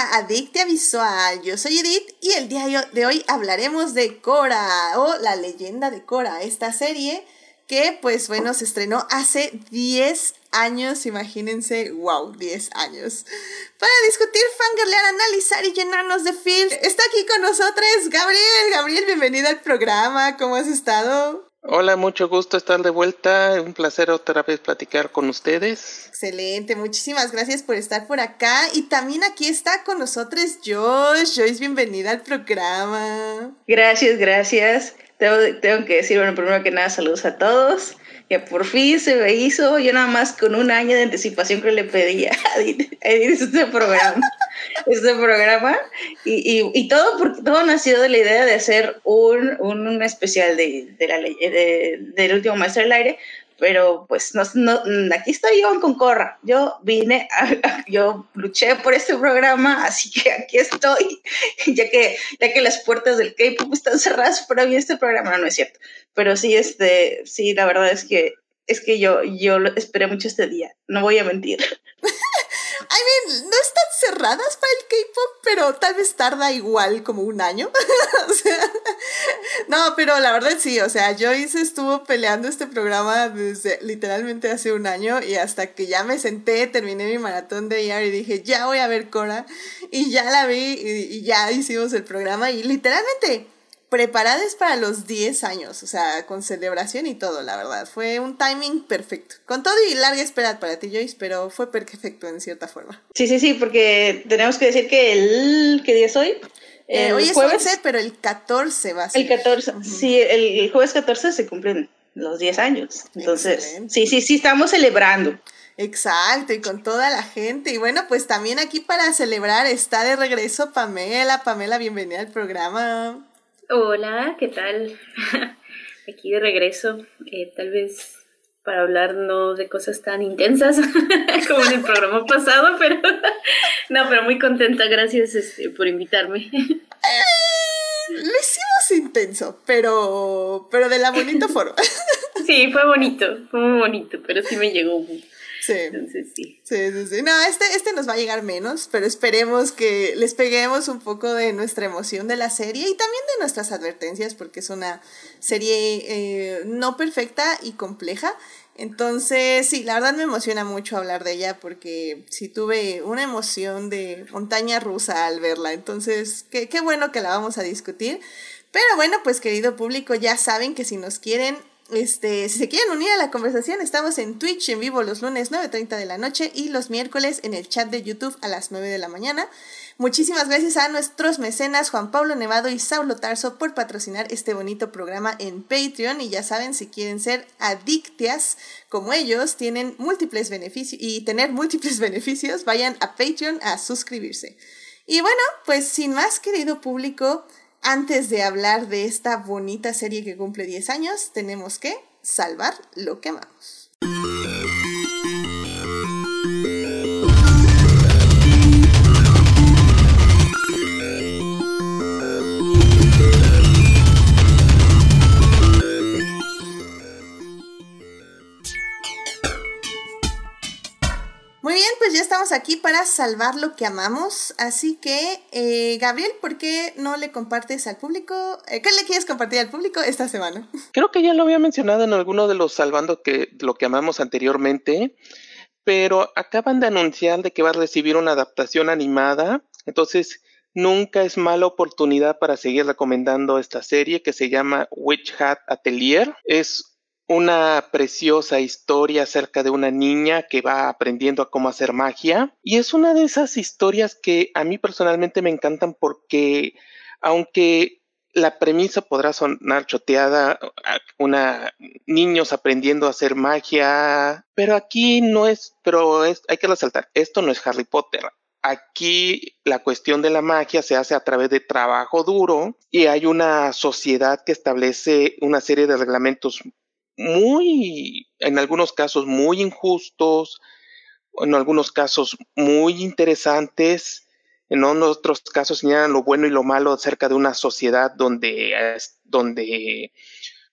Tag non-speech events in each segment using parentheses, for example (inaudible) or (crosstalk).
Adictia Visual. Yo soy Edith y el día de hoy hablaremos de Cora o La leyenda de Cora, esta serie que pues bueno se estrenó hace 10 años, imagínense, wow, 10 años. Para discutir, fangirlear, analizar y llenarnos de feels, está aquí con nosotros Gabriel. Gabriel, bienvenido al programa, ¿cómo has estado? Hola, mucho gusto estar de vuelta. Un placer otra vez platicar con ustedes. Excelente, muchísimas gracias por estar por acá. Y también aquí está con nosotros Josh. Joyce, bienvenida al programa. Gracias, gracias. Tengo, tengo que decir, bueno, primero que nada, saludos a todos que por fin se me hizo, yo nada más con un año de anticipación que le pedía a este programa, este programa, y, y, todo, porque todo nació de la idea de hacer un, un, especial de, de la, de, del último maestro del aire, pero pues no, no, aquí estoy yo en Concorra. Yo vine, yo luché por este programa, así que aquí estoy, (laughs) ya que, ya que las puertas del K-pop están cerradas para mí este programa, no, no es cierto. Pero sí, este, sí, la verdad es que es que yo, yo esperé mucho este día, no voy a mentir. I mean, no están cerradas para el K-pop, pero tal vez tarda igual como un año. (laughs) o sea, no, pero la verdad sí, o sea, Joyce estuvo peleando este programa desde literalmente hace un año y hasta que ya me senté, terminé mi maratón de ER y dije, ya voy a ver Cora y ya la vi y ya hicimos el programa y literalmente preparadas para los 10 años, o sea, con celebración y todo, la verdad. Fue un timing perfecto. Con todo y larga espera para ti, Joyce, pero fue perfecto en cierta forma. Sí, sí, sí, porque tenemos que decir que el... ¿Qué día es hoy? Eh, hoy es jueves, 11, pero el 14 va a ser. El 14, sí, el, jueves 14 se cumplen los 10 años. Entonces, sí, sí, sí, estamos celebrando. Exacto, y con toda la gente. Y bueno, pues también aquí para celebrar está de regreso Pamela. Pamela, bienvenida al programa. Hola, ¿qué tal? (laughs) Aquí de regreso, eh, tal vez para hablar no de cosas tan intensas (laughs) como en el programa pasado, pero (laughs) no, pero muy contenta, gracias este, por invitarme. Eh, lo hicimos intenso, pero, pero de la bonita forma. sí, fue bonito, fue muy bonito, pero sí me llegó Sí. Entonces, sí. Sí, sí, sí. No, este, este nos va a llegar menos, pero esperemos que les peguemos un poco de nuestra emoción de la serie y también de nuestras advertencias, porque es una serie eh, no perfecta y compleja. Entonces, sí, la verdad me emociona mucho hablar de ella porque sí tuve una emoción de montaña rusa al verla. Entonces, qué, qué bueno que la vamos a discutir. Pero bueno, pues querido público, ya saben que si nos quieren este, si se quieren unir a la conversación, estamos en Twitch en vivo los lunes 9.30 de la noche y los miércoles en el chat de YouTube a las 9 de la mañana. Muchísimas gracias a nuestros mecenas Juan Pablo Nevado y Saulo Tarso por patrocinar este bonito programa en Patreon. Y ya saben, si quieren ser adictias como ellos, tienen múltiples beneficios y tener múltiples (laughs) beneficios, vayan a Patreon a suscribirse. Y bueno, pues sin más, querido público, antes de hablar de esta bonita serie que cumple 10 años, tenemos que salvar lo que amamos. Pues ya estamos aquí para salvar lo que amamos. Así que, eh, Gabriel, ¿por qué no le compartes al público? Eh, ¿Qué le quieres compartir al público esta semana? (laughs) Creo que ya lo había mencionado en alguno de los salvando que lo que amamos anteriormente, pero acaban de anunciar de que va a recibir una adaptación animada. Entonces, nunca es mala oportunidad para seguir recomendando esta serie que se llama Witch Hat Atelier. Es una preciosa historia acerca de una niña que va aprendiendo a cómo hacer magia. Y es una de esas historias que a mí personalmente me encantan porque aunque la premisa podrá sonar choteada, una niños aprendiendo a hacer magia, pero aquí no es, pero es, hay que resaltar, esto no es Harry Potter. Aquí la cuestión de la magia se hace a través de trabajo duro y hay una sociedad que establece una serie de reglamentos muy, en algunos casos muy injustos, en algunos casos muy interesantes, en otros casos señalan lo bueno y lo malo acerca de una sociedad donde, donde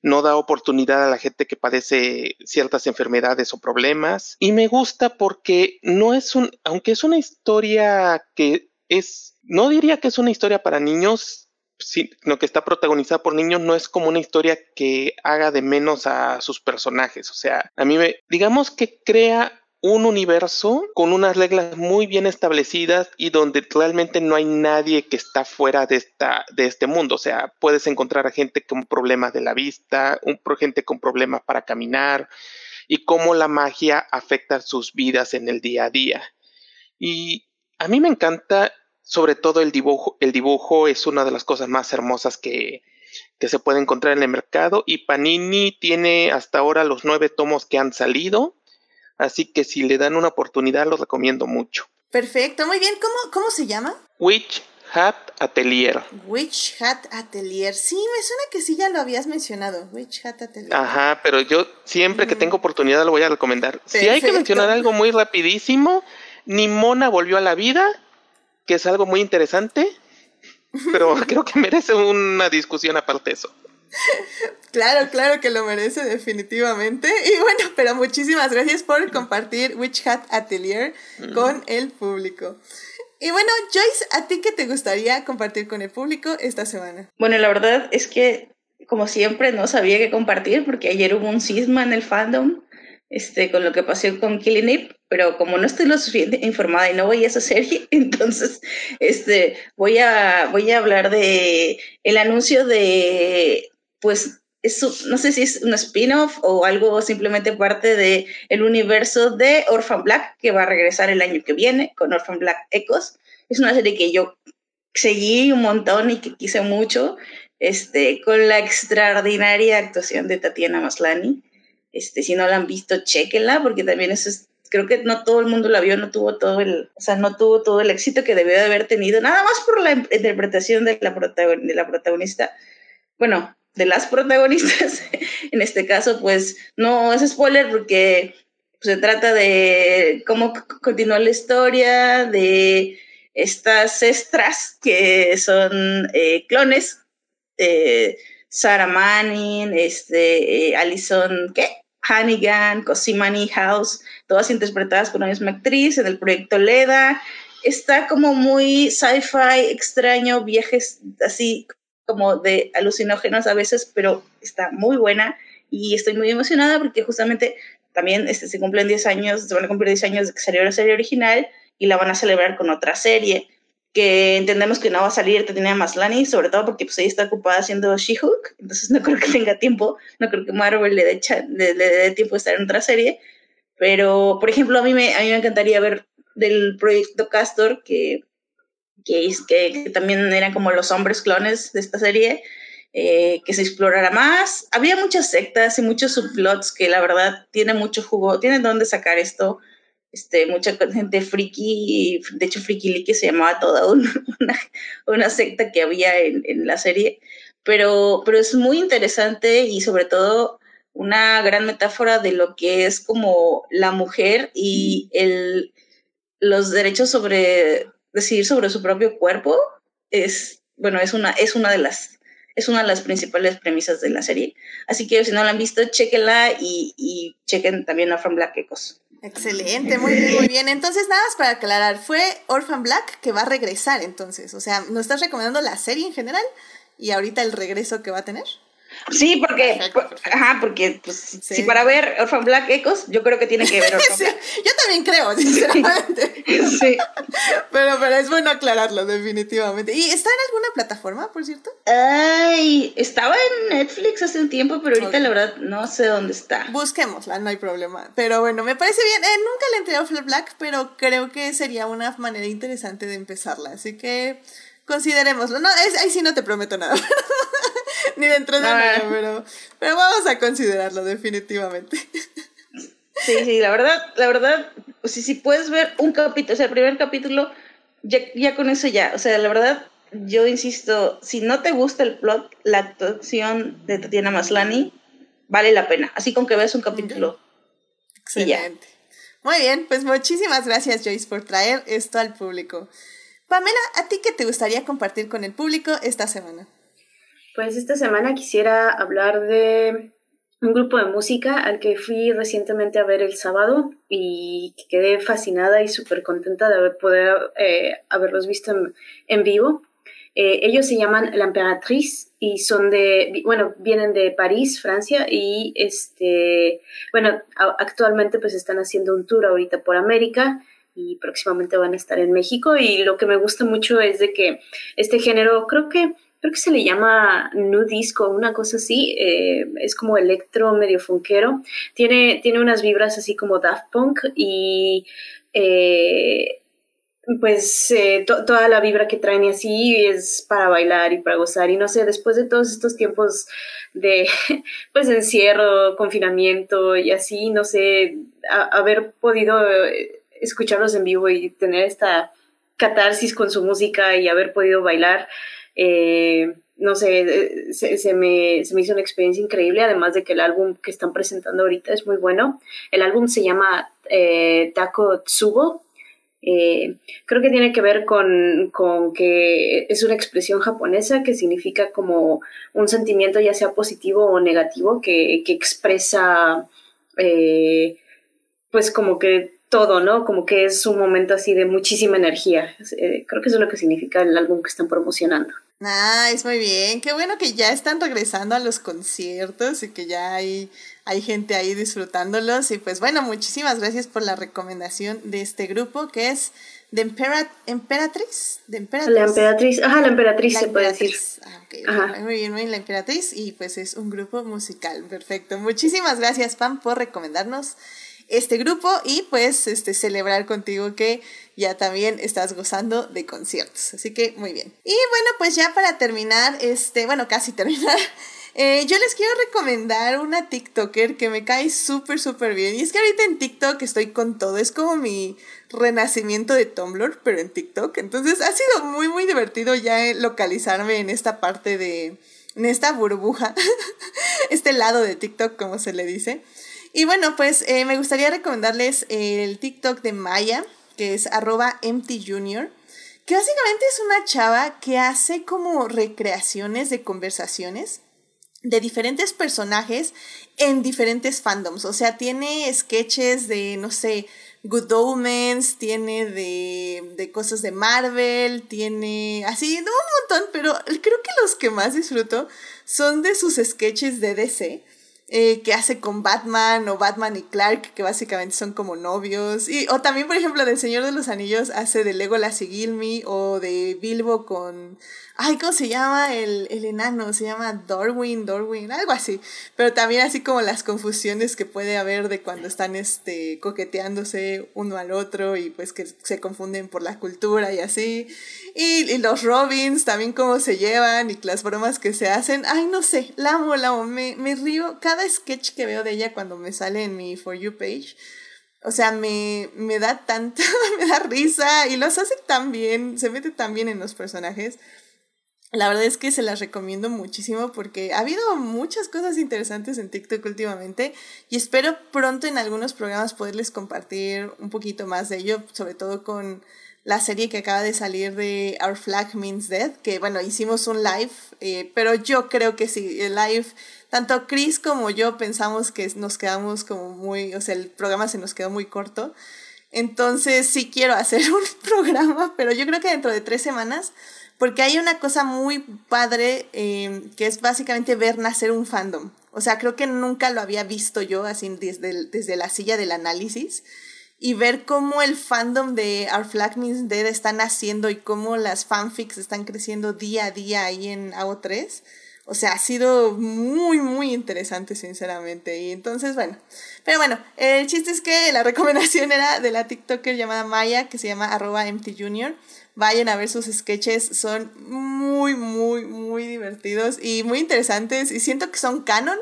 no da oportunidad a la gente que padece ciertas enfermedades o problemas. Y me gusta porque no es un, aunque es una historia que es, no diría que es una historia para niños, sino que está protagonizada por niños, no es como una historia que haga de menos a sus personajes. O sea, a mí me, digamos que crea un universo con unas reglas muy bien establecidas y donde realmente no hay nadie que está fuera de, esta, de este mundo. O sea, puedes encontrar a gente con problemas de la vista, un, gente con problemas para caminar y cómo la magia afecta sus vidas en el día a día. Y a mí me encanta sobre todo el dibujo. El dibujo es una de las cosas más hermosas que, que se puede encontrar en el mercado y Panini tiene hasta ahora los nueve tomos que han salido Así que si le dan una oportunidad, lo recomiendo mucho. Perfecto, muy bien. ¿Cómo, cómo se llama? Witch Hat Atelier. Witch Hat Atelier. Sí, me suena que sí ya lo habías mencionado. Witch Hat Atelier. Ajá, pero yo siempre que tengo oportunidad lo voy a recomendar. Si hay que mencionar algo muy rapidísimo, Nimona volvió a la vida, que es algo muy interesante, pero (laughs) creo que merece una discusión aparte de eso. Claro, claro que lo merece definitivamente. Y bueno, pero muchísimas gracias por compartir Witch Hat Atelier con el público. Y bueno, Joyce, ¿a ti qué te gustaría compartir con el público esta semana? Bueno, la verdad es que, como siempre, no sabía qué compartir porque ayer hubo un cisma en el fandom este, con lo que pasó con Killing Eve, pero como no estoy lo suficiente informada y no voy a esa serie, (laughs) entonces este, voy, a, voy a hablar de el anuncio de pues no sé si es un spin-off o algo simplemente parte de el universo de Orphan Black que va a regresar el año que viene con Orphan Black Echoes. Es una serie que yo seguí un montón y que quise mucho, este, con la extraordinaria actuación de Tatiana Maslani. Este, si no la han visto, chequenla, porque también eso es, creo que no todo el mundo la vio, no tuvo todo el, o sea, no tuvo todo el éxito que debió de haber tenido, nada más por la interpretación de la, de la protagonista. Bueno, de las (laughs) protagonistas. en este caso, pues no es spoiler porque se trata de cómo continúa la historia de estas estras que son eh, clones. Eh, Sarah Manning, este, eh, Alison, ¿qué? Hannigan, Cosimani House, todas interpretadas por la misma actriz en el proyecto Leda. Está como muy sci-fi, extraño, viajes así como de alucinógenos a veces, pero está muy buena y estoy muy emocionada porque justamente también este, se cumplen 10 años, se van a cumplir 10 años de que salió la serie original y la van a celebrar con otra serie que entendemos que no va a salir Tatiana Maslani, sobre todo porque pues ella está ocupada haciendo She-Hulk, entonces no creo que tenga tiempo, no creo que Marvel le dé, le, le dé tiempo de estar en otra serie, pero por ejemplo a mí me, a mí me encantaría ver del proyecto Castor, que que, que, también eran como los hombres clones de esta serie, eh, que se explorara más. Había muchas sectas y muchos subplots que la verdad tiene mucho jugo, tienen dónde sacar esto. Este, mucha gente friki, de hecho Friki que se llamaba toda (laughs) una, una, secta que había en, en, la serie, pero, pero es muy interesante y sobre todo una gran metáfora de lo que es como la mujer y el, los derechos sobre decidir sobre su propio cuerpo es, bueno, es una, es una de las es una de las principales premisas de la serie. Así que si no la han visto, chequenla y, y chequen también Orphan Black Ecos. Excelente, muy bien, muy bien. Entonces, nada más para aclarar, fue Orphan Black que va a regresar entonces. O sea, ¿nos estás recomendando la serie en general y ahorita el regreso que va a tener? Sí, porque, ajá, porque pues, sí. si para ver Orphan Black Echoes, yo creo que tiene que ver (laughs) Orphan Black. Yo también creo, sinceramente. (laughs) sí. Pero, pero es bueno aclararlo, definitivamente. ¿Y está en alguna plataforma, por cierto? Ay, estaba en Netflix hace un tiempo, pero ahorita la verdad no sé dónde está. Busquémosla, no hay problema. Pero bueno, me parece bien. Eh, nunca le entré a Orphan Black, pero creo que sería una manera interesante de empezarla. Así que considerémoslo. No, ahí sí no te prometo nada. (laughs) (laughs) Ni dentro de nada, pero, pero vamos a considerarlo definitivamente. Sí, sí, la verdad, la verdad, pues si, si puedes ver un capítulo, o sea, el primer capítulo, ya, ya con eso ya, o sea, la verdad, yo insisto, si no te gusta el plot, la actuación de Tatiana Maslani vale la pena, así con que veas un capítulo. Excelente. Muy bien, pues muchísimas gracias Joyce por traer esto al público. Pamela, ¿a ti qué te gustaría compartir con el público esta semana? Pues esta semana quisiera hablar de un grupo de música al que fui recientemente a ver el sábado y quedé fascinada y súper contenta de haber, poder eh, haberlos visto en, vivo. Eh, ellos se llaman La Emperatriz y son de, bueno, vienen de París, Francia, y este, bueno, actualmente pues están haciendo un tour ahorita por América y próximamente van a estar en México y lo que me gusta mucho es de que este género creo que creo que se le llama nu disco, una cosa así, eh, es como electro medio funkero, tiene, tiene unas vibras así como Daft Punk y eh, pues eh, toda la vibra que traen y así es para bailar y para gozar. Y no sé, después de todos estos tiempos de (laughs) pues encierro, confinamiento y así, no sé, haber podido escucharlos en vivo y tener esta catarsis con su música y haber podido bailar, eh, no sé, eh, se, me, se, me, hizo una experiencia increíble, además de que el álbum que están presentando ahorita es muy bueno. El álbum se llama eh, Tsubo. creo que tiene que ver con, con, que es una expresión japonesa que significa como un sentimiento ya sea positivo o negativo que, que expresa pues como que todo, ¿no? Como que es un momento así de muchísima energía. creo que eso es lo que significa el álbum que están promocionando. Nice, muy bien. Qué bueno que ya están regresando a los conciertos y que ya hay, hay gente ahí disfrutándolos. Y pues bueno, muchísimas gracias por la recomendación de este grupo que es de Emperatriz. De Emperatriz. La Emperatriz, ajá, la Emperatriz se puede decir. Ah, Muy bien, muy bien, la Emperatriz. Y pues es un grupo musical, perfecto. Muchísimas gracias, Pam, por recomendarnos este grupo y pues este, celebrar contigo que ya también estás gozando de conciertos. Así que muy bien. Y bueno, pues ya para terminar, este, bueno, casi (laughs) terminar. Eh, yo les quiero recomendar una TikToker que me cae súper, súper bien. Y es que ahorita en TikTok estoy con todo. Es como mi renacimiento de Tumblr, pero en TikTok. Entonces ha sido muy, muy divertido ya localizarme en esta parte de... En esta burbuja. (laughs) este lado de TikTok, como se le dice. Y bueno, pues eh, me gustaría recomendarles el TikTok de Maya, que es arroba emptyjunior, que básicamente es una chava que hace como recreaciones de conversaciones de diferentes personajes en diferentes fandoms. O sea, tiene sketches de, no sé, Good Omens, tiene de, de cosas de Marvel, tiene así, un montón, pero creo que los que más disfruto son de sus sketches de DC eh, que hace con Batman o Batman y Clark, que básicamente son como novios. Y, o también, por ejemplo, del Señor de los Anillos hace de Legolas y Gilmy o de Bilbo con ay, ¿cómo se llama el, el enano? Se llama Dorwin, Dorwin, algo así. Pero también así como las confusiones que puede haber de cuando están este, coqueteándose uno al otro y pues que se confunden por la cultura y así. Y, y los Robins, también cómo se llevan y las bromas que se hacen. Ay, no sé, la amo, la amo. Me, me río cada sketch que veo de ella cuando me sale en mi For You page. O sea, me, me da tanto, (laughs) me da risa y los hace tan bien, se mete tan bien en los personajes. La verdad es que se las recomiendo muchísimo porque ha habido muchas cosas interesantes en TikTok últimamente y espero pronto en algunos programas poderles compartir un poquito más de ello, sobre todo con la serie que acaba de salir de Our Flag Means Dead, que bueno, hicimos un live, eh, pero yo creo que sí, el live, tanto Chris como yo pensamos que nos quedamos como muy, o sea, el programa se nos quedó muy corto. Entonces sí quiero hacer (laughs) un programa, pero yo creo que dentro de tres semanas porque hay una cosa muy padre em, que es básicamente ver nacer un fandom. O sea, creo que nunca lo había visto yo así desde, desde la silla del análisis y ver cómo el fandom de Our Flag Means Dead está naciendo y cómo las fanfics están creciendo día a día ahí en AO3. O sea, ha sido muy, muy interesante, sinceramente. Y entonces, bueno. Pero bueno, el chiste es que la (laughs) recomendación era de la TikToker llamada Maya, que se llama arroba MTJunior. Vayan a ver sus sketches, son muy, muy, muy divertidos y muy interesantes y siento que son canon,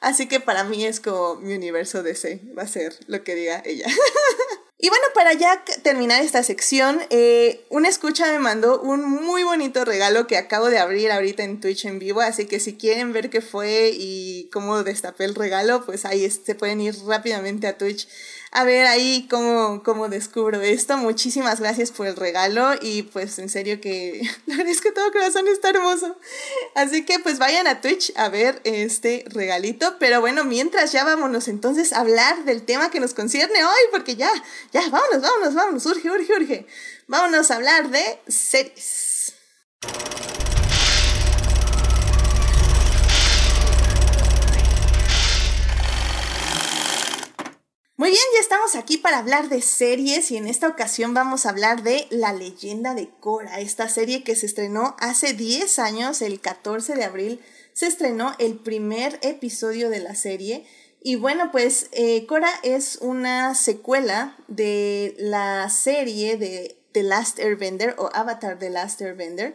así que para mí es como mi universo DC, va a ser lo que diga ella. (laughs) Y bueno, para ya terminar esta sección, eh, una escucha me mandó un muy bonito regalo que acabo de abrir ahorita en Twitch en vivo, así que si quieren ver qué fue y cómo destapé el regalo, pues ahí se pueden ir rápidamente a Twitch a ver ahí cómo, cómo descubro esto. Muchísimas gracias por el regalo y pues en serio que (laughs) es que todo corazón está hermoso. Así que pues vayan a Twitch a ver este regalito. Pero bueno, mientras ya vámonos entonces a hablar del tema que nos concierne hoy, porque ya, ya, vámonos, vámonos, vámonos, urge, urge, urge. Vámonos a hablar de series. Muy bien, ya estamos aquí para hablar de series y en esta ocasión vamos a hablar de La leyenda de Cora, esta serie que se estrenó hace 10 años, el 14 de abril se estrenó el primer episodio de la serie. Y bueno, pues eh, Cora es una secuela de la serie de The Last Airbender o Avatar The Last Airbender.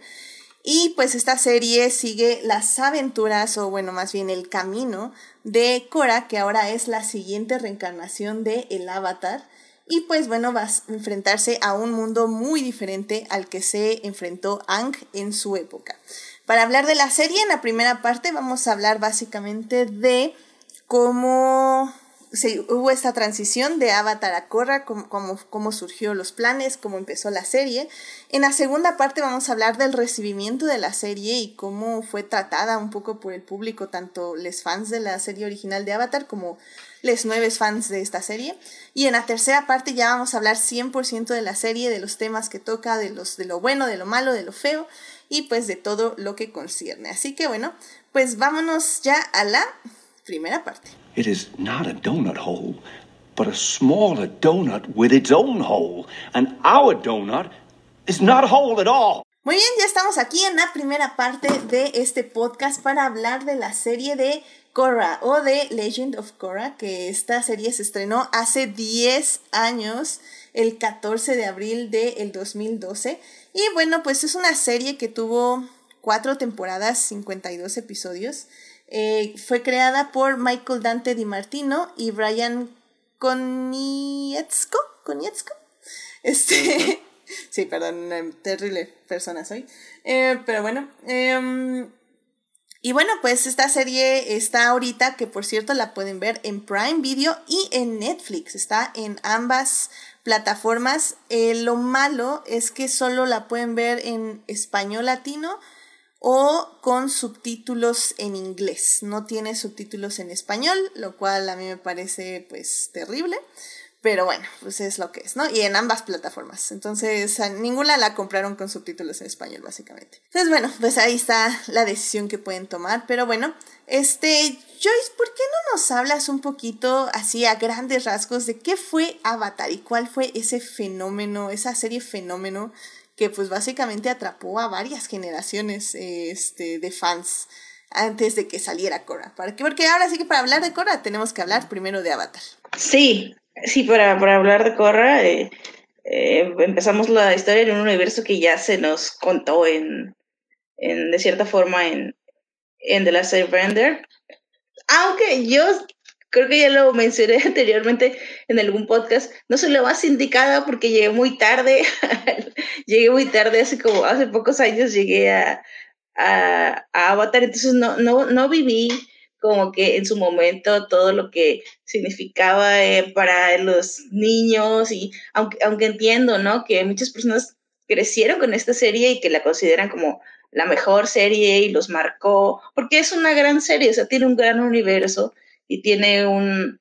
Y pues esta serie sigue las aventuras, o bueno, más bien el camino de Korra, que ahora es la siguiente reencarnación de el Avatar. Y pues bueno, va a enfrentarse a un mundo muy diferente al que se enfrentó Ang en su época. Para hablar de la serie, en la primera parte vamos a hablar básicamente de cómo hubo esta transición de Avatar a Korra, cómo, cómo, surgió los planes, cómo empezó la serie. En la segunda parte vamos a hablar del recibimiento de la serie y cómo fue tratada un poco por el público, tanto los fans de la serie original de Avatar como los nuevos fans de esta serie. Y en la tercera parte ya vamos a hablar 100% de la serie, de los temas que toca, de, los, de lo bueno, de lo malo, de lo feo y pues de todo lo que concierne. Así que bueno, pues vámonos ya a la primera parte. It is not a donut hole, but a smaller donut with its own hole. And our donut is not a hole at all. Muy bien, ya estamos aquí en la primera parte de este podcast para hablar de la serie de Korra o de Legend of Korra, que esta serie se estrenó hace 10 años, el 14 de abril del 2012. Y bueno, pues es una serie que tuvo cuatro temporadas, 52 episodios. Eh, fue creada por Michael Dante Di Martino y Brian Konietzko. ¿Konietzko? Este. (laughs) sí, perdón, terrible persona soy. Eh, pero bueno. Em, y bueno, pues esta serie está ahorita, que por cierto la pueden ver en Prime Video y en Netflix. Está en ambas plataformas. Eh, lo malo es que solo la pueden ver en español latino o con subtítulos en inglés. No tiene subtítulos en español, lo cual a mí me parece pues terrible. Pero bueno, pues es lo que es, ¿no? Y en ambas plataformas. Entonces, ninguna la compraron con subtítulos en español, básicamente. Entonces, bueno, pues ahí está la decisión que pueden tomar. Pero bueno, este, Joyce, ¿por qué no nos hablas un poquito así a grandes rasgos de qué fue Avatar y cuál fue ese fenómeno, esa serie fenómeno que pues básicamente atrapó a varias generaciones este, de fans antes de que saliera Korra. ¿Para qué? Porque ahora sí que para hablar de Korra tenemos que hablar primero de Avatar. Sí, sí, para, para hablar de Korra eh, eh, empezamos la historia en un universo que ya se nos contó en, en de cierta forma en, en The Last Airbender. Aunque yo creo que ya lo mencioné (laughs) anteriormente en algún podcast, no soy la más indicada porque llegué muy tarde, (laughs) llegué muy tarde, hace como, hace pocos años llegué a, a, Avatar, entonces no, no, no viví como que en su momento todo lo que significaba eh, para los niños y aunque, aunque entiendo, ¿no? Que muchas personas crecieron con esta serie y que la consideran como la mejor serie y los marcó, porque es una gran serie, o sea, tiene un gran universo y tiene un,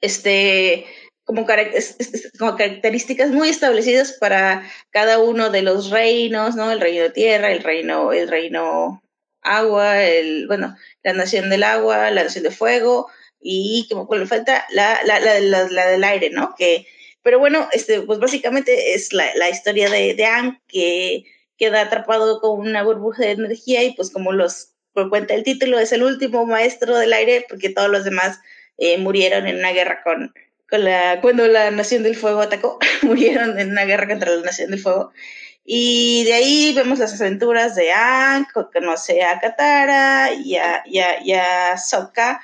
este, como, como características muy establecidas para cada uno de los reinos, ¿no? El reino de tierra, el reino, el reino agua, el, bueno, la nación del agua, la nación de fuego y como le falta la, la, la, la, del aire, ¿no? Que, pero bueno, este, pues básicamente es la, historia de, de Anne que queda atrapado con una burbuja de energía y pues como los por cuenta del título, es el último maestro del aire, porque todos los demás eh, murieron en una guerra con, con la, cuando la Nación del Fuego atacó, (laughs) murieron en una guerra contra la Nación del Fuego. Y de ahí vemos las aventuras de Aang, conoce a Katara y a, y y a Sokka,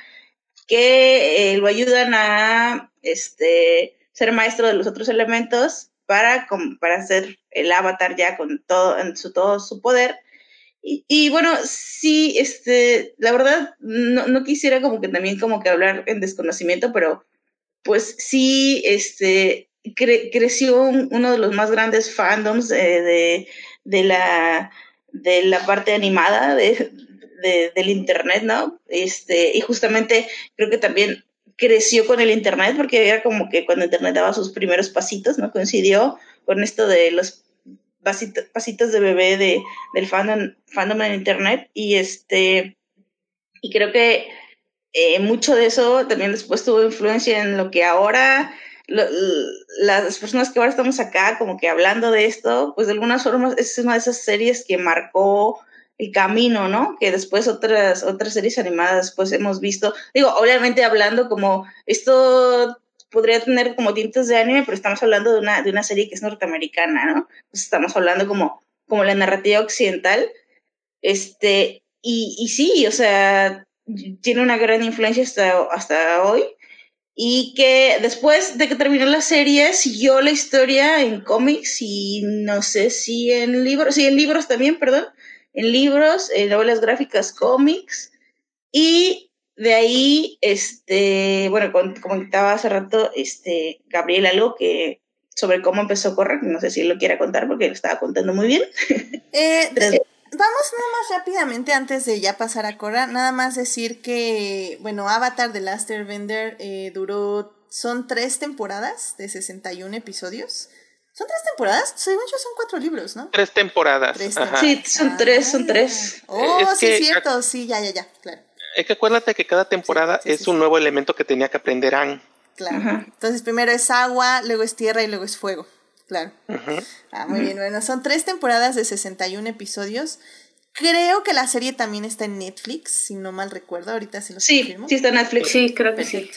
que eh, lo ayudan a este, ser maestro de los otros elementos para, para hacer el avatar ya con todo, en su, todo su poder y, bueno, sí, este, la verdad, no, no, quisiera como que también como que hablar en desconocimiento, pero pues sí, este, creció uno de los más grandes fandoms de, de, la, de la parte animada de, del internet, ¿no? Este, y justamente creo que también creció con el internet porque era como que cuando internet daba sus primeros pasitos, ¿no? Coincidió con esto de los pasitos, de bebé de, del fandom, fandom en internet y este y creo que eh, mucho de eso también después tuvo influencia en lo que ahora las personas que ahora estamos acá como que hablando de esto, pues de algunas formas es una de esas series que marcó el camino, ¿no? Que después otras, otras series animadas pues hemos visto, digo, obviamente hablando como esto podría tener como tintes de anime, pero estamos hablando de una, de una serie que es norteamericana, ¿no? Pues estamos hablando como, como la narrativa occidental, este, y, y sí, o sea, tiene una gran influencia hasta, hasta hoy, y que después de que terminó la serie siguió la historia en cómics y no sé si en libros, sí, en libros también, perdón, en libros, en novelas gráficas, cómics, y de ahí, este, bueno, como comentaba hace rato, este, Gabriel algo que sobre cómo empezó a correr, no sé si lo quiera contar porque lo estaba contando muy bien. (laughs) Eh, (laughs) vamos nada más rápidamente antes de ya pasar a Cora, nada más decir que, bueno, Avatar de Last Airbender eh, duró, son tres temporadas de 61 episodios. ¿Son tres temporadas? Según yo son cuatro libros, ¿no? Tres temporadas. Sí, son tres, son tres. Oh, sí, es cierto, sí, ya, ya, ya, claro. Es que acuérdate que cada temporada es un nuevo elemento que tenía que aprender Anne. Claro. Entonces primero es agua, luego es tierra y luego es fuego. Claro. Ah, muy bien, bueno, son tres temporadas de 61 episodios. Creo que la serie también está en Netflix, si no mal recuerdo, ahorita se lo Sí, sí está en Netflix. Sí, creo que sí.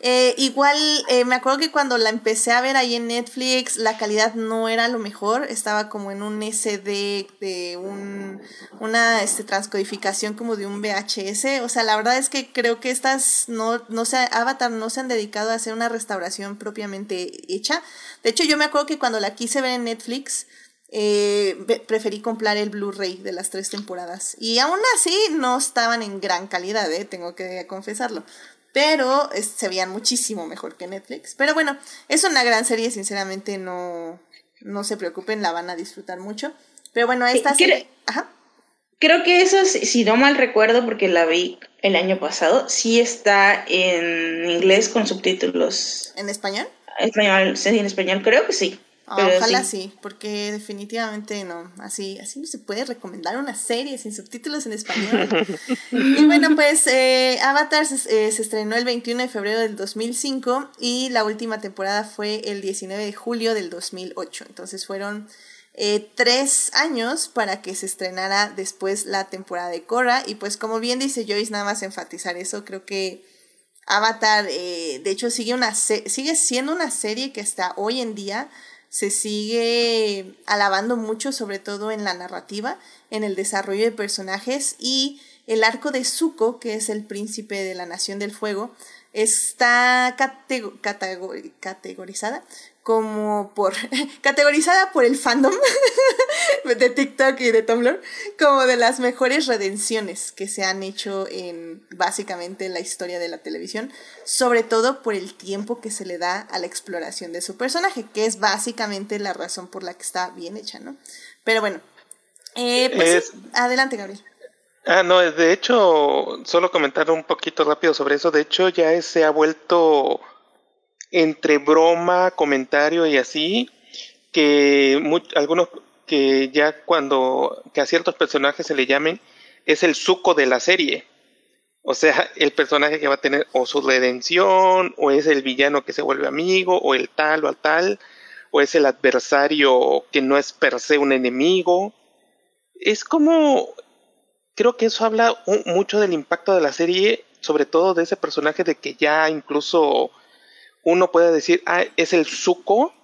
Eh, igual, eh, me acuerdo que cuando la empecé a ver ahí en Netflix, la calidad no era lo mejor, estaba como en un SD de un, una este, transcodificación como de un VHS, o sea, la verdad es que creo que estas, no, no se, Avatar no se han dedicado a hacer una restauración propiamente hecha. De hecho, yo me acuerdo que cuando la quise ver en Netflix, eh, preferí comprar el Blu-ray de las tres temporadas. Y aún así no estaban en gran calidad, tengo que confesarlo pero se veían muchísimo mejor que Netflix. Pero bueno, es una gran serie, sinceramente no, no se preocupen, la van a disfrutar mucho. Pero bueno, esta serie... Ajá. Creo que eso, si no mal recuerdo, porque la vi el año pasado, sí está en inglés con subtítulos. ¿En español? Español, sí, en español, creo que sí. Ah, ojalá sí. porque definitivamente no, así, así no se puede recomendar una serie sin subtítulos en español. (laughs) y bueno, pues eh, Avatar eh, se, estrenó el 21 de febrero del 2005 y la última temporada fue el 19 de julio del 2008. Entonces fueron eh, tres años para que se estrenara después la temporada de Korra. Y pues como bien dice Joyce, nada más enfatizar eso, creo que Avatar, de hecho, sigue, una sigue siendo una serie que hasta hoy en día se sigue alabando mucho, sobre todo en la narrativa, en el desarrollo de personajes y el arco de Zuko, que es el príncipe de la Nación del Fuego, está categorizada como por (laughs) categorizada por el fandom (laughs) de TikTok y de Tumblr como de las mejores redenciones que se han hecho en básicamente la historia de la televisión, sobre todo por el tiempo que se le da a la exploración de su personaje, que es básicamente la razón por la que está bien hecha, ¿no? Pero bueno, eh, pues adelante, Gabriel. Ah, no, de hecho, solo comentar un poquito rápido sobre eso. De hecho, ya se ha vuelto entre broma, comentario y así, que algunos que ya cuando que a ciertos personajes se le llamen es el suco de la serie. O sea, (laughs) el personaje que va a tener o su redención, o es el villano que se vuelve amigo, o el tal o al tal, o es el adversario que no es per se un enemigo. Es como, creo que eso habla mucho del impacto de la serie, sobre todo de ese personaje de que ya incluso uno puede decir, ah, es el suco,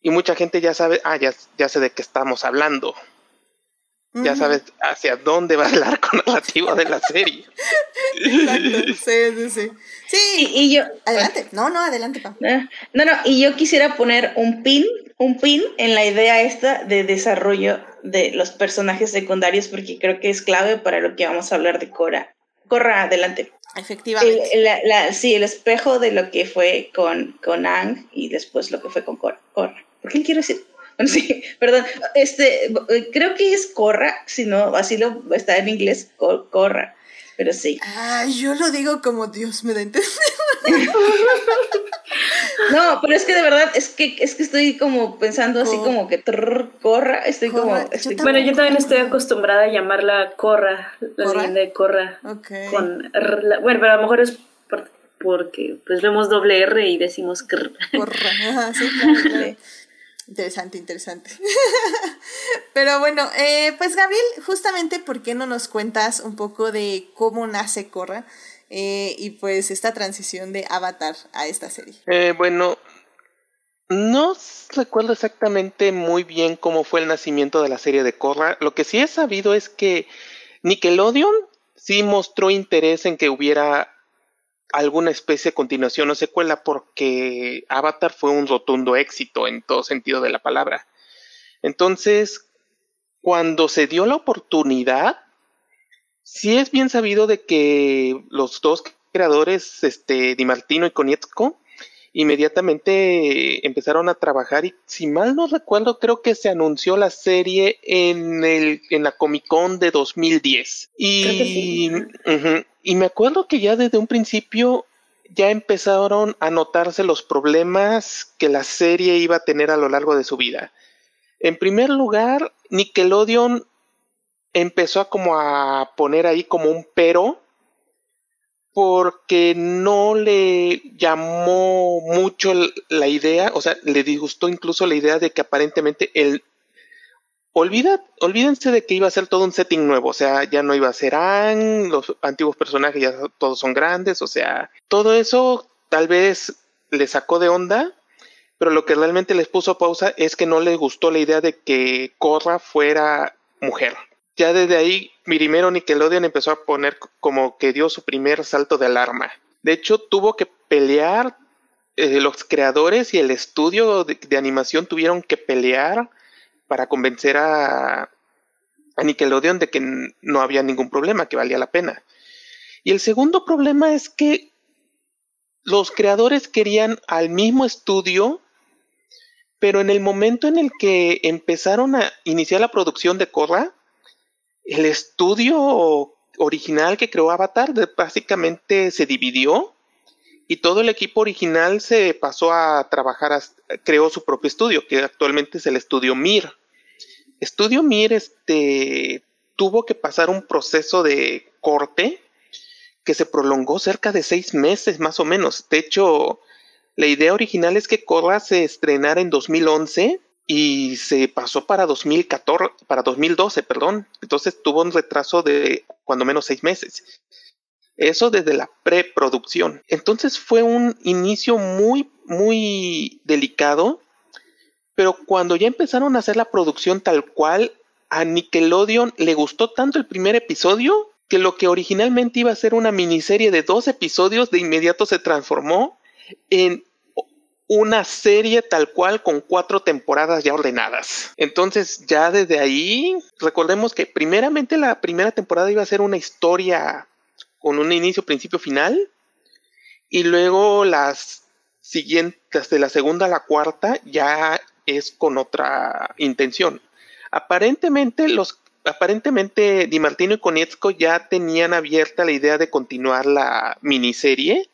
y mucha gente ya sabe, ah, ya, ya sé de qué estamos hablando. Ya sabes hacia dónde va el arco (laughs) narrativo de la serie. Exacto. Sí, sí, sí. Sí, y, yo. Adelante. No, no, adelante, eh, No, no, y yo quisiera poner un pin, un pin en la idea esta de desarrollo de los personajes secundarios, porque creo que es clave para lo que vamos a hablar de Cora. Corra, adelante. Efectivamente. El, la- la- sí, el espejo de lo que fue con, con Ang y después lo que fue con Cor- Korra. ¿Por qué quiero decir? Bueno, (laughs) sí, perdón. Este, creo que es Corra, si no, así lo está en inglés, Cor- Corra. Pero sí. Ay, yo lo digo como Dios me da a entender. No, pero es que de verdad, es que, es que estoy como pensando así como que trrr, Corra, estoy Corra, como... yo estoy Bueno, yo también estoy acostumbrada a llamarla Corra, la ¿Corra? leyenda de Corra. Ok. Con R, la- bueno, pero a lo mejor es por- porque pues vemos doble R y decimos. Corra. (laughs) Ajá, sí, claro, claro. Interesante, interesante. (laughs) Pero bueno, eh, pues Gabriel, justamente, ¿por qué no nos cuentas un poco de cómo nace Corra eh, y pues esta transición de Avatar a esta serie? Eh, bueno, no recuerdo exactamente muy bien cómo fue el nacimiento de la serie de Korra. Lo que sí he sabido es que Nickelodeon sí mostró interés en que hubiera alguna especie de continuación o secuela porque Avatar fue un rotundo éxito en todo sentido de la palabra. Entonces, cuando se dio la oportunidad, sí es bien sabido de que los dos creadores, este, Di Martino y Konietzko, inmediatamente empezaron a trabajar y si mal no recuerdo creo que se anunció la serie en el en la Comic Con de 2010 y Creo que sí. ujú, y me acuerdo que ya desde un principio ya empezaron a notarse los problemas que la serie iba a tener a lo largo de su vida. En primer lugar, Nickelodeon empezó a como a poner ahí como un pero porque no le llamó mucho la idea, o sea, le disgustó incluso la idea de que aparentemente el olvida, olvídense de que iba a ser todo un setting nuevo, o sea, ya no iba a ser Ang, los antiguos personajes ya todos son grandes, o sea, todo eso tal vez le sacó de onda, pero lo que realmente les puso pausa es que no les gustó la idea de que Korra fuera mujer. Ya desde ahí, primero Nickelodeon empezó a poner como que dio su primer salto de alarma. De hecho, tuvo que pelear, eh, los creadores y el estudio de, animación tuvieron que pelear para convencer a, Nickelodeon de que no había ningún problema, que valía la pena. Y el segundo problema es que los creadores querían al mismo estudio, pero en el momento en el que empezaron a iniciar la producción de Korra, el estudio original que creó Avatar básicamente se dividió y todo el equipo original se pasó a trabajar, as- creó su propio estudio, que actualmente es el estudio Mir. Estudio Mir este, tuvo que pasar un proceso de corte que se prolongó cerca de seis meses más o menos. De hecho, la idea original es que Korra se estrenara en 2011 y se pasó para 2014, para 2012, perdón. Entonces tuvo un retraso de cuando menos seis meses. Eso desde la preproducción. Entonces fue un inicio muy, muy delicado. Pero cuando ya empezaron a hacer la producción tal cual, a Nickelodeon le gustó tanto el primer episodio que lo que originalmente iba a ser una miniserie de dos episodios de inmediato se transformó en una serie tal cual con cuatro temporadas ya ordenadas. Entonces ya desde ahí, recordemos que primeramente la primera temporada iba a ser una historia con un inicio, principio, final. Y luego las siguientes, de la segunda a la cuarta, ya es con otra intención. Aparentemente los aparentemente Di Martino y Konietzko ya tenían abierta la idea de continuar la miniserie.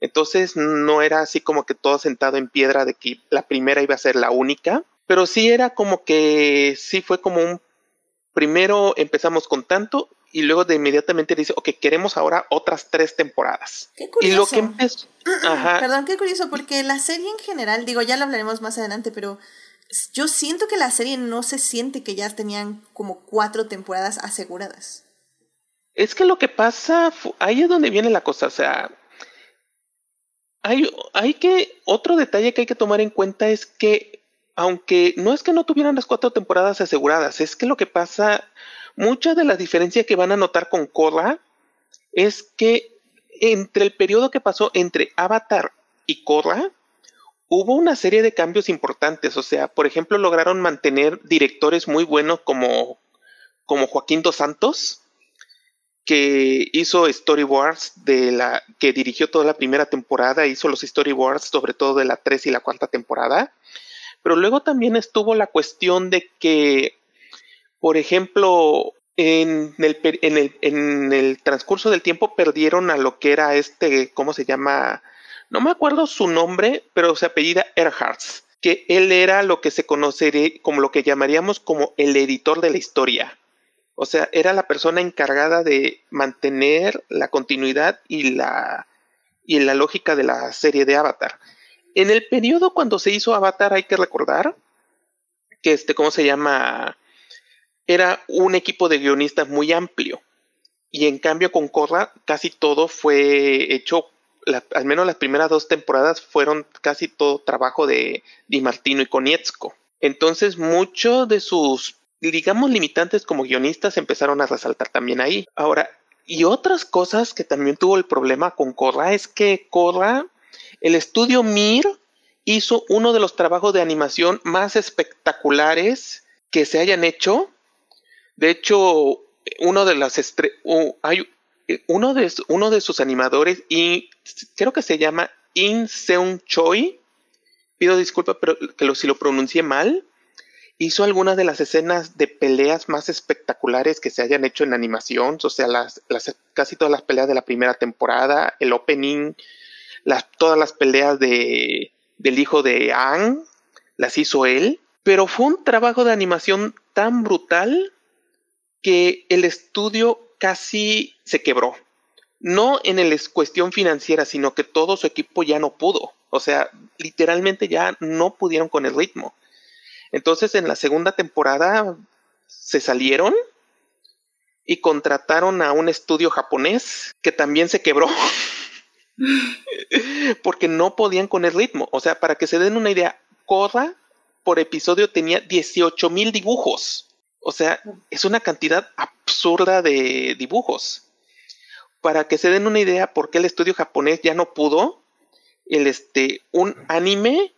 Entonces no era así como que todo sentado en piedra de que la primera iba a ser la única, pero sí era como que sí fue como un primero empezamos con tanto y luego de inmediatamente dice, ok, queremos ahora otras tres temporadas. Qué Y curioso. lo que empezó, (clears throat) ajá, Perdón, qué curioso, porque la serie en general, digo, ya lo hablaremos más adelante, pero yo siento que la serie no se siente que ya tenían como cuatro temporadas aseguradas. Es que lo que pasa, ahí es donde viene la cosa, o sea, hay, hay que, otro detalle que hay que tomar en cuenta es que, aunque no es que no tuvieran las cuatro temporadas aseguradas, es que lo que pasa, mucha de la diferencia que van a notar con Korra es que entre el periodo que pasó entre Avatar y Korra, hubo una serie de cambios importantes, o sea, por ejemplo, lograron mantener directores muy buenos como, como Joaquín Dos Santos, que hizo storyboards de la que dirigió toda la primera temporada, hizo los storyboards sobre todo de la 3 y la cuarta temporada. Pero luego también estuvo la cuestión de que, por ejemplo, en el, transcurso del tiempo perdieron a lo que era este, ¿cómo se llama? No me acuerdo su nombre, pero se apellida Earhart's, que él era lo que se conocería como lo que llamaríamos como el editor de la historia. O sea, era la persona encargada de mantener la continuidad y la, y la lógica de la serie de Avatar. En el periodo cuando se hizo Avatar hay que recordar que este, ¿cómo se llama? Era un equipo de guionistas muy amplio. Y en cambio con Korra casi todo fue hecho, al menos las primeras dos temporadas fueron casi todo trabajo de Di Martino y Konietzko. Entonces muchos de sus digamos, limitantes como guionistas empezaron a resaltar también ahí. Ahora, y otras cosas que también tuvo el problema con Korra es que Korra, el estudio Mir, hizo uno de los trabajos de animación más espectaculares que se hayan hecho. De hecho, uno de las hay uno de, uno de sus animadores y creo que se llama In Seung Choi. Pido disculpas, pero que si lo pronuncié mal hizo algunas de las escenas de peleas más espectaculares que se hayan hecho en animación, o sea, las, casi todas las peleas de la primera temporada, el opening, todas las peleas de, del hijo de Ang, las hizo él, pero fue un trabajo de animación tan brutal que el estudio casi se quebró. No en el cuestión financiera, sino que todo su equipo ya no pudo. O sea, literalmente ya no pudieron con el ritmo. Entonces en la segunda temporada se salieron y contrataron a un estudio japonés que también se quebró. (laughs) porque no podían con el ritmo. O sea, para que se den una idea, Korra por episodio tenía 18 mil dibujos. O sea, es una cantidad absurda de dibujos. Para que se den una idea por qué el estudio japonés ya no pudo, el este, un anime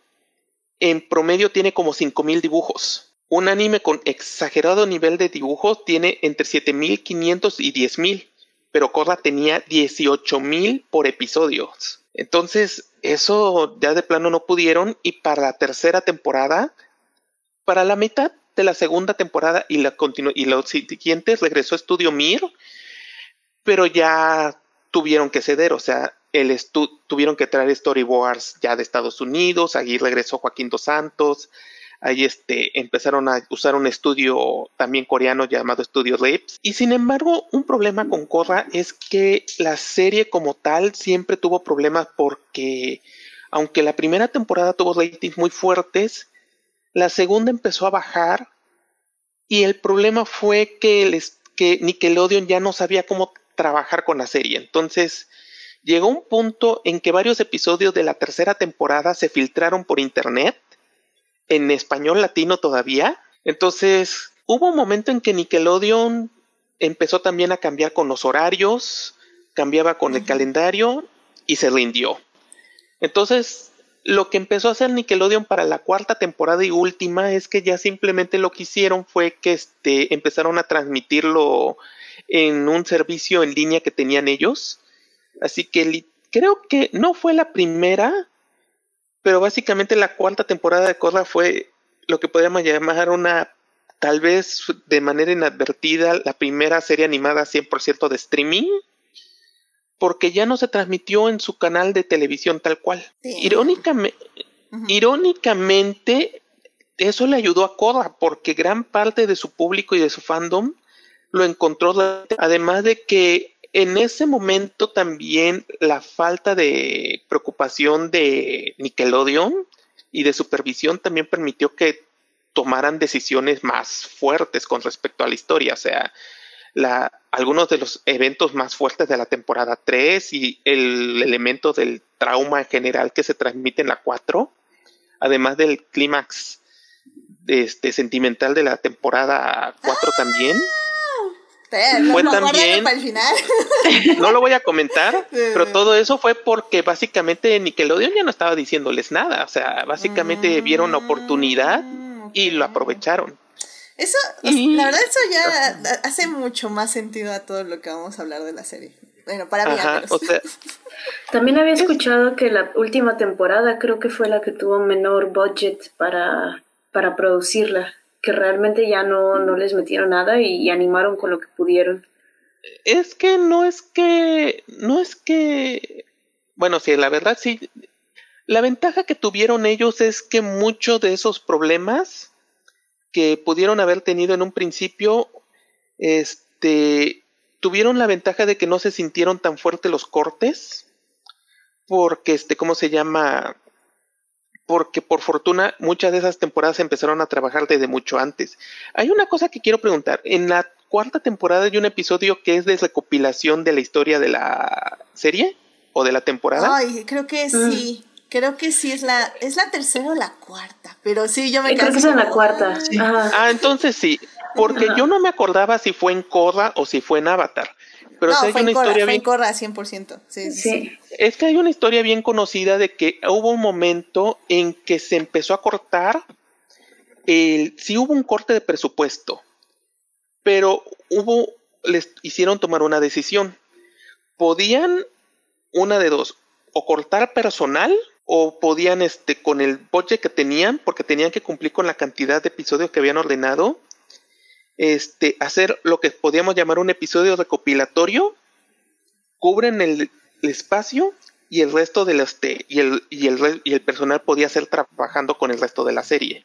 en promedio tiene como 5000 dibujos. Un anime con exagerado nivel de dibujos tiene entre 7500 y 10000, pero Korra tenía 18000 por episodios. Entonces, eso ya de plano no pudieron y para la tercera temporada, para la mitad de la segunda temporada y la y los siguientes regresó Estudio Mir, pero ya tuvieron que ceder, o sea, el tuvieron que traer storyboards ya de Estados Unidos, allí regresó Joaquín Dos Santos, ahí este, empezaron a usar un estudio también coreano llamado Studio Rips. Y sin embargo, un problema con Korra es que la serie como tal siempre tuvo problemas porque, aunque la primera temporada tuvo ratings muy fuertes, la segunda empezó a bajar y el problema fue que, que Nickelodeon ya no sabía cómo trabajar con la serie. Entonces, llegó un punto en que varios episodios de la tercera temporada se filtraron por internet, en español latino todavía. Entonces, hubo un momento en que Nickelodeon empezó también a cambiar con los horarios, cambiaba con el calendario y se rindió. Entonces, lo que empezó a hacer Nickelodeon para la cuarta temporada y última es que ya simplemente lo que hicieron fue que este, empezaron a transmitirlo en un servicio en línea que tenían ellos Así que creo que no fue la primera, pero básicamente la cuarta temporada de Korra fue lo que podríamos llamar una, tal vez de manera inadvertida, la primera serie animada 100% de streaming, porque ya no se transmitió en su canal de televisión tal cual. Irónicamente, irónicamente, eso le ayudó a Korra, porque gran parte de su público y de su fandom lo encontró, además de que en ese momento también la falta de preocupación de Nickelodeon y de supervisión también permitió que tomaran decisiones más fuertes con respecto a la historia. O sea, la, algunos de los eventos más fuertes de la temporada 3 y el elemento del trauma en general que se transmite en la 4, además del clímax este, sentimental de la temporada 4 también fue también. (laughs) no lo voy a comentar, pero todo eso fue porque básicamente Nickelodeon ya no estaba diciéndoles nada. O sea, básicamente vieron la oportunidad y lo aprovecharon. Eso, la verdad, eso ya hace mucho más sentido a todo lo que vamos a hablar de la serie. Bueno, para mí. (laughs) También había escuchado que la última temporada creo que fue la que tuvo menor budget para, para producirla, que realmente ya no, no les metieron nada y, animaron con lo que pudieron. Es que no es que, no es que, bueno, sí, la verdad sí, la ventaja que tuvieron ellos es que muchos de esos problemas que pudieron haber tenido en un principio, este, tuvieron la ventaja de que no se sintieron tan fuertes los cortes, porque, este, ¿cómo se llama? Porque por fortuna muchas de esas temporadas empezaron a trabajar desde mucho antes. Hay una cosa que quiero preguntar. En la cuarta temporada hay un episodio que es de recopilación de la historia de la serie o de la temporada. Ay, creo que sí. Creo que sí es la, es la tercera o la cuarta, pero sí, yo me Creo que es en la cuarta. Ah, entonces sí, porque yo no me acordaba si fue en Korra o si fue en Avatar. Pero no, hay fue una en Korra, historia fue bien... en Korra 100%. Sí, sí. sí. Es que hay una historia bien conocida de que hubo un momento en que se empezó a cortar, el, sí hubo un corte de presupuesto, pero hubo, les hicieron tomar una decisión. Podían, una de dos, o cortar personal o podían, este, con el budget que tenían, porque tenían que cumplir con la cantidad de episodios que habían ordenado, este, hacer lo que podíamos llamar un episodio recopilatorio, cubren el, el espacio y el resto del este, y el, y el, y el personal podía ser trabajando con el resto de la serie.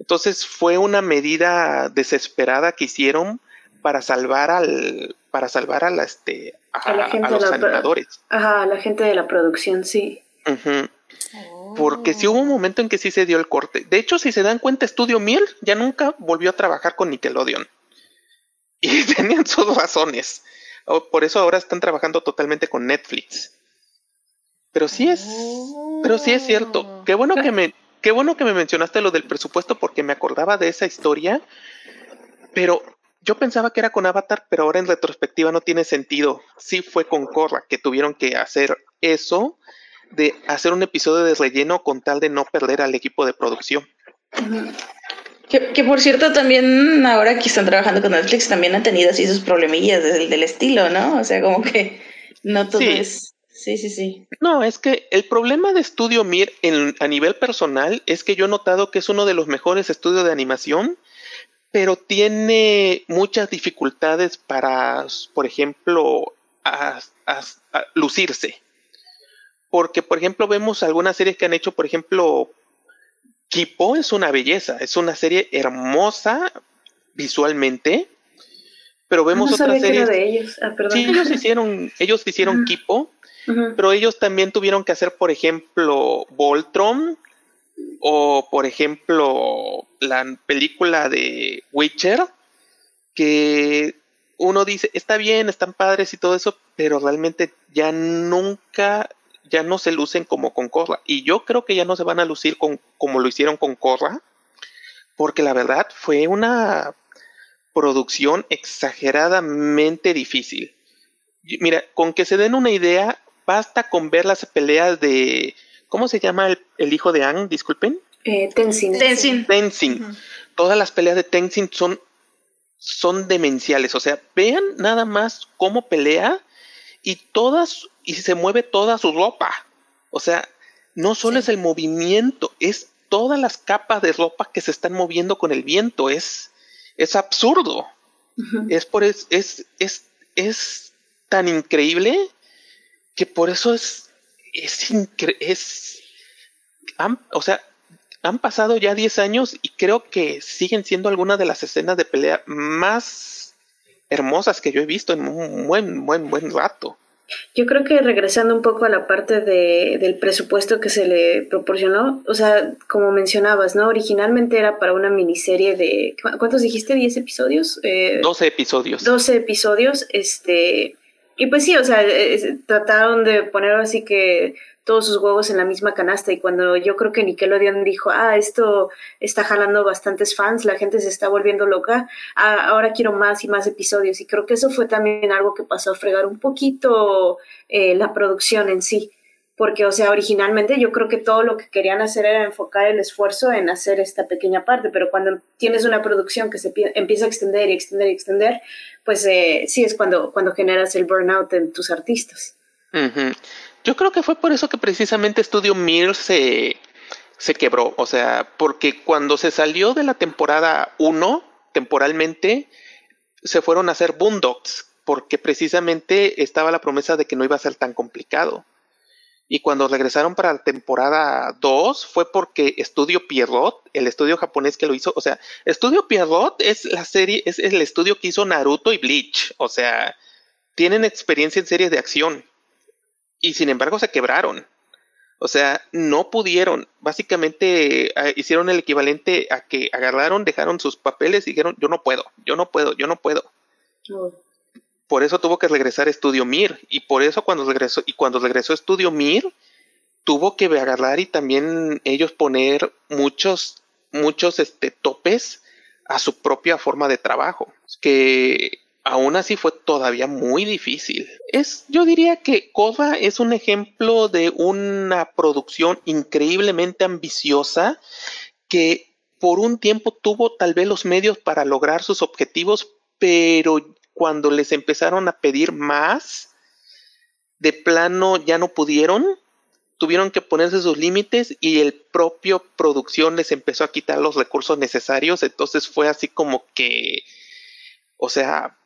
Entonces fue una medida desesperada que hicieron para salvar al para salvar a la este a, A la gente a los de la- animadores. Ajá, la gente de la producción, sí. Porque sí hubo un momento en que sí se dio el corte. De hecho, si se dan cuenta, Estudio Miel ya nunca volvió a trabajar con Nickelodeon. (laughs) Y tenían sus razones. O- Por eso ahora están trabajando totalmente con Netflix. Pero sí es, pero sí es cierto. Qué bueno que me, qué bueno que me mencionaste lo del presupuesto porque me acordaba de esa historia. Pero yo pensaba que era con Avatar, pero ahora en retrospectiva no tiene sentido. Sí fue con Korra que tuvieron que hacer eso de hacer un episodio de relleno con tal de no perder al equipo de producción. Que, que por cierto, también ahora que están trabajando con Netflix, también han tenido así sus problemillas del, del estilo, ¿no? O sea, como que no todo Sí. es. Sí, sí, sí. No, es que el problema de Estudio Mir en, a nivel personal es que yo he notado que es uno de los mejores estudios de animación, pero tiene muchas dificultades para, por ejemplo, a- a- a lucirse. Porque, por ejemplo, vemos algunas series que han hecho, por ejemplo, Kipo es una belleza, es una serie hermosa visualmente, pero vemos no otras series. de ellos. Ah. Sí, ellos hicieron, (laughs) ellos hicieron. Kipo, pero ellos también tuvieron que hacer, por ejemplo, Voltron o, por ejemplo, la película de Witcher, que uno dice, está bien, están padres y todo eso, pero realmente ya nunca, ya no se lucen como con Korra. Y yo creo que ya no se van a lucir con, como lo hicieron con Korra, porque la verdad fue una producción exageradamente difícil. Mira, con que se den una idea, basta con ver las peleas de. ¿Cómo se llama el, el hijo de Ang? Disculpen. Eh, Tenzin. Tenzin. Todas las peleas de Tenzin son, son demenciales. O sea, vean nada más cómo pelea y todas. Y se mueve toda su ropa. O sea, no solo Sí. es el movimiento, es todas las capas de ropa que se están moviendo con el viento. Es, es absurdo. Es por es, es, es, es tan increíble que por eso es, es, incre- es han- o sea, han pasado ya 10 años y creo que siguen siendo algunas de las escenas de pelea más hermosas que yo he visto en un buen, buen, buen rato. Yo creo que regresando un poco a la parte de, del presupuesto que se le proporcionó, o sea, como mencionabas, ¿no? Originalmente era para una miniserie de, ¿cu- ¿cuántos dijiste? ¿10 episodios? Eh, 12 episodios. 12 episodios, este, y pues sí, o sea, es- trataron de poner así que todos sus huevos en la misma canasta y cuando yo creo que Nickelodeon dijo, ah, esto está jalando bastantes fans, la gente se está volviendo loca, ah, ahora quiero más y más episodios y creo que eso fue también algo que pasó a fregar un poquito eh, la producción en sí, porque, o sea, originalmente yo creo que todo lo que querían hacer era enfocar el esfuerzo en hacer esta pequeña parte, pero cuando tienes una producción que se empieza a extender y extender y extender, pues eh, sí es cuando, cuando generas el burnout en tus artistas. Yo creo que fue por eso que precisamente Studio Mir se, se quebró, o sea, porque cuando se salió de la temporada 1, temporalmente, se fueron a hacer Boondocks, porque precisamente estaba la promesa de que no iba a ser tan complicado. Y cuando regresaron para la temporada 2 fue porque Estudio Pierrot, el estudio japonés que lo hizo, o sea, Estudio Pierrot es la serie, es el estudio que hizo Naruto y Bleach, o sea, tienen experiencia en series de acción. Y sin embargo se quebraron. O sea, no pudieron. Básicamente eh, hicieron el equivalente a que agarraron, dejaron sus papeles y dijeron, yo no puedo, yo no puedo, yo no puedo. Oh por eso tuvo que regresar a Estudio Mir y por eso cuando regresó y cuando regresó a Estudio Mir tuvo que agarrar y también ellos poner muchos muchos este topes a su propia forma de trabajo que aún así fue todavía muy difícil. Es yo diría que Koda es un ejemplo de una producción increíblemente ambiciosa que por un tiempo tuvo tal vez los medios para lograr sus objetivos, pero cuando les empezaron a pedir más, de plano ya no pudieron, tuvieron que ponerse sus límites y el propio producción les empezó a quitar los recursos necesarios, entonces fue así como que, o sea,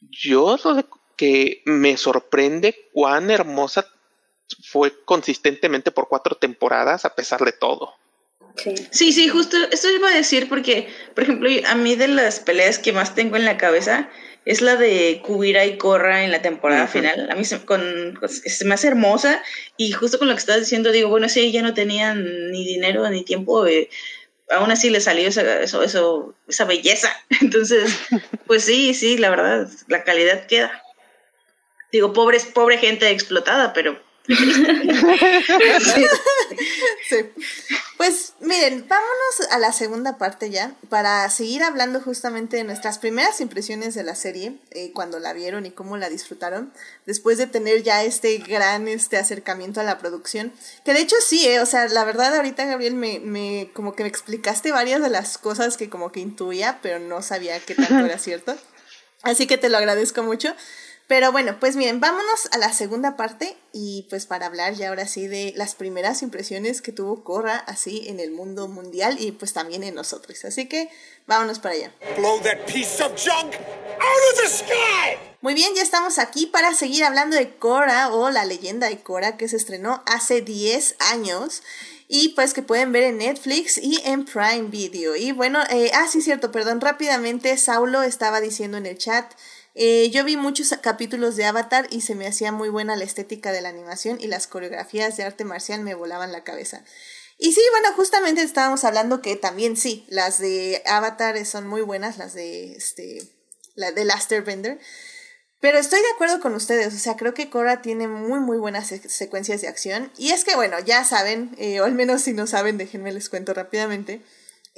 yo que me sorprende cuán hermosa fue consistentemente por cuatro temporadas a pesar de todo. Sí. sí, justo eso iba a decir porque, por ejemplo, a mí de las peleas que más tengo en la cabeza es la de Kubira y Korra en la temporada final. A mí se, con, me hace hermosa y justo con lo que estás diciendo digo, bueno, si ya no tenían ni dinero ni tiempo, eh, aún así le salió esa, eso, esa belleza. (laughs) Entonces, pues sí, sí, la verdad, la calidad queda. Digo, pobres, pobre gente explotada, pero Pues miren, vámonos a la segunda parte ya, para seguir hablando justamente de nuestras primeras impresiones de la serie, eh, cuando la vieron y cómo la disfrutaron, después de tener ya este gran este acercamiento a la producción, que de hecho sí, eh, o sea, la verdad ahorita Gabriel me, me como que me explicaste varias de las cosas que como que intuía, pero no sabía qué tanto era cierto. Así que te lo agradezco mucho. Pero bueno, pues miren, vámonos a la segunda parte y pues para hablar ya ahora sí de las primeras impresiones que tuvo Korra así en el mundo mundial y pues también en nosotros. Así que vámonos para allá. Muy bien, ya estamos aquí para seguir hablando de Korra o la leyenda de Korra que se estrenó hace 10 años y pues que pueden ver en Netflix y en Prime Video. Y bueno, eh, ah, sí, cierto, perdón, rápidamente Saulo estaba diciendo en el chat eh, yo vi muchos capítulos de Avatar y se me hacía muy buena la estética de la animación y las coreografías de arte marcial me volaban la cabeza. Y sí, bueno, justamente estábamos hablando que también sí, las de Avatar son muy buenas, las de este, la de Laster Bender. Pero estoy de acuerdo con ustedes, o sea, creo que Korra tiene muy, muy buenas secuencias de acción. Y es que, bueno, ya saben, eh, o al menos si no saben, déjenme les cuento rápidamente.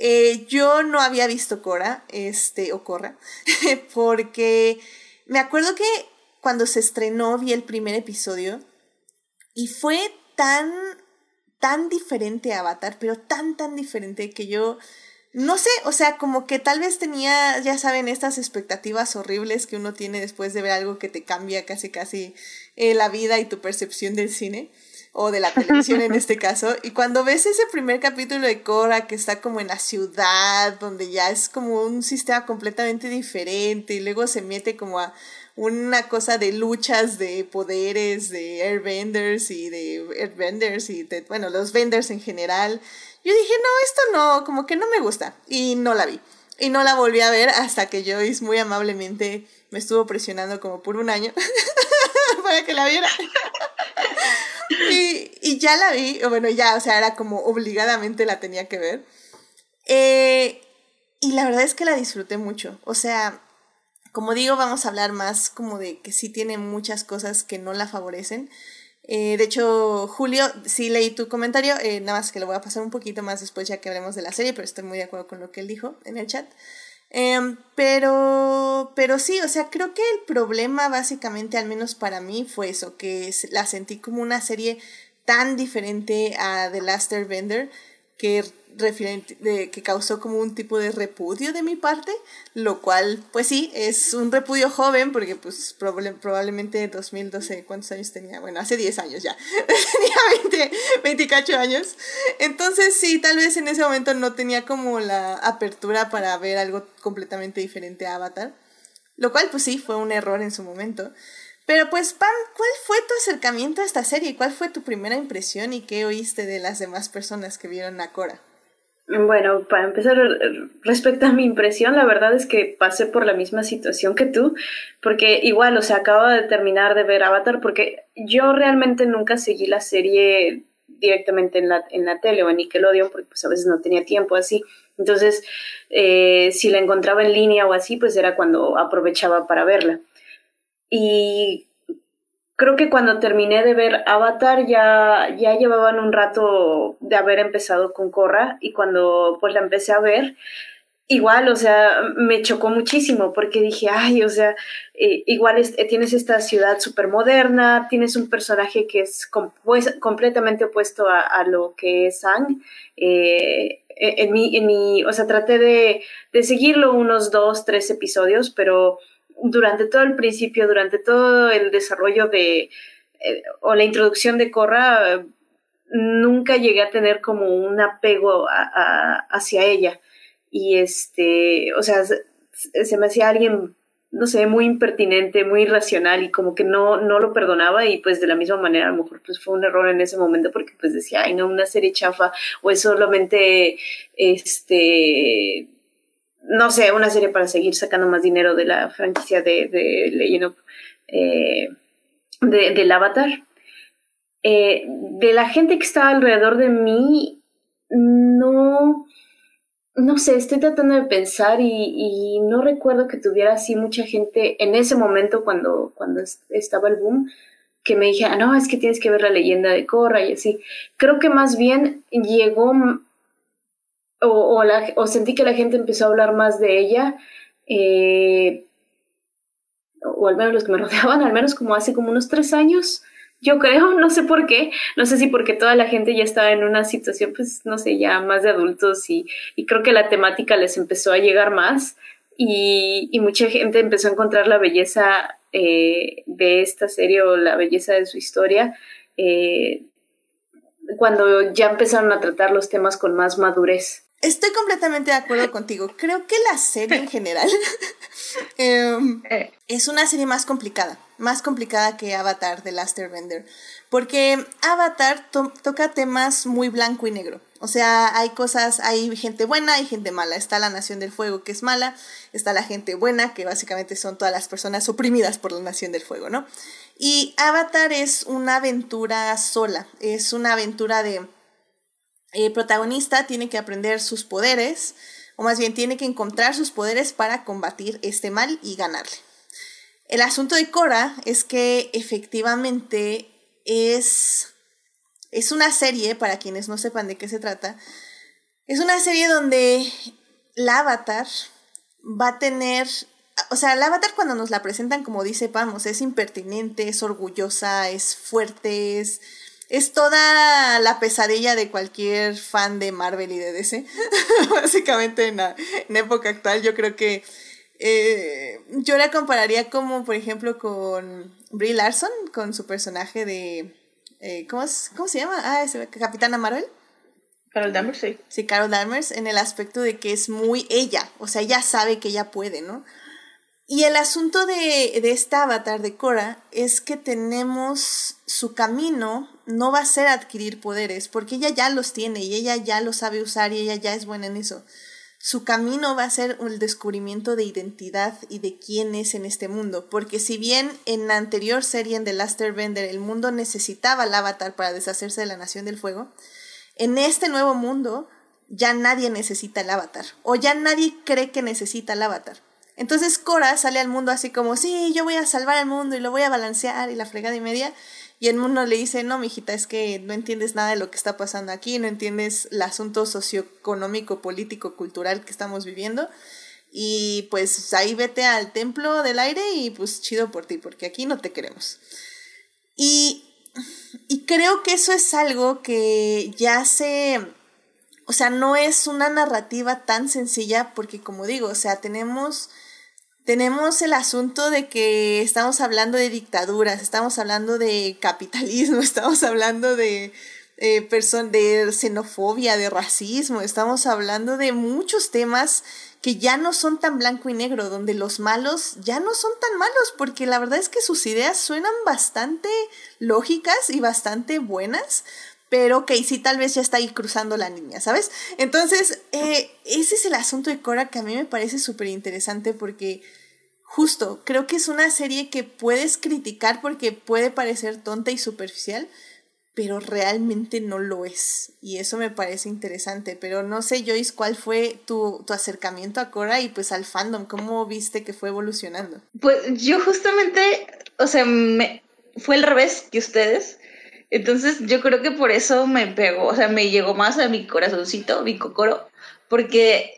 Eh, yo no había visto Cora, este, o Corra, (laughs) porque me acuerdo que cuando se estrenó vi el primer episodio y fue tan, tan diferente a Avatar, pero tan, tan diferente que yo, no sé, o sea, como que tal vez tenía, ya saben, estas expectativas horribles que uno tiene después de ver algo que te cambia casi, casi eh, la vida y tu percepción del cine o de la televisión en este caso. Y cuando ves ese primer capítulo de Cora que está como en la ciudad, donde ya es como un sistema completamente diferente y luego se mete como a una cosa de luchas de poderes de airbenders y de airbenders y de, bueno, los venders en general. Yo dije, no, esto no, como que no me gusta. Y no la vi. Y no la volví a ver hasta que Joyce muy amablemente me estuvo presionando como por un año (laughs) para que la viera. (laughs) y, ya la vi, bueno, ya, o sea, era como obligadamente la tenía que ver. Eh, y la verdad es que la disfruté mucho. O sea, como digo, vamos a hablar más como de que sí tiene muchas cosas que no la favorecen. Eh, de hecho, Julio, sí leí tu comentario, eh, nada más que lo voy a pasar un poquito más después ya que hablemos de la serie, pero estoy muy de acuerdo con lo que él dijo en el chat. Em, pero, pero sí, o sea, creo que el problema básicamente, al menos para mí, fue eso, que la sentí como una serie tan diferente a The Last Airbender que de, que causó como un tipo de repudio de mi parte, lo cual, pues sí, es un repudio joven, porque pues probablemente 2012, ¿cuántos años tenía? Bueno, hace 10 años ya, (laughs) tenía 20, 28 años. Entonces sí, tal vez en ese momento no tenía como la apertura para ver algo completamente diferente a Avatar, lo cual pues sí, fue un error en su momento. Pero pues, Pam, ¿cuál fue tu acercamiento a esta serie? ¿Cuál fue tu primera impresión y qué oíste de las demás personas que vieron a Cora? Bueno, para empezar, respecto a mi impresión, la verdad es que pasé por la misma situación que tú, porque igual, o sea, acabo de terminar de ver Avatar, porque yo realmente nunca seguí la serie directamente en la, en la tele o en Nickelodeon, porque pues a veces no tenía tiempo así. Entonces, eh, si la encontraba en línea o así, pues era cuando aprovechaba para verla. Y creo que cuando terminé de ver Avatar ya, ya llevaban un rato de haber empezado con Korra y cuando pues la empecé a ver, igual, o sea, me chocó muchísimo porque dije, ay, o sea, igual tienes esta ciudad súper moderna, tienes un personaje que es completamente opuesto a, lo que es Sang. Eh, en, mi, en mi, o sea, traté de, de seguirlo unos dos, tres episodios, pero durante todo el principio, durante todo el desarrollo de, eh, o la introducción de Corra, nunca llegué a tener como un apego hacia ella. Y este, o sea, se, me hacía alguien, no sé, muy impertinente, muy irracional y como que no, no lo perdonaba y pues de la misma manera a lo mejor pues fue un error en ese momento porque pues decía, ay no, una serie chafa o es solamente, este, no sé, una serie para seguir sacando más dinero de la franquicia de, de Legend of, eh, de, del Avatar. Eh, de la gente que estaba alrededor de mí, no, no sé, estoy tratando de pensar y, y, no recuerdo que tuviera así mucha gente en ese momento cuando, cuando estaba el boom que me dije, ah, no, es que tienes que ver la leyenda de Korra y así. Creo que más bien llegó o, la, o sentí que la gente empezó a hablar más de ella, eh, o al menos los que me (laughs) rodeaban, al menos como hace como unos tres años, yo creo, (laughs) no sé por qué, no sé si porque toda la gente ya estaba en una situación, pues, no sé, ya más de adultos y, y creo que la temática les empezó a llegar más y, y mucha gente empezó a encontrar la belleza eh, de esta serie o la belleza de su historia. Eh, cuando ya empezaron a tratar los temas con más madurez. Estoy completamente de acuerdo contigo. Creo que la serie en general (laughs) em, eh. es una serie más complicada, más complicada que Avatar de Last Airbender, porque Avatar toca temas muy blanco y negro. O sea, hay cosas, hay gente buena, hay gente mala. Está la Nación del Fuego que es mala, está la gente buena, que básicamente son todas las personas oprimidas por la Nación del Fuego, ¿no? Y Avatar es una aventura sola, es una aventura de el protagonista tiene que aprender sus poderes, o más bien tiene que encontrar sus poderes para combatir este mal y ganarle. El asunto de Cora es que efectivamente es, es una serie, para quienes no sepan de qué se trata, es una serie donde la avatar va a tener, o sea, la avatar cuando nos la presentan, como dice Pamos, es impertinente, es orgullosa, es fuerte, es es toda la pesadilla de cualquier fan de Marvel y de DC. (laughs) Básicamente en la época actual yo creo que eh, yo la compararía como por ejemplo con Brie Larson, con su personaje de... Eh, ¿cómo, se llama? Ah, es Capitana Marvel. Carol Danvers, sí. Sí, Carol Danvers, en el aspecto de que es muy ella, o sea, ella sabe que ella puede, ¿no? Y el asunto de, de esta avatar de Cora es que tenemos su camino no va a ser adquirir poderes, porque ella ya los tiene y ella ya lo sabe usar y ella ya es buena en eso. Su camino va a ser el descubrimiento de identidad y de quién es en este mundo, porque si bien en la anterior serie en The Last Airbender el mundo necesitaba al avatar para deshacerse de la Nación del Fuego, en este nuevo mundo ya nadie necesita el avatar, o ya nadie cree que necesita el avatar. Entonces Cora sale al mundo así como, sí, yo voy a salvar al mundo y lo voy a balancear y la fregada y media. Y el mundo le dice, no, mijita, es que no entiendes nada de lo que está pasando aquí, no entiendes el asunto socioeconómico, político, cultural que estamos viviendo. Y pues ahí vete al templo del aire y pues chido por ti, porque aquí no te queremos. Y y creo que eso es algo que ya se, o sea, no es una narrativa tan sencilla porque como digo, o sea, tenemos tenemos el asunto de que estamos hablando de dictaduras, estamos hablando de capitalismo, (laughs) estamos hablando de, eh, de xenofobia, de racismo, estamos hablando de muchos temas que ya no son tan blanco y negro, donde los malos ya no son tan malos, porque la verdad es que sus ideas suenan bastante lógicas y bastante buenas, pero sí tal vez ya está ahí cruzando la niña, ¿sabes? Entonces, eh, ese es el asunto de Cora que a mí me parece súper interesante porque justo, creo que es una serie que puedes criticar porque puede parecer tonta y superficial, pero realmente no lo es. Y eso me parece interesante. Pero no sé, Joyce, ¿cuál fue tu, tu acercamiento a Cora y pues al fandom? ¿Cómo viste que fue evolucionando? Pues yo justamente, o sea, me, fue al revés que ustedes. Entonces yo creo que por eso me pegó, o sea, me llegó más a mi corazoncito, mi cocoro, porque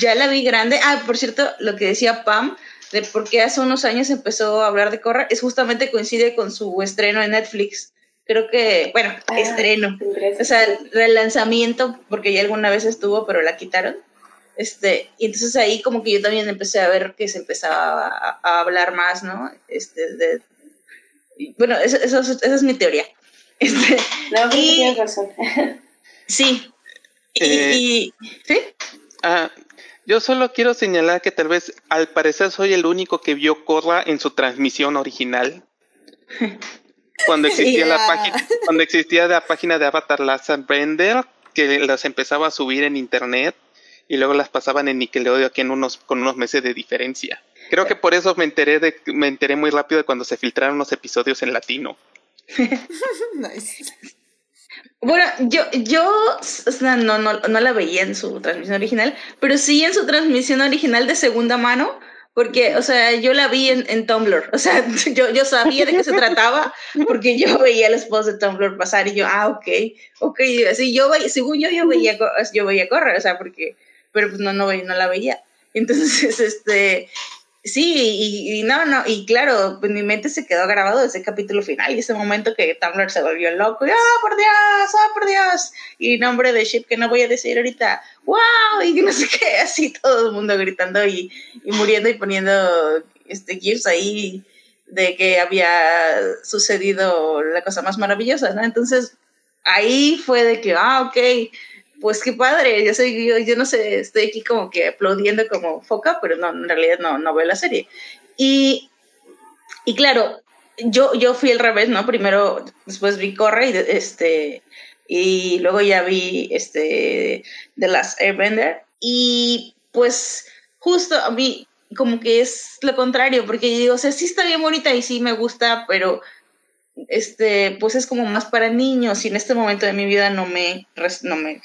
ya la vi grande. Ah, por cierto, lo que decía Pam, de por qué hace unos años empezó a hablar de Corra, es justamente coincide con su estreno en Netflix. Creo que, bueno, ah, estreno. O sea, el lanzamiento, porque ya alguna vez estuvo, pero la quitaron. Este, y entonces ahí como que yo también empecé a ver que se empezaba a, hablar más, ¿no? Este, de, bueno, eso, eso, esa es mi teoría. Este, no, y, tienes razón. Sí. y, eh, ¿Sí? Ah, yo solo quiero señalar que tal vez al parecer soy el único que vio Korra en su transmisión original. (laughs) Cuando existía la página, cuando existía la página de Avatar Last Bender, que las empezaba a subir en internet y luego las pasaban en Nickelodeon aquí en unos, con unos meses de diferencia. Creo que por eso me enteré de, me enteré muy rápido de cuando se filtraron los episodios en latino. (laughs) Bueno, yo, yo no, no, no la veía en su transmisión original, pero sí en su transmisión original de segunda mano, porque, o sea, yo la vi en, en Tumblr, o sea, (laughs) yo, yo sabía de qué se trataba, porque yo veía los posts de Tumblr pasar y yo, ah, ok, ok, así yo veía, según yo, yo veía, yo veía correr, o sea, porque, pero pues no, no, no la veía. Entonces, (laughs) este, Sí, y, no, no, y claro, en mi mente se quedó grabado ese capítulo final y ese momento que Tumblr se volvió loco, y, ¡ah, por Dios! ¡ah, por Dios! Y nombre de ship que no voy a decir ahorita, ¡wow! Y no sé qué, (laughs) así todo el mundo gritando y, y muriendo y poniendo este GIFs ahí de que había sucedido la cosa más maravillosa, ¿no? Entonces, ahí fue de que, ah, ok, pues qué padre, yo soy, yo, yo, no sé, estoy aquí como que aplaudiendo como foca, pero no, en realidad no, no veo la serie. Y, y claro, yo, yo fui al revés, ¿no? Primero, después vi Corre y, este, y luego ya vi este, The Last Airbender. Y pues justo a mí como que es lo contrario, porque yo digo, o sea, sí está bien bonita y sí me gusta, pero este, pues es como más para niños y en este momento de mi vida no me, no me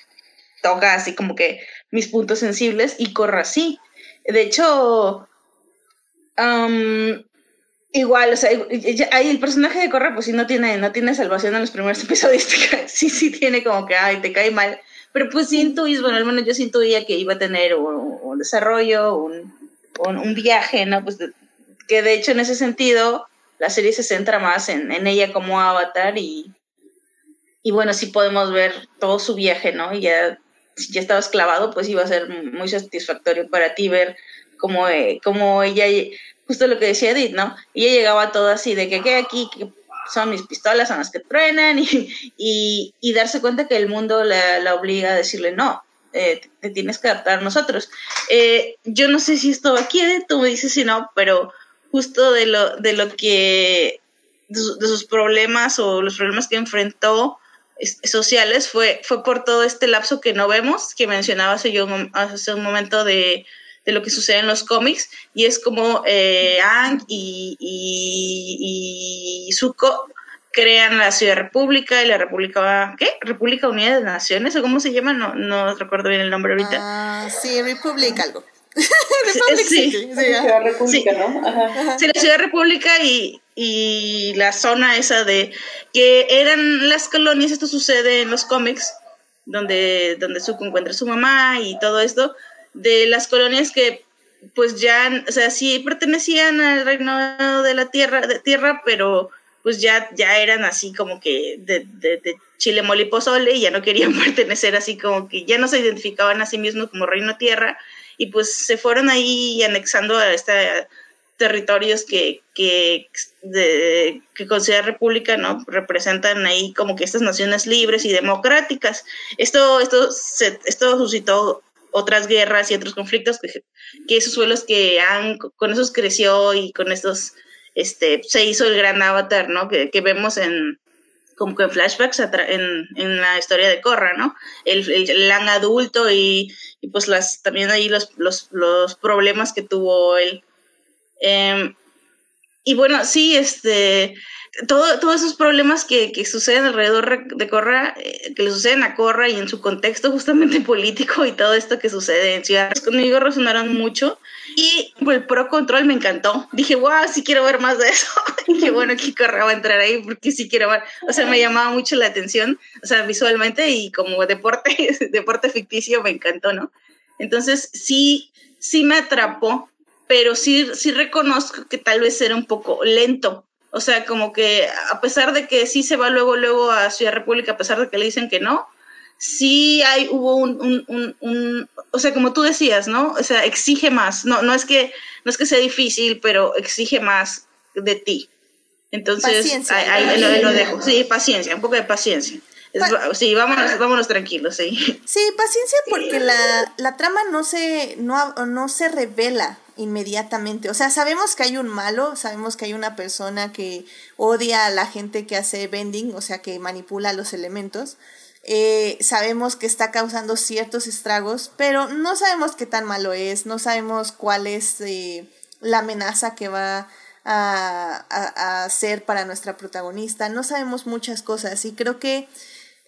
toca así como que mis puntos sensibles y corra así. De hecho, igual, o sea, ahí el personaje de Corra, pues sí, no tiene, no tiene salvación en los primeros (laughs) episodios. sí, sí tiene como que, ay, te cae mal. Pero pues sí intuís, bueno, al menos yo sí intuía que iba a tener un, desarrollo, un, un, viaje, ¿no? Pues que de hecho en ese sentido la serie se centra más en, en ella como avatar y, y bueno, sí podemos ver todo su viaje, ¿no? Y ya si ya estabas clavado, pues iba a ser muy satisfactorio para ti ver cómo, eh, cómo ella, justo lo que decía Edith, ¿no? Ella llegaba todo así de que, ¿qué aquí? Que son mis pistolas, son las que truenan (laughs) y, y, darse cuenta que el mundo la, la obliga a decirle, no, eh, te, tienes que adaptar a nosotros. Eh, yo no sé si esto aquí, tú me dices si no, pero justo de lo, de lo que, de, sus problemas o los problemas que enfrentó sociales fue, fue por todo este lapso que no vemos, que mencionaba hace, hace un momento de, de lo que sucede en los cómics, y es como eh, Ang y, y, y, Zuko crean la Ciudad República y la República, ¿qué? República Unida de Naciones, o cómo se llama, no, no recuerdo bien el nombre ahorita. Ah, sí, República algo. (laughs) sí, sí, la Ciudad República, ¿no? Sí, la Ciudad República y, y la zona esa de que eran las colonias, esto sucede en los cómics, donde, donde Zuko encuentra a su mamá y todo esto, de las colonias que pues ya, o sea, sí pertenecían al reino de la tierra, de tierra, pero pues ya, ya eran así como que de, de, de chile mole y pozole y ya no querían (laughs) pertenecer así como que ya no se identificaban a sí mismos como reino tierra y pues se fueron ahí anexando a estos territorios que, que, de, que considera república, ¿no? Representan ahí como que estas naciones libres y democráticas. Esto, esto, se, esto suscitó otras guerras y otros conflictos que, que esos suelos que han, con esos creció y con estos, este, se hizo el gran avatar, ¿no? Que, que vemos en, como que en flashbacks en, en, la historia de Corra, ¿no? El, el, adulto y, y, pues las, también ahí los, los, los problemas que tuvo él. Eh, y bueno, sí, este, todo, todos esos problemas que, que, suceden alrededor de Corra, eh, que le suceden a Corra y en su contexto justamente (laughs) político y todo esto que sucede en Ciudad, conmigo resonaron mucho. Y el Pro Control me encantó. Dije, wow, sí quiero ver más de eso. (laughs) qué bueno que Corra va a entrar ahí porque sí quiero ver. O sea, me llamaba mucho la atención, o sea, visualmente y como deporte, (laughs) deporte ficticio me encantó, ¿no? Entonces, sí, sí me atrapó pero sí, sí reconozco que tal vez era un poco lento. O sea, como que a pesar de que sí se va luego, luego a Ciudad República, a pesar de que le dicen que no, sí hay, hubo un, un, un, un, o sea, como tú decías, ¿no? O sea, exige más. No, no, es que, no es que sea difícil, pero exige más de ti. Entonces, paciencia, ahí, ahí lo, lo, dejo. Sí, paciencia, un poco de paciencia. sí, vámonos, vámonos tranquilos, sí. Sí, paciencia porque la, la trama no se, no, no se revela inmediatamente. O sea, sabemos que hay un malo, sabemos que hay una persona que odia a la gente que hace bending, o sea, que manipula los elementos. Eh, sabemos que está causando ciertos estragos, pero no sabemos qué tan malo es, no sabemos cuál es eh, la amenaza que va a, a, a ser para nuestra protagonista, no sabemos muchas cosas y creo que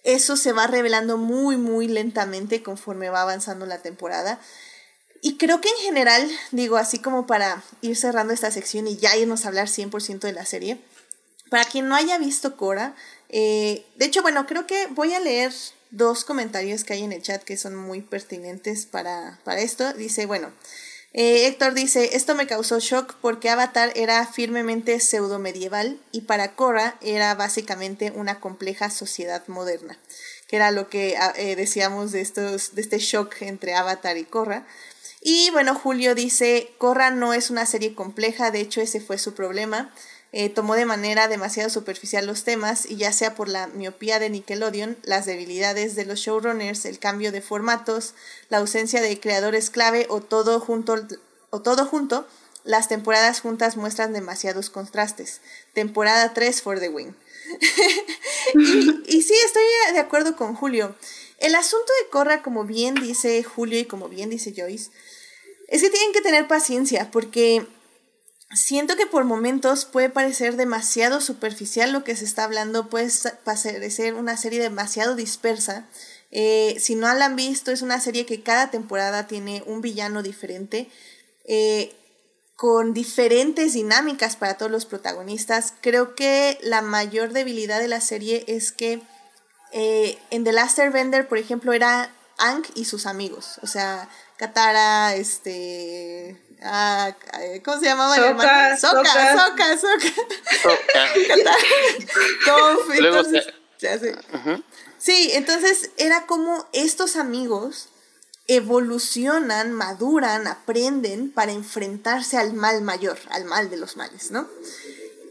eso se va revelando muy, muy lentamente conforme va avanzando la temporada. Y creo que en general, digo, así como para ir cerrando esta sección y ya irnos a hablar 100% de la serie, para quien no haya visto Cora, eh, de hecho, bueno, creo que voy a leer dos comentarios que hay en el chat que son muy pertinentes para, para esto. Dice, bueno, eh, Héctor dice, esto me causó shock porque Avatar era firmemente pseudo medieval y para Cora era básicamente una compleja sociedad moderna, que era lo que ah, eh, decíamos de, estos, de este shock entre Avatar y Korra. Y bueno, Julio dice, Corra no es una serie compleja, de hecho ese fue su problema. Eh, tomó de manera demasiado superficial los temas y ya sea por la miopía de Nickelodeon, las debilidades de los showrunners, el cambio de formatos, la ausencia de creadores clave o todo junto, o todo junto las temporadas juntas muestran demasiados contrastes. Temporada 3 for the win. (laughs) y, y sí, estoy de acuerdo con Julio. El asunto de Corra, como bien dice Julio y como bien dice Joyce, es que tienen que tener paciencia porque siento que por momentos puede parecer demasiado superficial lo que se está hablando, puede parecer una serie demasiado dispersa. Eh, si no la han visto, es una serie que cada temporada tiene un villano diferente, eh, con diferentes dinámicas para todos los protagonistas. Creo que la mayor debilidad de la serie es que eh, en The Last Airbender, por ejemplo, era Ang y sus amigos. O sea, Katara, este. Ah, ¿Cómo se llamaba el Soka, Soka, Soka. Soka. Luego entonces, ya sé. Sí, entonces era como estos amigos evolucionan, maduran, aprenden para enfrentarse al mal mayor, al mal de los males, ¿no?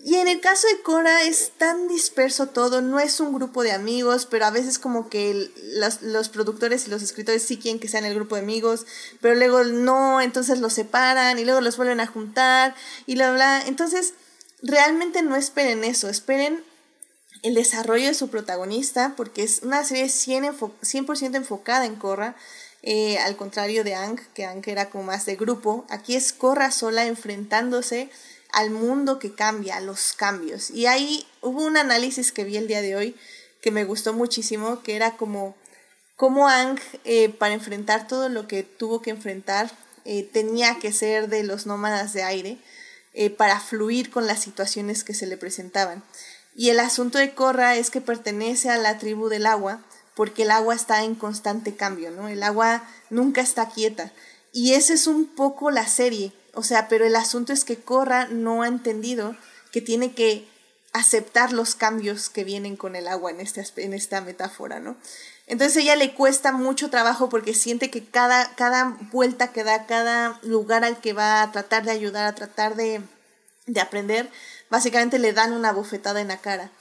Y en el caso de Cora es tan disperso todo, no es un grupo de amigos, pero a veces como que los, los, productores y los escritores sí quieren que sean el grupo de amigos, pero luego no, entonces los separan y luego los vuelven a juntar y bla, bla. Entonces, realmente no esperen eso, esperen el desarrollo de su protagonista, porque es una serie 100%, enfocada en Korra, eh, al contrario de Ang, que Ang era como más de grupo, aquí es Korra sola enfrentándose al mundo que cambia, a los cambios. Y ahí hubo un análisis que vi el día de hoy que me gustó muchísimo, que era como cómo Ang, eh, para enfrentar todo lo que tuvo que enfrentar, eh, tenía que ser de los nómadas de aire eh, para fluir con las situaciones que se le presentaban. Y el asunto de Korra es que pertenece a la tribu del agua, porque el agua está en constante cambio, ¿no? El agua nunca está quieta. Y esa es un poco la serie. O sea, pero el asunto es que Corra no ha entendido que tiene que aceptar los cambios que vienen con el agua en, este, en esta metáfora, ¿no? Entonces ella le cuesta mucho trabajo porque siente que cada, cada vuelta que da, cada lugar al que va a tratar de ayudar, a tratar de, de aprender, básicamente le dan una bofetada en la cara.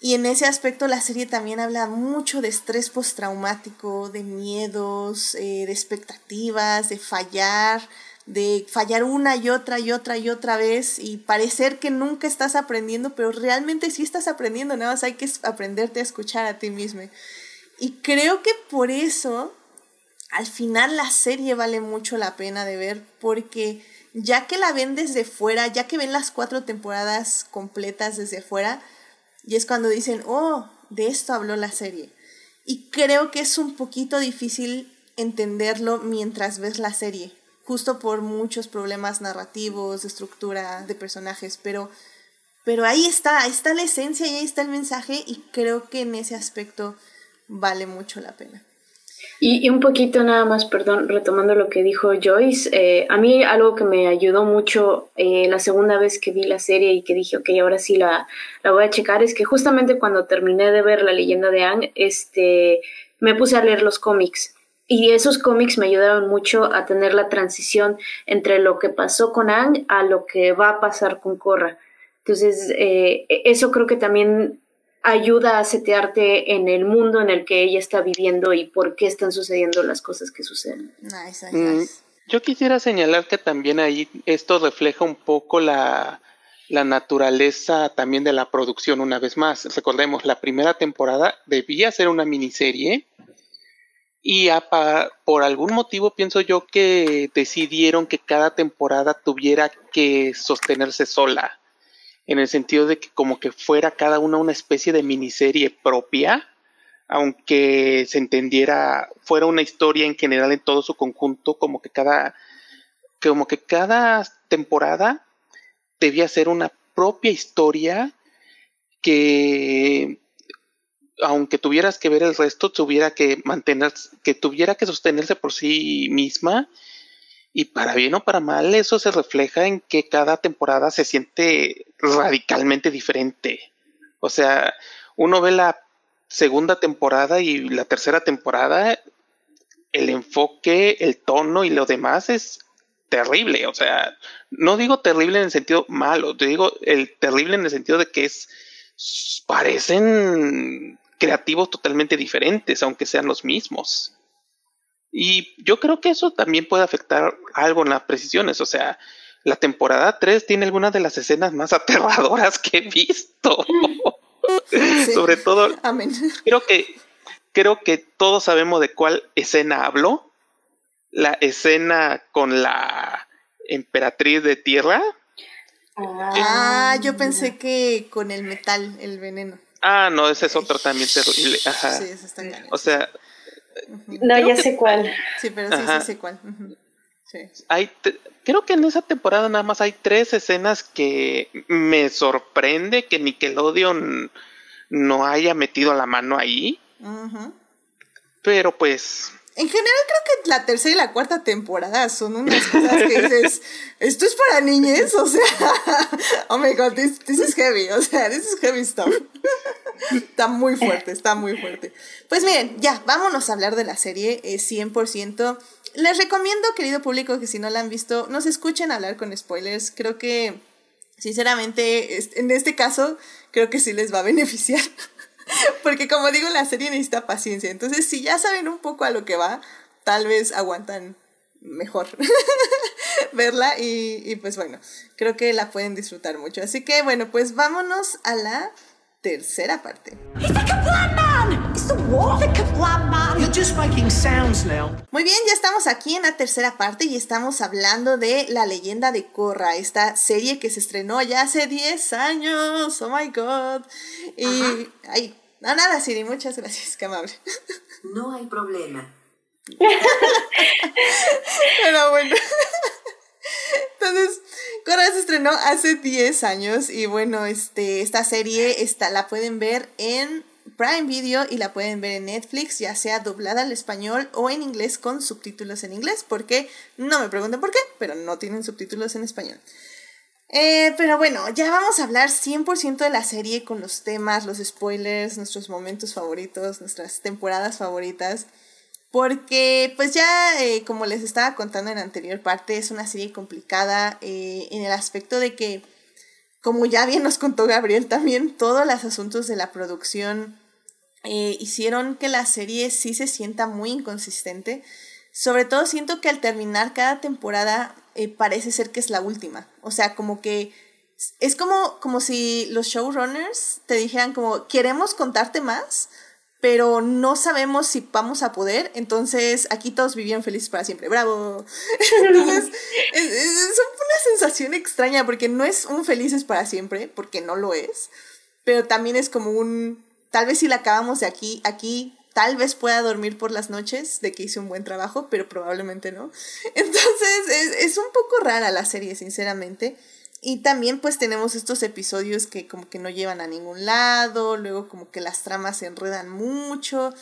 Y en ese aspecto la serie también habla mucho de estrés postraumático, de miedos, eh, de expectativas, de fallar, de fallar una y otra y otra y otra vez y parecer que nunca estás aprendiendo, pero realmente sí estás aprendiendo, nada más hay que aprenderte a escuchar a ti mismo. Y creo que por eso al final la serie vale mucho la pena de ver porque ya que la ven desde fuera, ya que ven las cuatro temporadas completas desde fuera, y es cuando dicen, oh, de esto habló la serie. Y creo que es un poquito difícil entenderlo mientras ves la serie, justo por muchos problemas narrativos, de estructura, de personajes, pero, pero ahí está, ahí está la esencia y ahí está el mensaje y creo que en ese aspecto vale mucho la pena. Y, un poquito nada más, perdón, retomando lo que dijo Joyce, eh, a mí algo que me ayudó mucho eh, la segunda vez que vi la serie y que dije, ok, ahora sí la, la voy a checar, es que justamente cuando terminé de ver la leyenda de Anne, este, me puse a leer los cómics. Y esos cómics me ayudaron mucho a tener la transición entre lo que pasó con Anne a lo que va a pasar con Korra. Entonces, eh, eso creo que también ayuda a setearte en el mundo en el que ella está viviendo y por qué están sucediendo las cosas que suceden. Mm, yo quisiera señalar que también ahí esto refleja un poco la, la naturaleza también de la producción una vez más. Recordemos, la primera temporada debía ser una miniserie y por algún motivo pienso yo que decidieron que cada temporada tuviera que sostenerse sola. En el sentido de que como que fuera cada una una especie de miniserie propia, aunque se entendiera, fuera una historia en general en todo su conjunto, como que cada, como que cada temporada debía ser una propia historia que aunque tuvieras que ver el resto, tuviera que mantener, que tuviera que sostenerse por sí misma y para bien o para mal, eso se refleja en que cada temporada se siente radicalmente diferente. O sea, uno ve la segunda temporada y la tercera temporada, el enfoque, el tono y lo demás es terrible. O sea, no digo terrible en el sentido malo, te digo el terrible en el sentido de que es parecen creativos totalmente diferentes, aunque sean los mismos. Y yo creo que eso también puede afectar algo en las precisiones. O sea, la temporada 3 tiene algunas de las escenas más (laughs) aterradoras que he visto. (laughs) Sobre todo, creo que creo que todos sabemos de cuál escena hablo. La escena con la emperatriz de tierra. Ah, yo pensé que con el metal, el veneno. Ah, no, ese es otro también terrible. Ajá. Sí, ese está O sea, no, ya sé cuál. Sí, pero sí, sí sé cuál. Hay creo que en esa temporada nada más hay tres escenas que me sorprende que Nickelodeon no haya metido la mano ahí. Pero pues en general creo que la tercera y la cuarta temporada son unas cosas que dices, (laughs) esto es para niñez, o sea, (laughs) oh my god, this, is heavy, o sea, this is heavy stuff. está muy fuerte, está muy fuerte. Pues miren, ya, vámonos a hablar de la serie eh, 100%. Les recomiendo, querido público, que si no la han visto, nos escuchen hablar con spoilers. Creo que, sinceramente, en este caso, creo que sí les va a beneficiar. (laughs) Porque como digo, la serie necesita paciencia. Entonces, si ya saben un poco a lo que va, tal vez aguantan mejor (laughs) verla y, pues bueno, creo que la pueden disfrutar mucho. Así que bueno, pues vámonos a la tercera parte. Muy bien, ya estamos aquí en la tercera parte y estamos hablando de La leyenda de Korra, esta serie que se estrenó ya hace 10 años. Oh my god. Y ay, no, nada, Siri, muchas gracias, qué amable. (laughs) No hay problema. (laughs) Pero bueno. Entonces, Korra se estrenó hace 10 años y bueno, este, esta serie está, la pueden ver en Prime Video y la pueden ver en Netflix, ya sea doblada al español o en inglés con subtítulos en inglés, porque no me pregunten por qué, pero no tienen subtítulos en español. Eh, pero bueno, ya vamos a hablar 100% de la serie con los temas, los spoilers, nuestros momentos favoritos, nuestras temporadas favoritas. Porque pues ya, eh, como les estaba contando en la anterior parte, es una serie complicada eh, en el aspecto de que, como ya bien nos contó Gabriel también, todos los asuntos de la producción eh, hicieron que la serie sí se sienta muy inconsistente. Sobre todo siento que al terminar cada temporada parece ser que es la última. O sea, como que es como, como si los showrunners te dijeran como, queremos contarte más, pero no sabemos si vamos a poder, entonces aquí todos vivían felices para siempre, bravo. (laughs) Entonces, (laughs) es, es, una sensación extraña porque no es un felices para siempre, porque no lo es, pero también es como un, tal vez si la acabamos de aquí, aquí tal vez pueda dormir por las noches de que hice un buen trabajo, pero probablemente no. (laughs) Entonces es, es un poco rara la serie, sinceramente. Y también pues tenemos estos episodios que como que no llevan a ningún lado, luego como que las tramas se enredan mucho.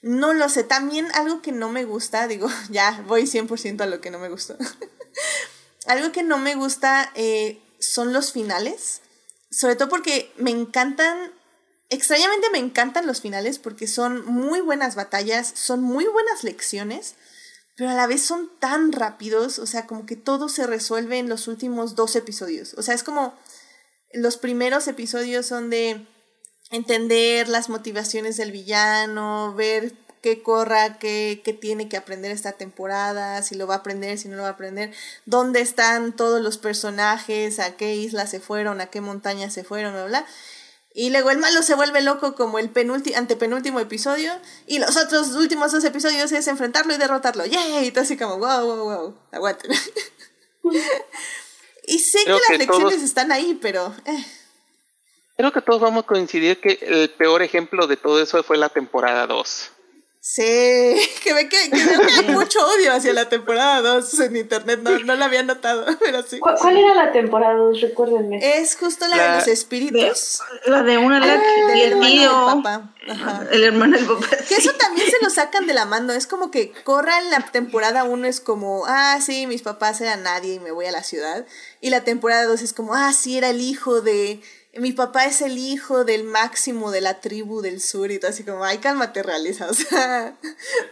No lo sé, también algo que no me gusta, (laughs) digo, ya voy 100% a lo que no me gustó. (laughs) algo que no me gusta eh, son los finales, sobre todo porque me encantan, extrañamente me encantan los finales porque son muy buenas batallas, son muy buenas lecciones pero a la vez son tan rápidos, o sea, como que todo se resuelve en los últimos dos episodios. O sea, es como los primeros episodios son de entender las motivaciones del villano, ver qué corra, qué, qué, tiene que aprender esta temporada, si lo va a aprender, si no lo va a aprender, dónde están todos los personajes, a qué isla se fueron, a qué montaña se fueron, bla, bla. Y luego el malo se vuelve loco como el antepenúltimo episodio. Y los otros últimos dos episodios es enfrentarlo y derrotarlo. ¡Yay! Y todo así como, wow, wow, wow. Aguanten. (laughs) y sé que, las lecciones están ahí, pero. Eh. Creo que todos vamos a coincidir que el peor ejemplo de todo eso fue la temporada 2. Sí, (laughs) que ve que, hay mucho odio hacia la temporada 2 en internet, no, no la había notado, (laughs) pero sí. ¿Cuál, era la temporada 2? Recuérdenme. Es justo la, de los espíritus. la de una la ah, y el tío. El hermano del papá. Que eso también se lo sacan de la mano, es como que corra en la temporada 1 es como, ah, sí, mis papás eran nadie y me voy a la ciudad. Y la temporada 2 es como, ah, sí, era el hijo de mi papá es el hijo del máximo de la tribu del sur y todo así como, ay, cálmate, realiza. (laughs) O sea,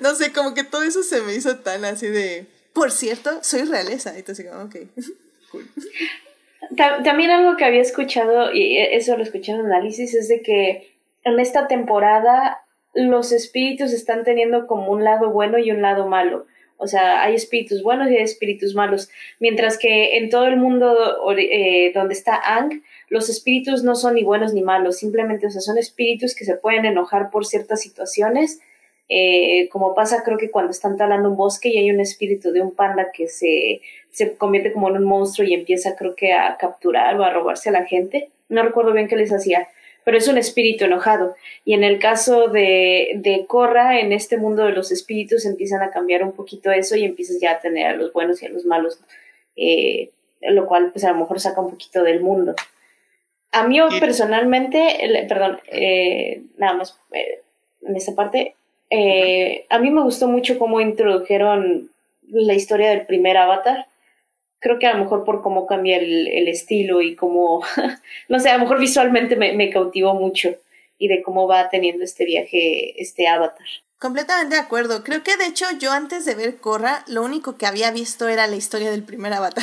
no sé, como que todo eso se me hizo tan así de, por cierto, soy realeza. Y todo así como, ok, También algo que había escuchado, y eso lo escuché en análisis, es de que en esta temporada los espíritus están teniendo como un lado bueno y un lado malo. O sea, hay espíritus buenos y hay espíritus malos. Mientras que en todo el mundo eh, donde está Ang, los espíritus no son ni buenos ni malos, simplemente, o sea, son espíritus que se pueden enojar por ciertas situaciones, eh, como pasa creo que cuando están talando un bosque y hay un espíritu de un panda que se, se convierte como en un monstruo y empieza creo que a capturar o a robarse a la gente. No recuerdo bien qué les hacía, pero es un espíritu enojado. Y en el caso de, de Korra, en este mundo de los espíritus empiezan a cambiar un poquito eso y empiezas ya a tener a los buenos y a los malos, eh, lo cual pues a lo mejor saca un poquito del mundo. A mí personalmente, perdón, eh, nada más eh, en esta parte, eh, a mí me gustó mucho cómo introdujeron la historia del primer avatar. Creo que a lo mejor por cómo cambia el, el estilo y cómo, (laughs) no sé, a lo mejor visualmente me, me cautivó mucho y de cómo va teniendo este viaje, este avatar. Completamente de acuerdo. Creo que de hecho yo antes de ver Korra, lo único que había visto era la historia del primer avatar.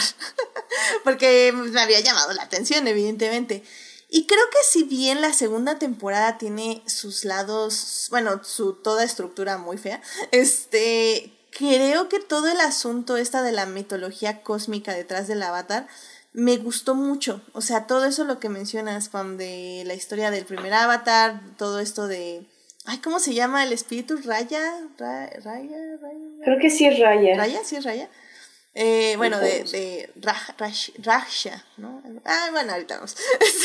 (laughs) Porque me había llamado la atención, evidentemente. Y creo que si bien la segunda temporada tiene sus lados, bueno, su toda estructura muy fea, este, creo que todo el asunto esta de la mitología cósmica detrás del avatar me gustó mucho. O sea, todo eso lo que mencionas, Pam, de la historia del primer avatar, todo esto de Ay, ¿cómo se llama el espíritu? ¿Raya? ¿Raya? ¿Raya? Creo que sí es Raya. ¿Raya? ¿Sí es Raya? Eh, bueno, de, de Raja, ¿no? Ah, bueno, ahorita vamos.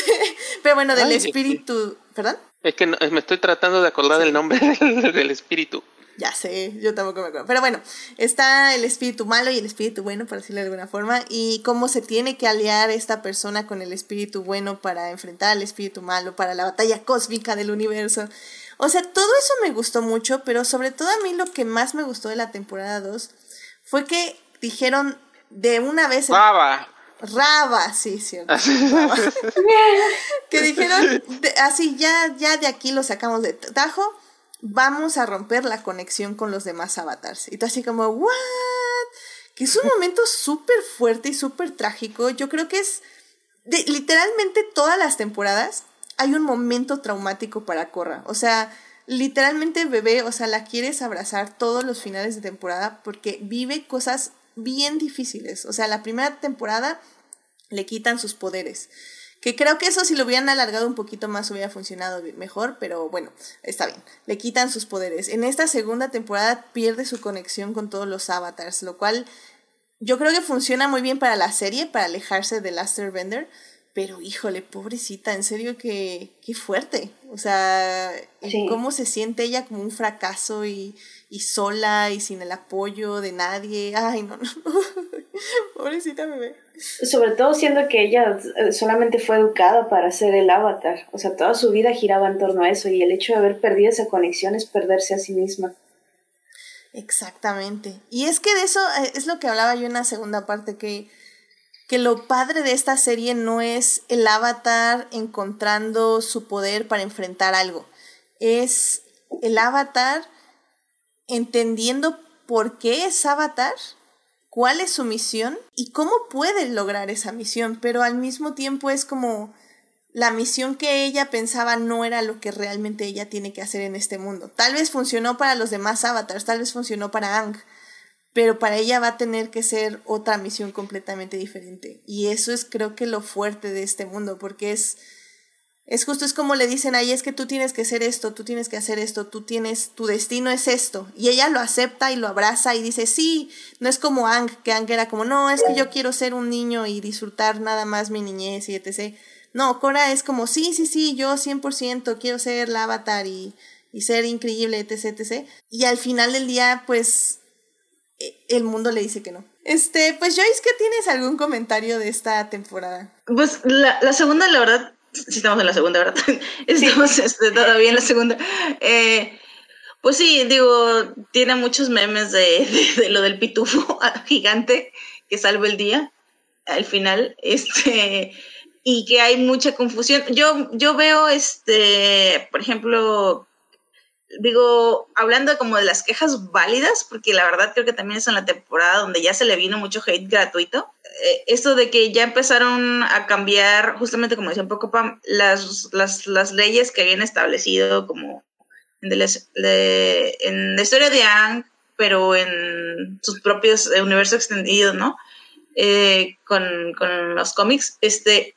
(laughs) Pero bueno, del espíritu. ¿Perdón? Es que me estoy tratando de acordar (laughs) del nombre del, espíritu. Ya sé, yo tampoco me acuerdo. Pero bueno, está el espíritu malo y el espíritu bueno, por decirlo de alguna forma, y cómo se tiene que aliar esta persona con el espíritu bueno para enfrentar al espíritu malo, para la batalla cósmica del universo. O sea, todo eso me gustó mucho, pero sobre todo a mí lo que más me gustó de la temporada 2 fue que dijeron de una vez... Baba, Raba, sí, cierto. (laughs) que dijeron, así ya, ya de aquí lo sacamos de tajo, vamos a romper la conexión con los demás avatars. Y tú así como, ¿what? Que es un momento súper fuerte y súper trágico. Yo creo que es de literalmente todas las temporadas hay un momento traumático para Korra. O sea, literalmente bebé, o sea, la quieres abrazar todos los finales de temporada porque vive cosas bien difíciles. O sea, la primera temporada le quitan sus poderes. Que creo que eso si lo hubieran alargado un poquito más hubiera funcionado mejor, pero bueno, está bien. Le quitan sus poderes. En esta segunda temporada pierde su conexión con todos los avatars, lo cual yo creo que funciona muy bien para la serie, para alejarse de Laster Bender. Pero híjole, pobrecita, en serio que, qué fuerte. O sea, cómo se siente ella como un fracaso y, y sola y sin el apoyo de nadie. Ay, no, no. (laughs) pobrecita bebé. Sobre todo siendo que ella eh, solamente fue educada para ser el avatar. O sea, toda su vida giraba en torno a eso y el hecho de haber perdido esa conexión es perderse a sí misma. Exactamente. Y es que de eso eh, es lo que hablaba yo en la segunda parte, que, que lo padre de esta serie no es el avatar encontrando su poder para enfrentar algo. Es el avatar entendiendo por qué es avatar cuál es su misión y cómo puede lograr esa misión, pero al mismo tiempo es como la misión que ella pensaba no era lo que realmente ella tiene que hacer en este mundo. Tal vez funcionó para los demás avatars, tal vez funcionó para Ang, pero para ella va a tener que ser otra misión completamente diferente. Y eso es creo que lo fuerte de este mundo, porque es es justo, es como le dicen ahí, es que tú tienes que hacer esto, tú tienes que hacer esto, tú tienes, tu destino es esto. Y ella lo acepta y lo abraza y dice, sí, no es como Ang, que Ang era como, no, es que yo quiero ser un niño y disfrutar nada más mi niñez y etc. No, Cora es como, sí, sí, sí, yo 100% quiero ser la avatar y, y ser increíble, etc, etc. Y al final del día, pues, el mundo le dice que no. Este, pues Joyce, ¿qué tienes algún comentario de esta temporada? Pues la, la segunda, la verdad, sí estamos en la segunda, ¿verdad? (laughs) Estamos este, todavía en la segunda. Eh, pues sí, digo, tiene muchos memes de, de, lo del pitufo (laughs) gigante que salva el día al final, este, y que hay mucha confusión. Yo, yo veo, este, por ejemplo, digo, hablando como de las quejas válidas, porque la verdad creo que también es en la temporada donde ya se le vino mucho hate gratuito. Eh, esto de que ya empezaron a cambiar, justamente como decía un poco Pam, las, las, las leyes que habían establecido como en, la historia de Ang, pero en sus propios eh, universos extendidos, ¿no? Eh, con, con, los cómics, este,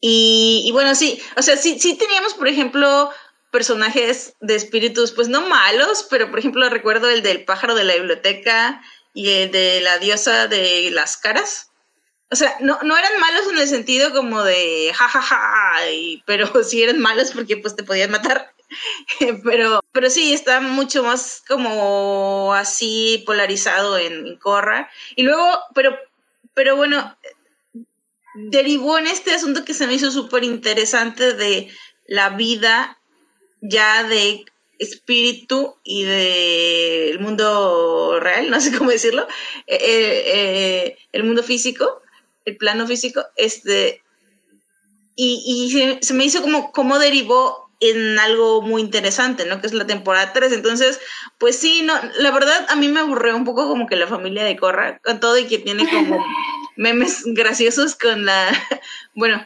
y, y, bueno, sí, o sea, sí, sí teníamos, por ejemplo, personajes de espíritus, pues no malos, pero por ejemplo recuerdo el del pájaro de la biblioteca y el de la diosa de las caras. O sea, no, no eran malos en el sentido como de jajaja, ja, ja, pero (laughs) sí eran malos porque pues te podían matar. (laughs) pero, pero sí, está mucho más como así polarizado en, en Corra. Y luego, pero, pero bueno, derivó en este asunto que se me hizo súper interesante de la vida ya de espíritu y de el mundo real, no sé (laughs) cómo decirlo, eh, eh, el mundo físico, el plano físico, este, y, y se, me hizo como, como derivó en algo muy interesante, ¿no? Que es la temporada 3. Entonces, pues sí, no, la verdad a mí me aburrió un poco como que la familia de Corra, con todo y que tiene como (laughs) memes graciosos con la, (laughs) bueno,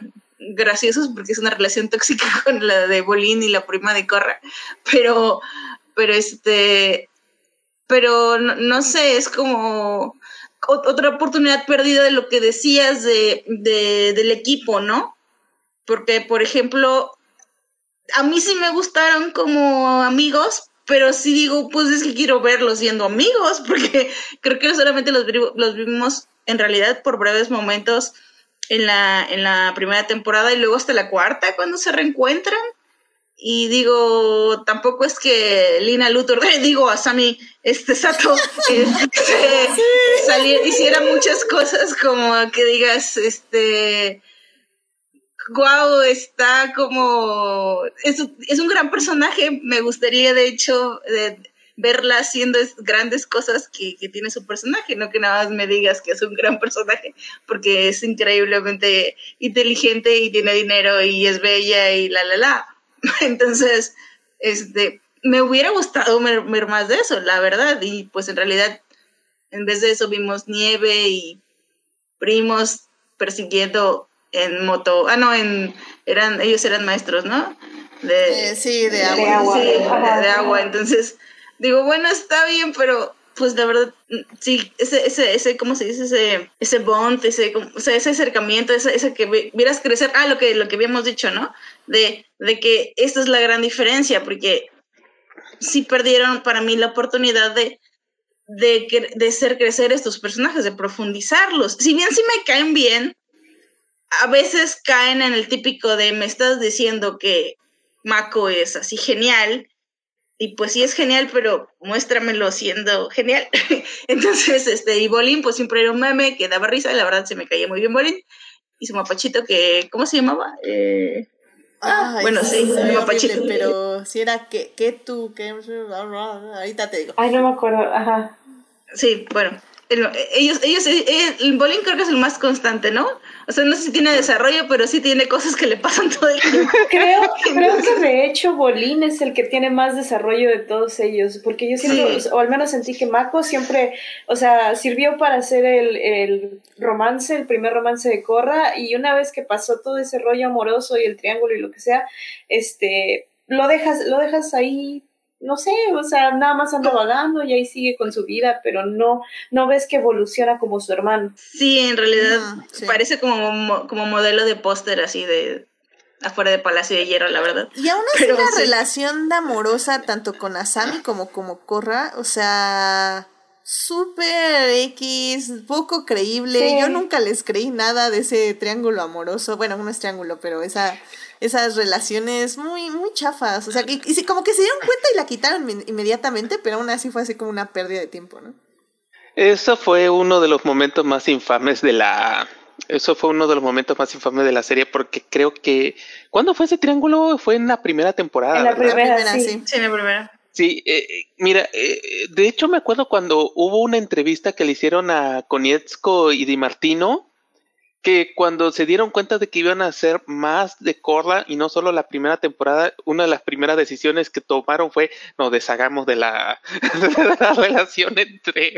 graciosos porque es una relación tóxica (laughs) con la de Bolín y la prima de Corra, pero, pero este, pero no, sé, es como otra oportunidad perdida de lo que decías de, de, del equipo, ¿no? Porque, por ejemplo, a mí sí me gustaron como amigos, pero sí digo, pues es que quiero verlos siendo amigos, (laughs) porque creo que solamente los, los vimos en realidad por breves momentos en la, en la primera temporada y luego hasta la cuarta cuando se reencuentran. Y digo, tampoco es que Lina Luthor, (laughs) digo a Sammy este Sato, (laughs) este, hiciera muchas cosas como que digas, este, wow, está como, es, es un gran personaje, me gustaría de hecho, verla haciendo es- grandes cosas que, que tiene su personaje, no que nada más me digas que es un gran (laughs) personaje, porque es increíblemente inteligente y tiene dinero y es bella y la la la. (laughs) Entonces, este, me hubiera gustado ver, ver más de eso, la verdad, y pues en realidad, en vez de eso vimos nieve y primos persiguiendo en moto, ah no, en eran ellos eran maestros, ¿no? De, Eh, sí, de de agua. agua, sí, de agua. Entonces, digo, bueno, está bien, pero pues la verdad, sí, ese, ese, ese, ¿cómo se dice? Ese, ese bond, ese, o sea, ese acercamiento, ese, ese que vi- vieras crecer, ah, lo que, lo que habíamos dicho, ¿no? De, de que esta es la gran diferencia, porque sí perdieron para mí la oportunidad de, de, de hacer crecer estos personajes, de profundizarlos. Si bien sí me caen bien, a veces caen en el típico de me estás diciendo que Mako es así genial, y pues sí es genial, pero muéstramelo siendo genial. (laughs) Entonces, este, y Bolín, pues siempre era un meme que daba risa, y la verdad se me caía muy bien Bolín. Y su mapachito que, ¿cómo se llamaba? Eh, Ay, bueno, sí, mi mapachito. horrible, pero si era que, que tú, que ahorita te digo. Ay, no me acuerdo, ajá. sí, bueno, el- ellos, ellos, el Bolín creo que es el más constante, ¿no? O sea, no sé si tiene desarrollo, pero sí tiene cosas que le pasan todo el tiempo. (laughs) Creo, (laughs) creo que de hecho Bolín es el que tiene más desarrollo de todos ellos, porque yo siento, Sí. o al menos sentí que Mako siempre, o sea, sirvió para hacer el, el romance, el primer romance de Korra, y una vez que pasó todo ese rollo amoroso y el triángulo y lo que sea, este, lo dejas, lo dejas ahí, no sé, o sea, nada más anda vagando y ahí sigue con su vida, pero no, no ves que evoluciona como su hermano. Sí, en realidad sí. parece como, mo- como modelo de póster así de afuera de Palacio de Hierro, la verdad. Y aún así Pero la sí. relación de amorosa tanto con Asami como como Korra, o sea, súper X, poco creíble. Sí. Yo nunca les creí nada de ese triángulo amoroso. Bueno, no es triángulo, pero esa esas relaciones muy muy chafas, o sea, que y como que se dieron cuenta y la quitaron inmediatamente, pero aún así fue así como una pérdida de tiempo, ¿no? Eso fue uno de los momentos más infames de la. Eso fue uno de los momentos más infames de la serie porque creo que. ¿Cuándo fue ese triángulo? Fue en la primera temporada. En la ¿verdad? primera, sí. sí. Sí, la primera. Sí, eh, eh, mira, eh, eh, de hecho me acuerdo cuando hubo una entrevista que le hicieron a Konietzko y Di Martino, que cuando se dieron cuenta de que iban a hacer más de Korra y no solo la primera temporada, una de las primeras decisiones que tomaron fue nos deshagamos de la, (laughs) de la relación entre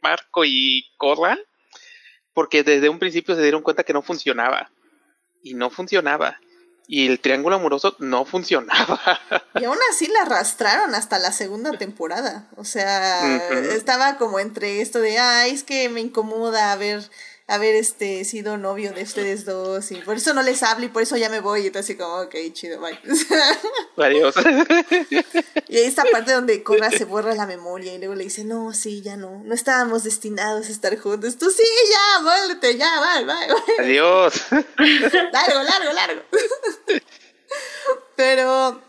Marco y Korra, porque desde un principio se dieron cuenta que no funcionaba. Y no funcionaba. Y el triángulo amoroso no (laughs) funcionaba. Y aún así la arrastraron hasta la segunda temporada. O sea, estaba como entre esto de, ay, es que me incomoda haber, haber este, sido novio de ustedes dos y por eso no les hablo y por eso ya me voy. Y todo así como, ok, chido, bye. (laughs) Adiós. y ahí esta parte donde Korra se borra la memoria y luego le dice, no, sí, ya no, no estábamos destinados a estar juntos. Tú sí, ya, vuélvete, ya, bye, bye, bye. Adiós. largo, largo, largo. Pero,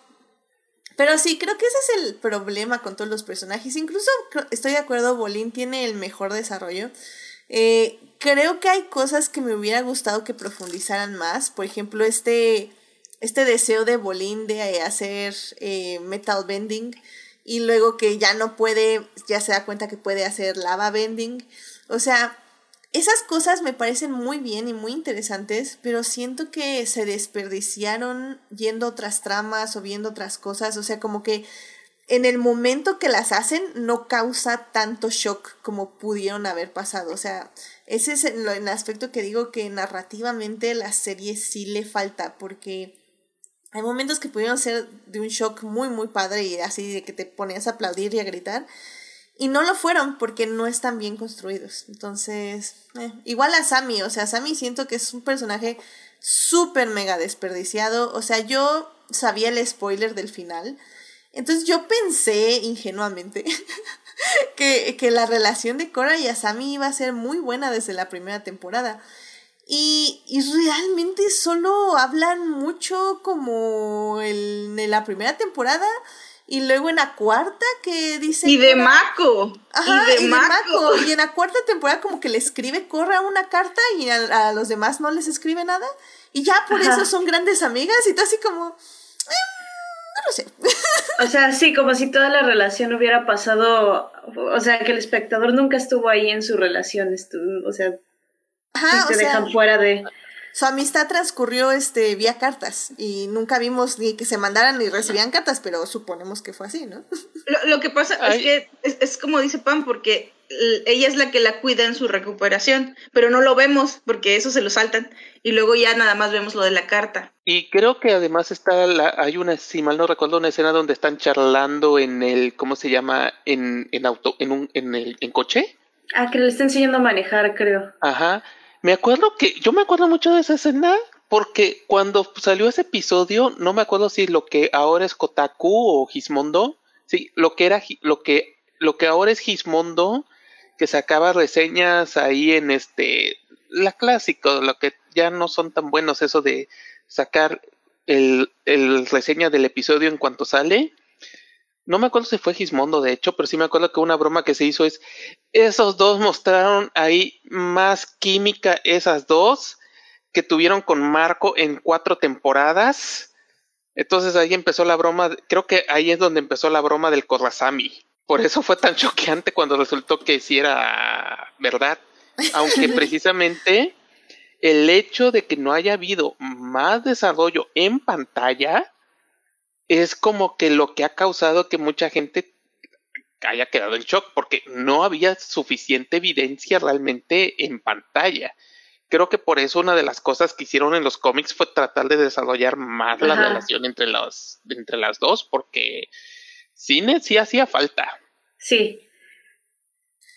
pero sí, creo que ese es el problema con todos los personajes. Incluso estoy de acuerdo, Bolín tiene el mejor desarrollo. Eh, creo que hay cosas que me hubiera gustado que profundizaran más. Por ejemplo, este, este deseo de Bolín de hacer eh, metal bending y luego que ya no puede, ya se da cuenta que puede hacer lava bending. O sea, esas cosas me parecen muy bien y muy interesantes, pero siento que se desperdiciaron yendo otras tramas o viendo otras cosas. O sea, como que en el momento que las hacen no causa tanto shock como pudieron haber pasado. O sea, ese es el, el aspecto que digo que narrativamente la serie sí le falta, porque hay momentos que pudieron ser de un shock muy, muy padre y así de que te ponías a aplaudir y a gritar. Y no lo fueron porque no están bien construidos. Entonces, eh, igual a Sammy, o sea, Sammy siento que es un personaje súper mega desperdiciado. O sea, yo sabía el spoiler del final. Entonces yo pensé ingenuamente (laughs) que, que la relación de Cora y Asami iba a ser muy buena desde la primera temporada. Y, y realmente solo hablan mucho como el, en la primera temporada y luego en la cuarta que dice... Y de Mako. Ajá, y de Mako. Y en la cuarta temporada como que le escribe Corra una carta y a, a los demás no les escribe nada. Y ya por Ajá. eso son grandes amigas y tú así como... "Mm, no lo sé. O sea, sí, como si toda la relación hubiera pasado, o sea, que el espectador nunca estuvo ahí en su relación, estuvo, o sea, Ajá, o te sea, dejan fuera de... su amistad transcurrió este vía cartas y nunca vimos ni que se mandaran ni recibían cartas, pero suponemos que fue así, ¿no? Lo, lo que pasa Ay. es que es, es como dice Pam, porque ella es la que la cuida en su recuperación, pero no lo vemos porque eso se lo saltan y luego ya nada más vemos lo de la carta. Y creo que además está la, hay una, si mal no recuerdo, una escena donde están charlando en el, ¿cómo se llama? En, en auto, en un, en el, en coche. Ah, que le está enseñando a manejar, creo. Ajá. Me acuerdo que, yo me acuerdo mucho de esa escena porque cuando salió ese episodio, no me acuerdo si lo que ahora es Kotaku o Gizmondo, sí, lo que era, lo que, lo que ahora es Gizmondo, que sacaba reseñas ahí en este, la clásico, lo que ya no son tan buenos eso de sacar el, el reseña del episodio en cuanto sale. No me acuerdo si fue Gizmondo, de hecho, pero sí me acuerdo que una broma que se hizo es esos dos mostraron ahí más química, esas dos, que tuvieron con Marco en cuatro temporadas. Entonces ahí empezó la broma, creo que ahí es donde empezó la broma del Korrasami. Por eso fue tan (laughs) choqueante cuando resultó que sí era verdad. Aunque (laughs) precisamente el hecho de que no haya habido más desarrollo en pantalla es como que lo que ha causado que mucha gente haya quedado en shock porque no había suficiente evidencia realmente en pantalla. Creo que por eso una de las cosas que hicieron en los cómics fue tratar de desarrollar más la relación entre las, entre las dos porque cine sí hacía falta. Sí.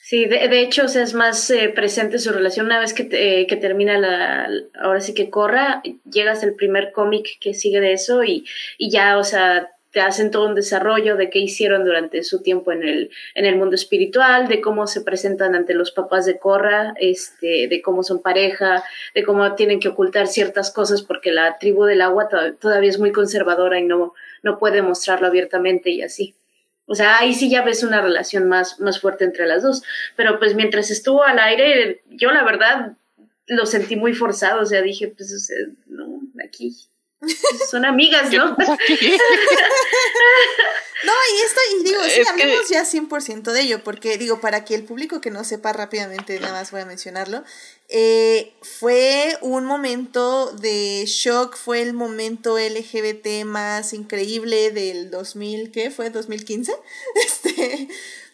Sí, de, de hecho, o sea, es más eh, presente su relación una vez que, te- eh, que termina la, ahora sí que corra, llegas al primer cómic que sigue de eso y, y ya, o sea, te hacen todo un desarrollo de qué hicieron durante su tiempo en el, en el mundo espiritual, de cómo se presentan ante los papás de Corra, este, de cómo son pareja, de cómo tienen que ocultar ciertas cosas porque la tribu del agua to- todavía es muy conservadora y no, no puede mostrarlo abiertamente y así. O sea, ahí sí ya ves una relación más, más fuerte entre las dos. Pero pues mientras estuvo al aire, yo la verdad lo sentí muy forzado. O sea, dije, pues, o sea, no, aquí (laughs) son amigas, (laughs) ¿Qué ¿no? No, y esto, y digo, sí, Es que- hablemos ya 100% de ello, porque digo, para que el público que no sepa rápidamente, nada más voy a mencionarlo, eh, fue un momento de shock, fue el momento LGBT más increíble del 2000, ¿qué fue? ¿2015? (laughs) Este,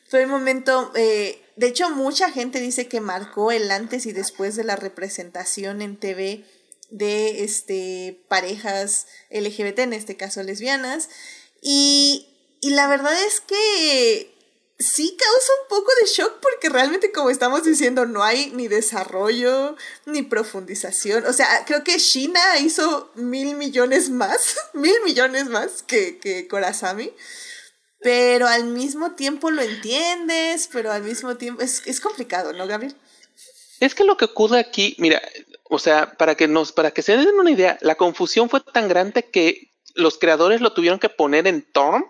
fue el momento, eh, de hecho mucha gente dice que marcó el antes y después de la representación en TV de este, parejas LGBT, en este caso lesbianas, y, y la verdad es que sí causa un poco de shock porque realmente como estamos diciendo no hay ni desarrollo ni profundización. O sea, creo que China hizo mil millones más, (laughs) mil millones más que, que Korasami. Pero al mismo tiempo lo entiendes, pero al mismo tiempo es, es complicado, ¿no, Gabriel? Es que lo que ocurre aquí, mira, o sea, para que nos, para que se den una idea, la confusión fue tan grande que los creadores lo tuvieron que poner en Torm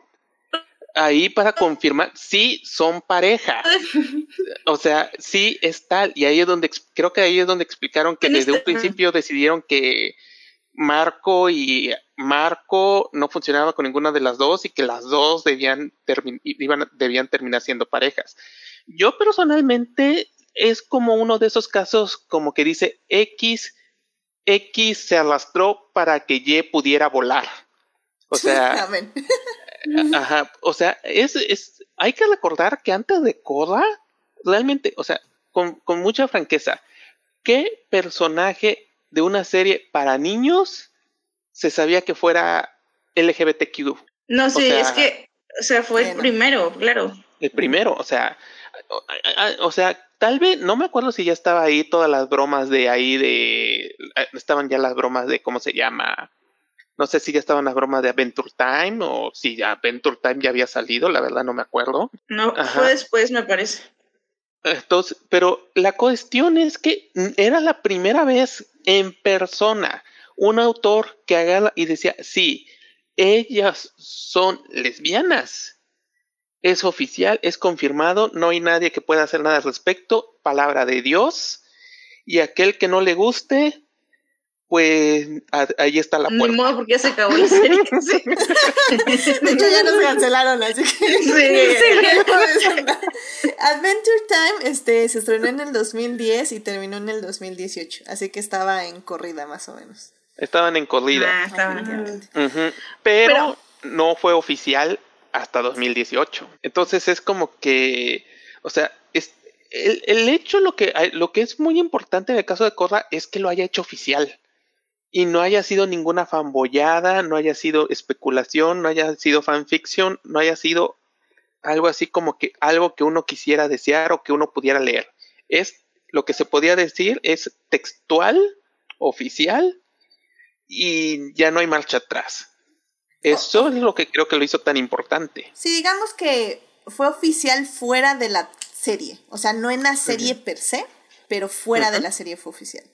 ahí para confirmar sí son pareja. O sea, sí es tal. Y ahí es donde creo que ahí es donde explicaron que desde un este- principio decidieron que Marco y Marco no funcionaba con ninguna de las dos y que las dos debían, termi- iban, debían terminar siendo parejas. Yo personalmente es como uno de esos casos como que dice X, X se arrastró para que Y pudiera volar. O sea, (laughs) Amén. (laughs) Ajá, o sea, es, es, hay que recordar que antes de Korra, realmente, o sea, con, con mucha franqueza, ¿qué personaje de una serie para niños se sabía que fuera LGBTQ? No, sí, sea, es que, o sea, fue el primero, claro. El primero, o sea, o, sea, tal vez, no me acuerdo si ya estaba ahí todas las bromas de ahí de, estaban ya las bromas de, ¿cómo se llama? No sé si ya estaban las bromas de Adventure Time o si Adventure Time ya había salido, la verdad no me acuerdo. No, Ajá. fue después, me parece. Entonces, pero la cuestión es que era la primera vez en persona un autor que haga y decía, sí, ellas son lesbianas. Es oficial, es confirmado, no hay nadie que pueda hacer nada al respecto, palabra de Dios. Y aquel que no le guste, pues a- ahí está la Ni puerta. modo porque ya se acabó la (laughs) serie. Sí. (laughs) De hecho, ya nos cancelaron, así que. Sí. (laughs) Adventure Time este, se estrenó en el 2010 y terminó en el 2018. Así que estaba en corrida, más o menos. Estaban en corrida. Ah, estaba- Definitivamente. Ujú, Pero, Pero- no fue oficial hasta 2018. Entonces es como que, o sea, es, el, el hecho, lo que, lo que es muy importante en el caso de Korra es que lo haya hecho oficial. Y no haya sido ninguna fanboyada, no haya sido especulación, no haya sido fanfiction, no haya sido algo así como que algo que uno quisiera desear o que uno pudiera leer. Es lo que se podía decir, es textual, oficial, y ya no hay marcha atrás. Eso es lo que creo que lo hizo tan importante. Sí, digamos que fue oficial fuera de la serie. O sea, no en la serie per se, pero fuera de la serie fue oficial.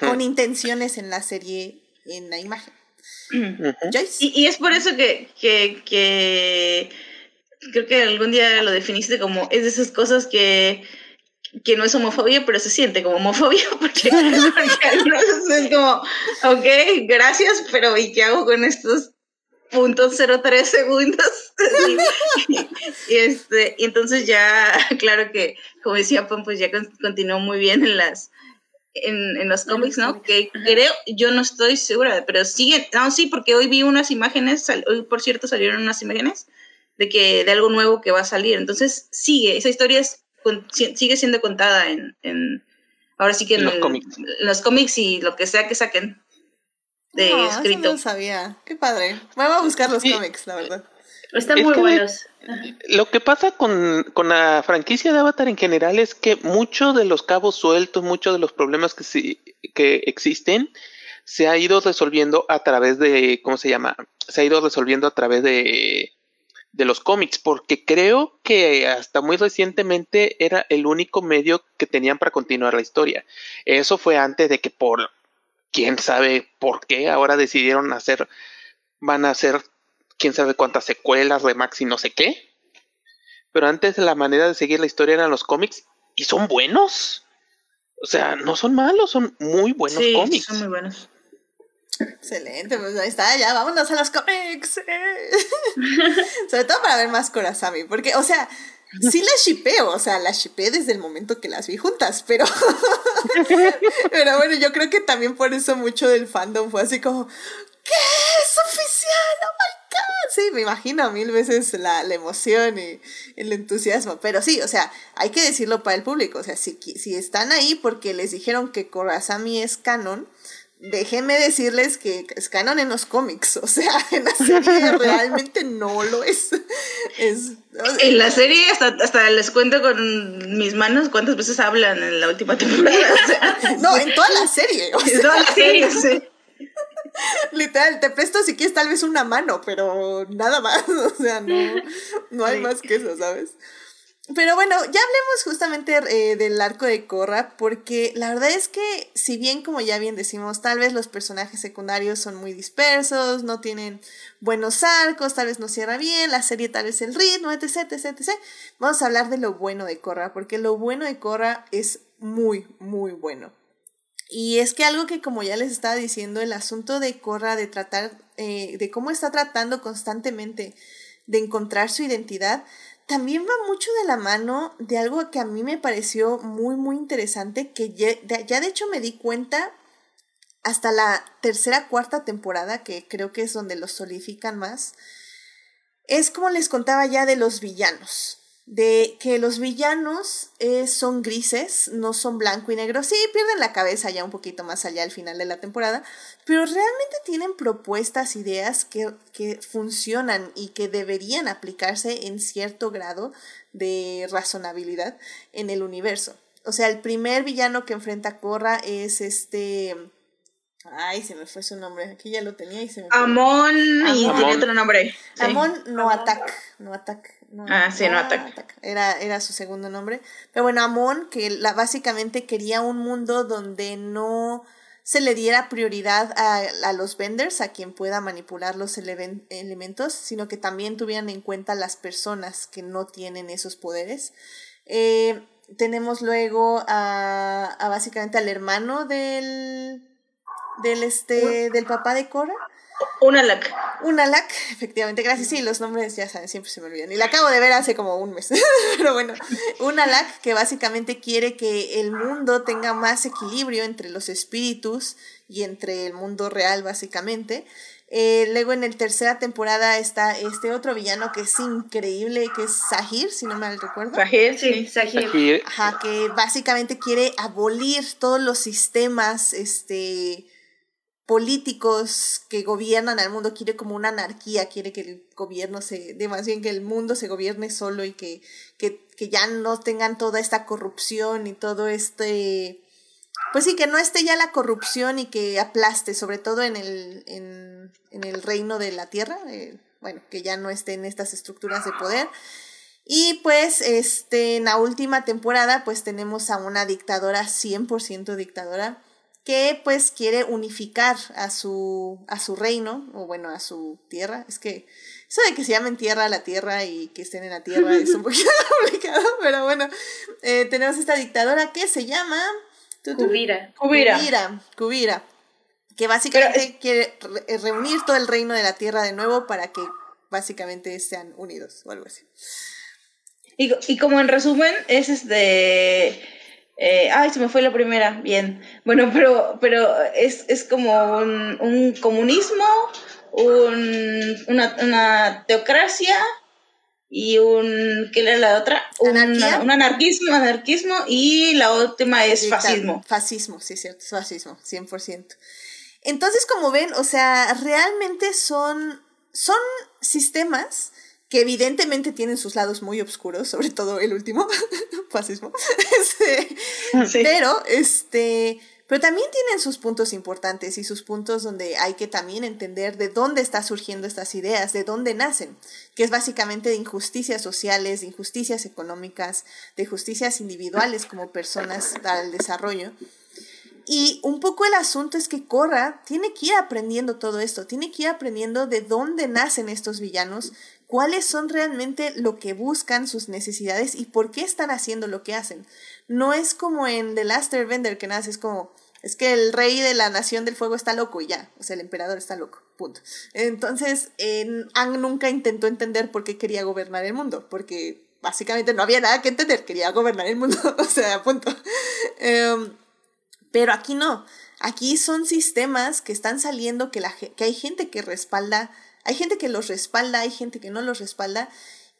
Con intenciones en la serie, en la imagen. Joyce. Y, y es por eso que, que, que creo que algún día lo definiste como es de esas cosas que, que no es homofobia, pero se siente como homofobia, (laughs) porque, (laughs) porque es como, ok, gracias, pero ¿y qué hago con estos puntos 03 segundos? (laughs) y, y este, y entonces ya, claro que, como decía Pam, pues ya con- continuó muy bien en las en, en los cómics, ¿no? Que creo, yo no estoy segura, pero siguen, no, sí, porque hoy vi unas imágenes, sal- hoy por cierto salieron unas imágenes de que de algo nuevo que va a salir, entonces sigue, esa historia es, con- si- sigue siendo contada en, en ahora sí que En en, los el- cómics. en los cómics y lo que sea que saquen de No, eso escrito. no lo sabía. Qué padre. Me voy a buscar los Sí. cómics, la verdad. Están Es muy que- buenos. Lo que pasa con, con la franquicia de Avatar en general es que muchos de los cabos sueltos, muchos de los problemas que, sí- que existen, se ha ido resolviendo a través de, ¿cómo se llama? Se ha ido resolviendo a través de, de los cómics, porque creo que hasta muy recientemente era el único medio que tenían para continuar la historia. Eso fue antes de que por quién sabe por qué ahora decidieron hacer, van a hacer quién sabe cuántas secuelas, remax y no sé qué. Pero antes la manera de seguir la historia eran los cómics y son buenos. O sea, no son malos, son muy buenos sí, cómics. son muy buenos. Excelente, pues ahí está, ya vámonos a los cómics. eh. (laughs) Sobre todo para ver más Kurasami, porque, o sea, sí las shipeo, o sea, las shipeé desde el momento que las vi juntas, pero. (laughs) pero bueno, yo creo que también por eso mucho del fandom fue así como. ¿Qué? ¿Es oficial? ¡Oh my god! Sí, me imagino mil veces la, la emoción y el entusiasmo. Pero sí, o sea, hay que decirlo para el público. O sea, si, si están ahí porque les dijeron que Kurasami es canon, déjenme decirles que es canon en los cómics. O sea, (laughs) en la serie (laughs) realmente no lo es. es En la serie hasta, hasta les cuento con mis manos cuántas veces hablan en la última temporada. O sea, (laughs) no, en toda la serie. O sea, en toda la serie, sí. Literal, te presto si quieres tal vez una mano, pero nada más, o sea, no, no hay más que eso, ¿sabes? Pero bueno, ya hablemos justamente eh, del arco de Korra, porque la verdad es que si bien, como ya bien decimos, tal vez los personajes secundarios son muy dispersos, no tienen buenos arcos, tal vez no cierra bien, la serie tal vez el ritmo, etc, etc, etc. Vamos a hablar de lo bueno de Korra, porque lo bueno de Korra es muy, muy bueno. Y es que algo que como ya les estaba diciendo, el asunto de Korra, de tratar, eh, de cómo está tratando constantemente de encontrar su identidad, también va mucho de la mano de algo que a mí me pareció muy, muy interesante, que ya ya de hecho me di cuenta hasta la tercera, cuarta temporada, que creo que es donde los solidifican más, es como les contaba ya de los villanos de que los villanos eh, son grises, no son blanco y negro. Sí, pierden la cabeza ya un poquito más allá al final de la temporada, pero realmente tienen propuestas, ideas que, que funcionan y que deberían aplicarse en cierto grado de razonabilidad en el universo. O sea, el primer villano que enfrenta a Korra es este... Ay, se me fue su nombre. Aquí ya lo tenía y se me fue. Amon y Amon. tiene otro nombre. Sí. Amon no attack, no attack. No, Ah, sí, no attack. Era, era su segundo nombre. Pero bueno, Amon, que la, básicamente quería un mundo donde no se le diera prioridad a, a los vendors, a quien pueda manipular los eleven- elementos, sino que también tuvieran en cuenta las personas que no tienen esos poderes. Eh, tenemos luego a, a básicamente al hermano del, del este del papá de Cora. Una lac. Una LAC, efectivamente, gracias. Sí, los nombres ya saben, siempre se me olvidan. Y la acabo de ver hace como un mes. (laughs) Pero bueno, una LAC que básicamente quiere que el mundo tenga más equilibrio entre los espíritus y entre el mundo real, básicamente. Eh, luego en la tercera temporada está este otro villano que es increíble, que es Sahir, si no mal recuerdo. Sahir, Sí. Sahir. Ajá, que básicamente quiere abolir todos los sistemas este, políticos que gobiernan al mundo, quiere como una anarquía, quiere que el gobierno se, de más bien que el mundo se gobierne solo y que, que, que ya no tengan toda esta corrupción y todo este... Pues sí, que no esté ya la corrupción y que aplaste, sobre todo en el, en, en el reino de la tierra, eh, bueno, que ya no estén estas estructuras de poder. Y pues este, en la última temporada pues tenemos a una dictadora, 100% dictadora, que pues quiere unificar a su, a su reino, o bueno, a su tierra. Es que eso de que se llamen tierra a la tierra y que estén en la tierra es un (laughs) poquito (laughs) complicado, pero bueno, eh, tenemos esta dictadora que se llama... Cubira. Cubira. Cubira, Cubira, que básicamente quiere re- reunir todo el reino de la tierra de nuevo para que básicamente sean unidos o algo así. Y, y como en resumen, es este. Eh, ay, se me fue la primera. Bien. Bueno, (laughs) pero, pero es, es como un, un comunismo, un, una, una teocracia y un. ¿Qué era la otra? Un- anarquismo, anarquismo y la última es fascismo. Fascismo, sí, cierto, es fascismo, 100%. Entonces, como ven, o sea, realmente son, son sistemas que evidentemente tienen sus lados muy oscuros, sobre todo el último, (laughs) fascismo. (laughs) Este, Sí. Pero, este, pero también tienen sus puntos importantes y sus puntos donde hay que también entender de dónde están surgiendo estas ideas, de dónde nacen, que es básicamente de injusticias sociales, de injusticias económicas, de justicias individuales como personas para el desarrollo. Y un poco el asunto es que Korra tiene que ir aprendiendo todo esto, tiene que ir aprendiendo de dónde nacen estos villanos, cuáles son realmente lo que buscan, sus necesidades y por qué están haciendo lo que hacen. No es como en The Last Airbender que nace, es como, es que el rey de la nación del fuego está loco y ya, o sea, el emperador está loco, punto. Entonces, en Aang nunca intentó entender por qué quería gobernar el mundo, porque básicamente no había nada que entender, quería gobernar el mundo, (laughs) o sea, punto. Em, pero aquí no. Aquí son sistemas que están saliendo, que hay gente que respalda, hay gente que los respalda, hay gente que no los respalda.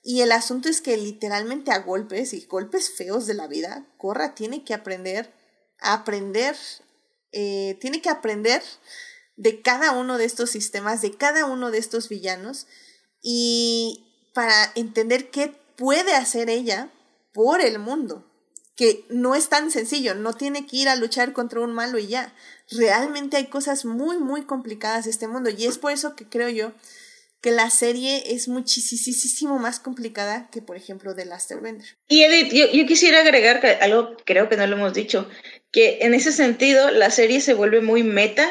Y el asunto es que literalmente a golpes y golpes feos de la vida, Corra tiene que aprender aprender, eh, tiene que aprender de cada uno de estos sistemas, de cada uno de estos villanos, y para entender qué puede hacer ella por el mundo que no es tan sencillo, no tiene que ir a luchar contra un malo y ya. Realmente hay cosas muy, muy complicadas de este mundo y es por eso que creo yo que la serie es muchísimo más complicada que, por ejemplo, The Last Airbender. Y Edith, yo, quisiera agregar algo, creo que no lo hemos dicho, que en ese sentido la serie se vuelve muy meta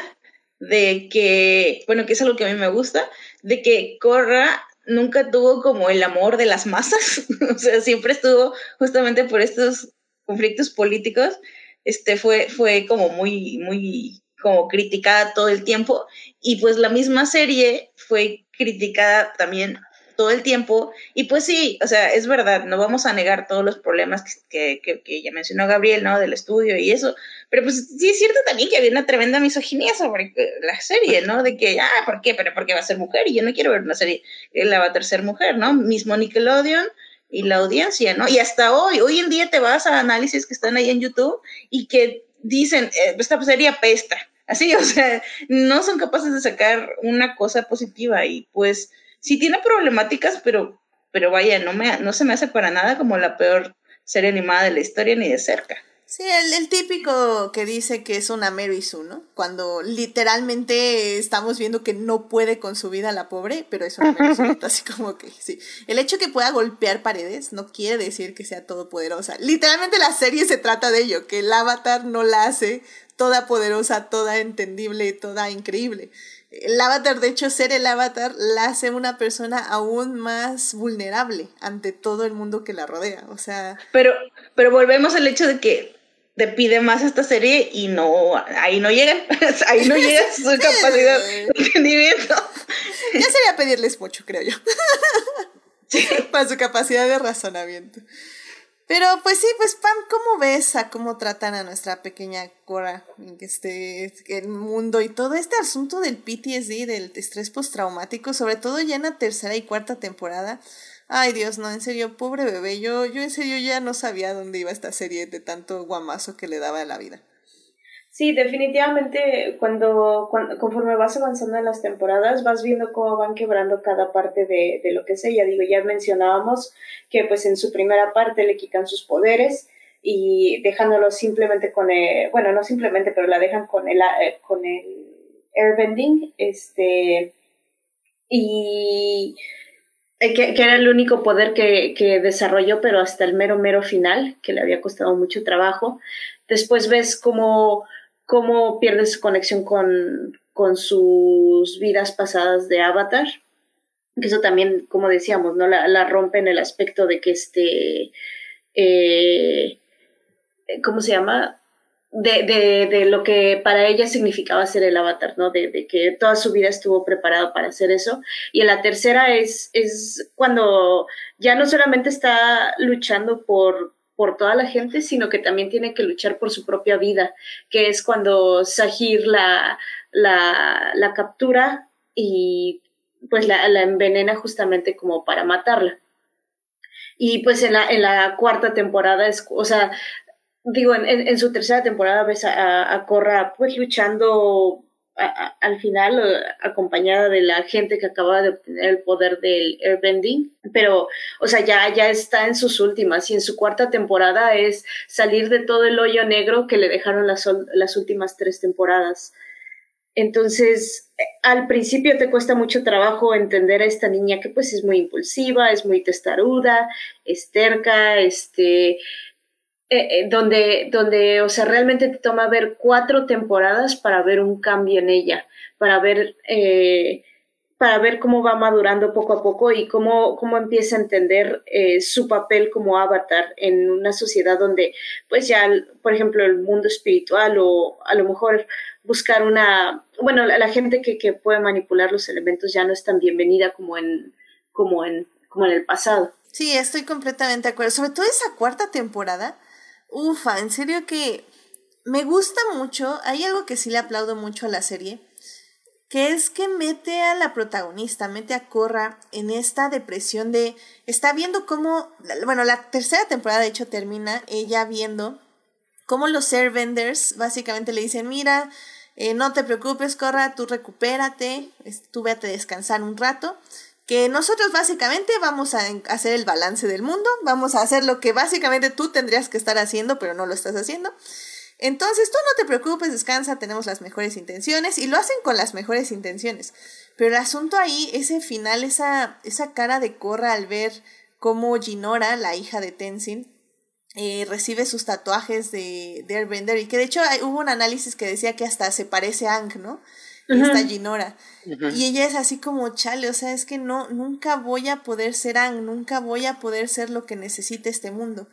de que, bueno, que es algo que a mí me gusta, de que Korra nunca tuvo como el amor de las masas, (laughs) o sea, siempre estuvo justamente por estos conflictos políticos, este fue, fue como muy, muy como criticada todo el tiempo y pues la misma serie fue criticada también todo el tiempo y pues sí, o sea, es verdad, no vamos a negar todos los problemas que, que, que ya mencionó Gabriel, ¿no? Del estudio y eso, pero pues sí es cierto también que había una tremenda misoginia sobre la serie, ¿no? De que, ah, ¿por qué? Pero porque va a ser mujer y yo no quiero ver una serie que la va a tercer mujer, ¿no? Mismo Nickelodeon y la audiencia, ¿no? Y hasta hoy, hoy en día te vas a análisis que están ahí en YouTube y que dicen, eh, esta serie apesta, así, (laughs) o sea, no son capaces de sacar una cosa positiva y pues sí tiene problemáticas, pero, pero vaya, no, me, no se me hace para nada como la peor serie animada de la historia ni de cerca. Sí, el, el típico que dice que es una Mary Sue, ¿no? Cuando literalmente estamos viendo que no puede con su vida la pobre, pero es una Mary Sue. Así como que sí. El hecho que pueda golpear paredes no quiere decir que sea todopoderosa. Literalmente la serie se trata de ello, que el avatar no la hace toda poderosa, toda entendible, toda increíble. El avatar, de hecho, ser el avatar la hace una persona aún más vulnerable ante todo el mundo que la rodea. O sea. Pero, pero volvemos al hecho de que te pide más esta serie y no, ahí no llegan, (laughs) ahí no llega su (laughs) capacidad de entendimiento. Ya sería pedirles mucho, creo yo. (laughs) Para su capacidad de razonamiento. Pero pues sí, pues Pam, ¿cómo ves a cómo tratan a nuestra pequeña Cora en que este el mundo y todo este asunto del PTSD, del estrés postraumático, sobre todo ya en la tercera y cuarta temporada? Ay Dios, no, en serio, pobre bebé, yo, yo en serio ya no sabía dónde iba esta serie de tanto guamazo que le daba a la vida. Sí, definitivamente cuando, cuando conforme vas avanzando en las temporadas vas viendo cómo van quebrando cada parte de, de lo que es ella. Digo, ya mencionábamos que pues en su primera parte le quitan sus poderes y dejándolo simplemente con el, bueno, no simplemente, pero la dejan con el, eh, con el airbending, este, y que, que, era el único poder que, que desarrolló, pero hasta el mero, mero final, que le había costado mucho trabajo. Después ves cómo cómo pierde su conexión con, con sus vidas pasadas de Avatar. Eso también, como decíamos, ¿no? La, la rompe en el aspecto de que este. Eh, ¿Cómo se llama? De, de, de, lo que para ella significaba ser el avatar, ¿no? De, de, que toda su vida estuvo preparado para hacer eso. Y en la tercera es, es cuando ya no solamente está luchando por, por toda la gente, sino que también tiene que luchar por su propia vida, que es cuando Sahir la, la, la captura y pues la, la, envenena justamente como para matarla. Y pues en la, en la cuarta temporada es, o sea, digo, en, en, su tercera temporada ves a, a Corra pues luchando al final acompañada de la gente que acaba de obtener el poder del airbending, pero, o sea, ya, ya está en sus últimas y en su cuarta temporada es salir de todo el hoyo negro que le dejaron las, las últimas tres temporadas. Entonces, al principio te cuesta mucho trabajo entender a esta niña que pues es muy impulsiva, es muy testaruda, es terca, este, eh, eh, donde, donde, o sea, realmente te toma ver cuatro temporadas para ver un cambio en ella, para ver, eh, para ver cómo va madurando poco a poco y cómo, cómo empieza a entender eh, su papel como avatar en una sociedad donde, pues ya, por ejemplo, el mundo espiritual o a lo mejor buscar una, bueno, la, la gente que, que puede manipular los elementos ya no es tan bienvenida como en, como en, como en el pasado. Sí, estoy completamente de acuerdo. Sobre todo esa cuarta temporada, Ufa, en serio que me gusta mucho. Hay algo que sí le aplaudo mucho a la serie, que es que mete a la protagonista, mete a Corra en esta depresión de. Está viendo cómo. Bueno, la tercera temporada de hecho termina ella viendo cómo los airbenders básicamente le dicen: Mira, eh, no te preocupes, Corra, tú recupérate, tú vete a descansar un rato que nosotros básicamente vamos a hacer el balance del mundo, vamos a hacer lo que básicamente tú tendrías que estar haciendo, pero no lo estás haciendo. Entonces tú no te preocupes, descansa, tenemos las mejores intenciones y lo hacen con las mejores intenciones. Pero el asunto ahí, ese final, esa, esa cara de Corra al ver cómo Ginora, la hija de Tenzin, eh, recibe sus tatuajes de, de Airbender y que de hecho hubo un análisis que decía que hasta se parece a Ang, ¿no? Esta Ginora. Y ella es así como chale, o sea, es que no, nunca voy a poder ser Ang, nunca voy a poder ser lo que necesita este mundo.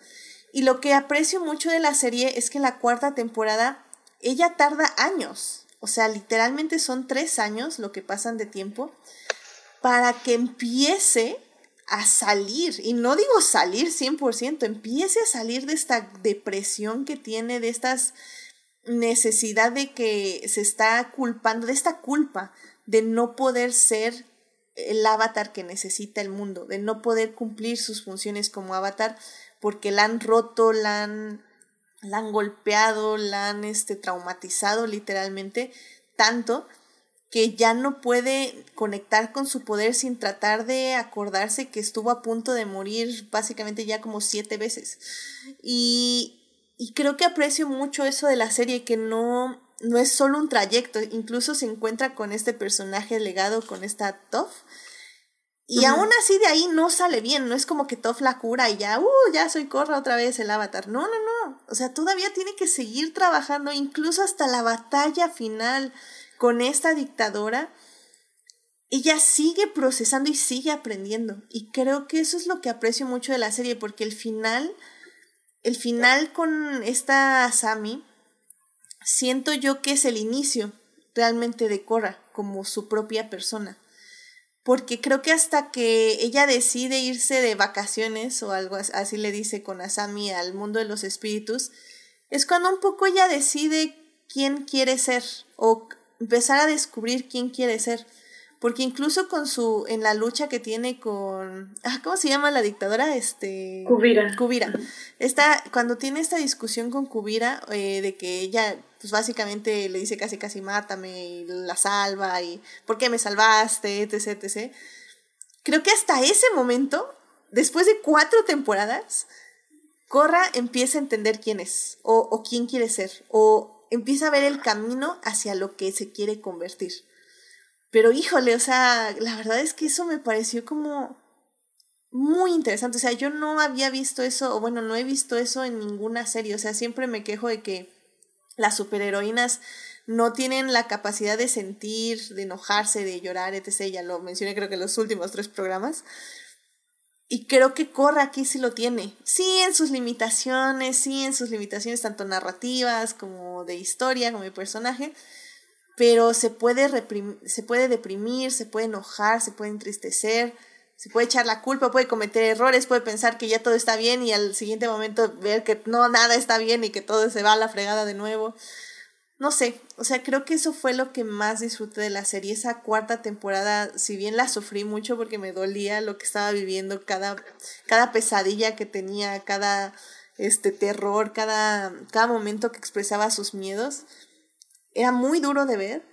Y lo que aprecio mucho de la serie es que la cuarta temporada ella tarda años, o sea, literalmente son tres años lo que pasan de tiempo para que empiece a salir, y no digo salir 100%, empiece a salir de esta depresión que tiene, de estas necesidad de que se está culpando, de esta culpa de no poder ser el avatar que necesita el mundo, de no poder cumplir sus funciones como avatar porque la han roto, la han, la han golpeado, la han este, traumatizado literalmente tanto que ya no puede conectar con su poder sin tratar de acordarse que estuvo a punto de morir básicamente ya como siete veces. Y, y creo que aprecio mucho eso de la serie, que no, no es solo un trayecto, incluso se encuentra con este personaje legado, con esta Toff. Y aún así de ahí no sale bien, no es como que Toff la cura y ya, uh, ya soy Corra otra vez el avatar. No, no, no. O sea, todavía tiene que seguir trabajando, incluso hasta la batalla final con esta dictadora. Ella sigue procesando y sigue aprendiendo. Y creo que eso es lo que aprecio mucho de la serie, porque el final el final con esta Sami, siento yo que es el inicio realmente de Korra como su propia persona. Porque creo que hasta que ella decide irse de vacaciones o algo así le dice con Asami al mundo de los espíritus, es cuando un poco ella decide quién quiere ser o empezar a descubrir quién quiere ser. Porque incluso con su, en la lucha que tiene con, ah, ¿cómo se llama la dictadora? Este... Kubira. Kubira. Esta, cuando tiene esta discusión con Kubira, eh, de que ella, pues básicamente le dice casi casi mátame y la salva y ¿por qué me salvaste? etc, etc. Creo que hasta ese momento, después de cuatro temporadas, Corra empieza a entender quién es, o, o quién quiere ser, o empieza a ver el camino hacia lo que se quiere convertir. Pero híjole, o sea, la verdad es que eso me pareció como muy interesante. O sea, yo no había visto eso, o bueno, no he visto eso en ninguna serie. O sea, siempre me quejo de que las superheroínas no tienen la capacidad de sentir, de enojarse, de llorar, etc. Ya lo mencioné creo que en los últimos tres programas. Y creo que Corra aquí sí lo tiene. Sí, en sus limitaciones, sí, en sus limitaciones tanto narrativas como de historia, como de personaje pero se puede, se puede deprimir, se puede enojar, se puede entristecer, se puede echar la culpa, puede cometer errores, puede pensar que ya todo está bien y al siguiente momento ver que no, nada está bien y que todo se va a la fregada de nuevo. No sé, o sea, creo que eso fue lo que más disfruté de la serie. Esa cuarta temporada, si bien la sufrí mucho porque me dolía lo que estaba viviendo, cada, cada pesadilla que tenía, cada este terror, cada, cada momento que expresaba sus miedos, era muy duro de ver,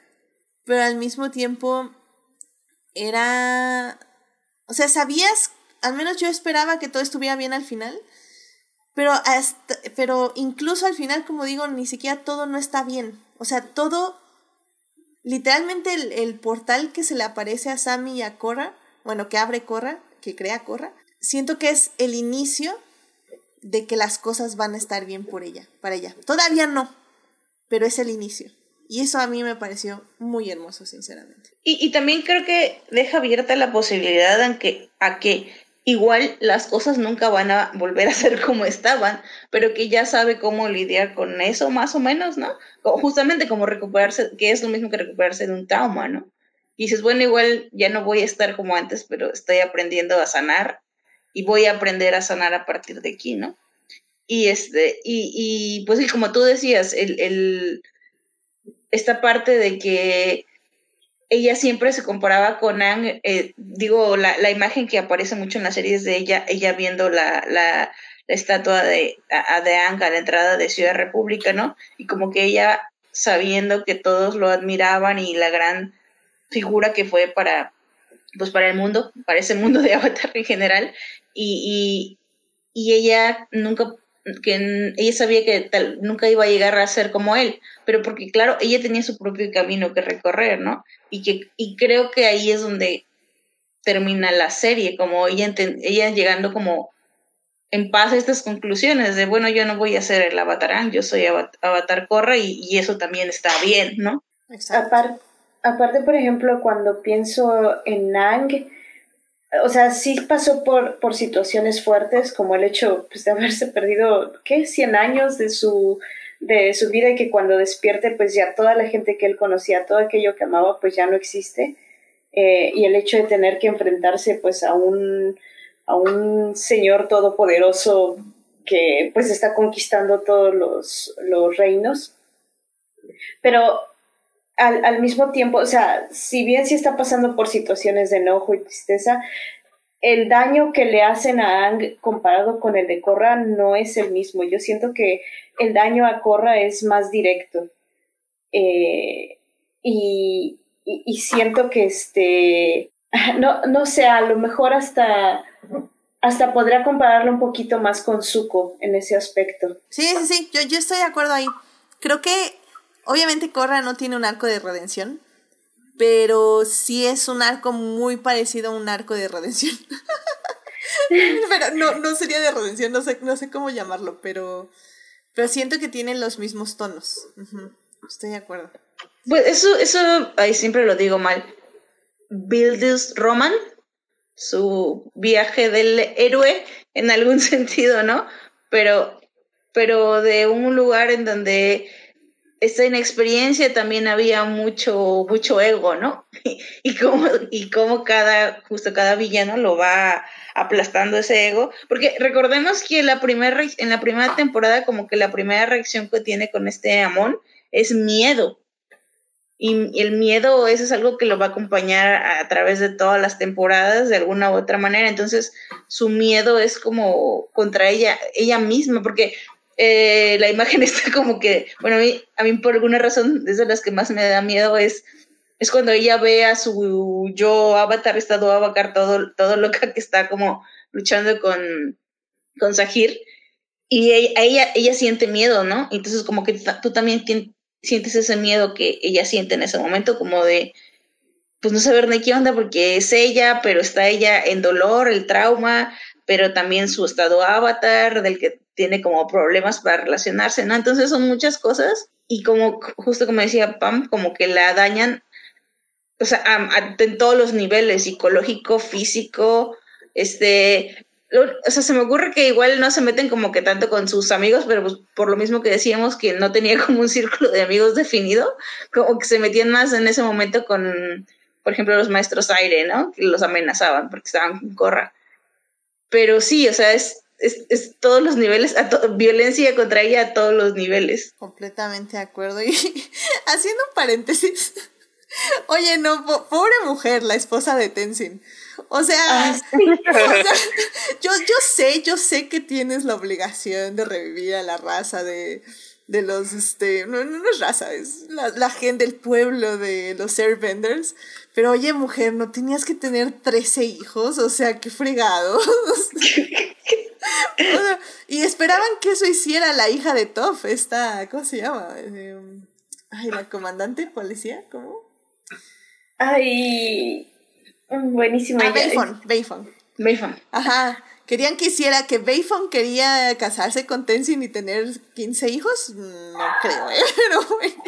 pero al mismo tiempo era, o sea, sabías, al menos yo esperaba que todo estuviera bien al final, pero, hasta, pero incluso al final, como digo, ni siquiera todo no está bien. O sea, todo, literalmente el, el portal que se le aparece a Sammy y a Korra, bueno, que abre Korra, que crea Korra, siento que es el inicio de que las cosas van a estar bien por ella, para ella. Todavía no, pero es el inicio. Y eso a mí me pareció muy hermoso, sinceramente. Y, y también creo que deja abierta la posibilidad a que, a que igual las cosas nunca van a volver a ser como estaban, pero que ya sabe cómo lidiar con eso más o menos, ¿no? Justamente como recuperarse, que es lo mismo que recuperarse de un trauma, ¿no? Y dices, bueno, igual ya no voy a estar como antes, pero estoy aprendiendo a sanar y voy a aprender a sanar a partir de aquí, ¿no? Y este, y, y pues como tú decías, el esta parte de que ella siempre se comparaba con Ang, eh, digo, la, la, imagen que aparece mucho en las series de ella, ella viendo la, la, la estatua de, a, de Ang a la entrada de Ciudad República, ¿no? Y como que ella sabiendo que todos lo admiraban y la gran figura que fue para, pues para el mundo, para ese mundo de (laughs) Avatar en general, y, y ella nunca que ella sabía que tal, nunca iba a llegar a ser como él, pero porque claro, ella tenía su propio camino que recorrer, ¿no? Y, que, y creo que ahí es donde termina la serie, como ella, ella llegando como en paz a estas conclusiones de, bueno, yo no voy a ser el avatarán, yo soy avatar Corra y, y eso también está bien, ¿no? Aparte, aparte, por ejemplo, cuando pienso en Nang, o sea, sí pasó por, por situaciones fuertes, como el hecho pues, de haberse perdido, ¿qué? 100 años de su, de su vida y que cuando despierte, pues ya toda la gente que él conocía, todo aquello que amaba, pues ya no existe. Eh, y el hecho de tener que enfrentarse, pues, a un, a un señor todopoderoso que, pues, está conquistando todos los, los reinos. Pero al, al, mismo tiempo, o sea, si bien sí está pasando por situaciones de enojo y tristeza, el daño que le hacen a Ang comparado con el de Korra no es el mismo. Yo siento que el daño a Korra es más directo. Eh, y, y, siento que este, (laughs) no, no sé, a lo mejor hasta, hasta podría compararlo un poquito más con Zuko en ese aspecto. Sí, sí, sí, yo, yo estoy de acuerdo ahí. Creo que Obviamente Korra no tiene un arco de redención, pero sí es un arco muy parecido a un arco de redención. (laughs) pero no, no sería de redención, no sé, no sé cómo llamarlo, pero, pero siento que tienen los mismos tonos. Estoy de acuerdo. Pues eso, eso ahí siempre lo digo mal. Builders Roman, su viaje del héroe en algún (laughs) sentido, ¿no? Pero pero de un lugar en donde esta inexperiencia también había mucho, mucho ego, ¿no? (laughs) y cómo, y cómo cada, justo cada villano lo va aplastando ese ego. Porque recordemos que la primera, en la primera temporada, como que la primera reacción que tiene con este Amón es miedo. Y el miedo, eso es algo que lo va a acompañar a, través de todas las temporadas de alguna u otra manera. Entonces, su miedo es como contra ella, ella misma, porque eh, la imagen (laughs) está como que, bueno, a mí, a mí por alguna razón es de las que más me da miedo es, es cuando ella ve a su yo avatar, estado avatar, todo, todo loca que está como luchando con, con Sahir y ella, ella, ella siente miedo, ¿no? Entonces como que tú también sientes ese miedo que ella siente en ese momento, como de, pues no saber ni qué onda porque es ella, pero está ella en dolor, el trauma, pero también su estado avatar, del que tiene como problemas para relacionarse, ¿no? Entonces son muchas cosas y como justo como decía Pam, como que la dañan, o sea, en todos los niveles, psicológico, físico, este, o sea, se me ocurre que igual no se meten como que tanto con sus amigos, pero pues por lo mismo que decíamos que no tenía (laughs) como un círculo de amigos definido, como que se metían más en ese momento con, por ejemplo, los maestros aire, ¿no? Que los amenazaban porque estaban con corra. Pero sí, o sea, es es, todos los niveles, a violencia contra ella a todos los niveles. Completamente de acuerdo. (laughs) Y haciendo un paréntesis, oye, no, pobre mujer, la esposa de Tenzin. O sea, ah, (laughs) yo, yo sé, yo sé que tienes la obligación de revivir a la raza de, de los, este, no, no, es raza, es la, la gente del pueblo de los airbenders. Pero oye, mujer, ¿no tenías que tener 13 hijos? O sea, qué fregado. (laughs) y esperaban que eso hiciera la hija de Toff, esta, ¿cómo se llama? Em, ay, la comandante policía, ¿cómo? Ay, buenísima. Ah, Bayfon, Bayfon. Ajá. Querían que hiciera que Bayfon quería casarse con Tenzin y tener 15 hijos. No creo, ¿eh? (laughs) Pero bueno.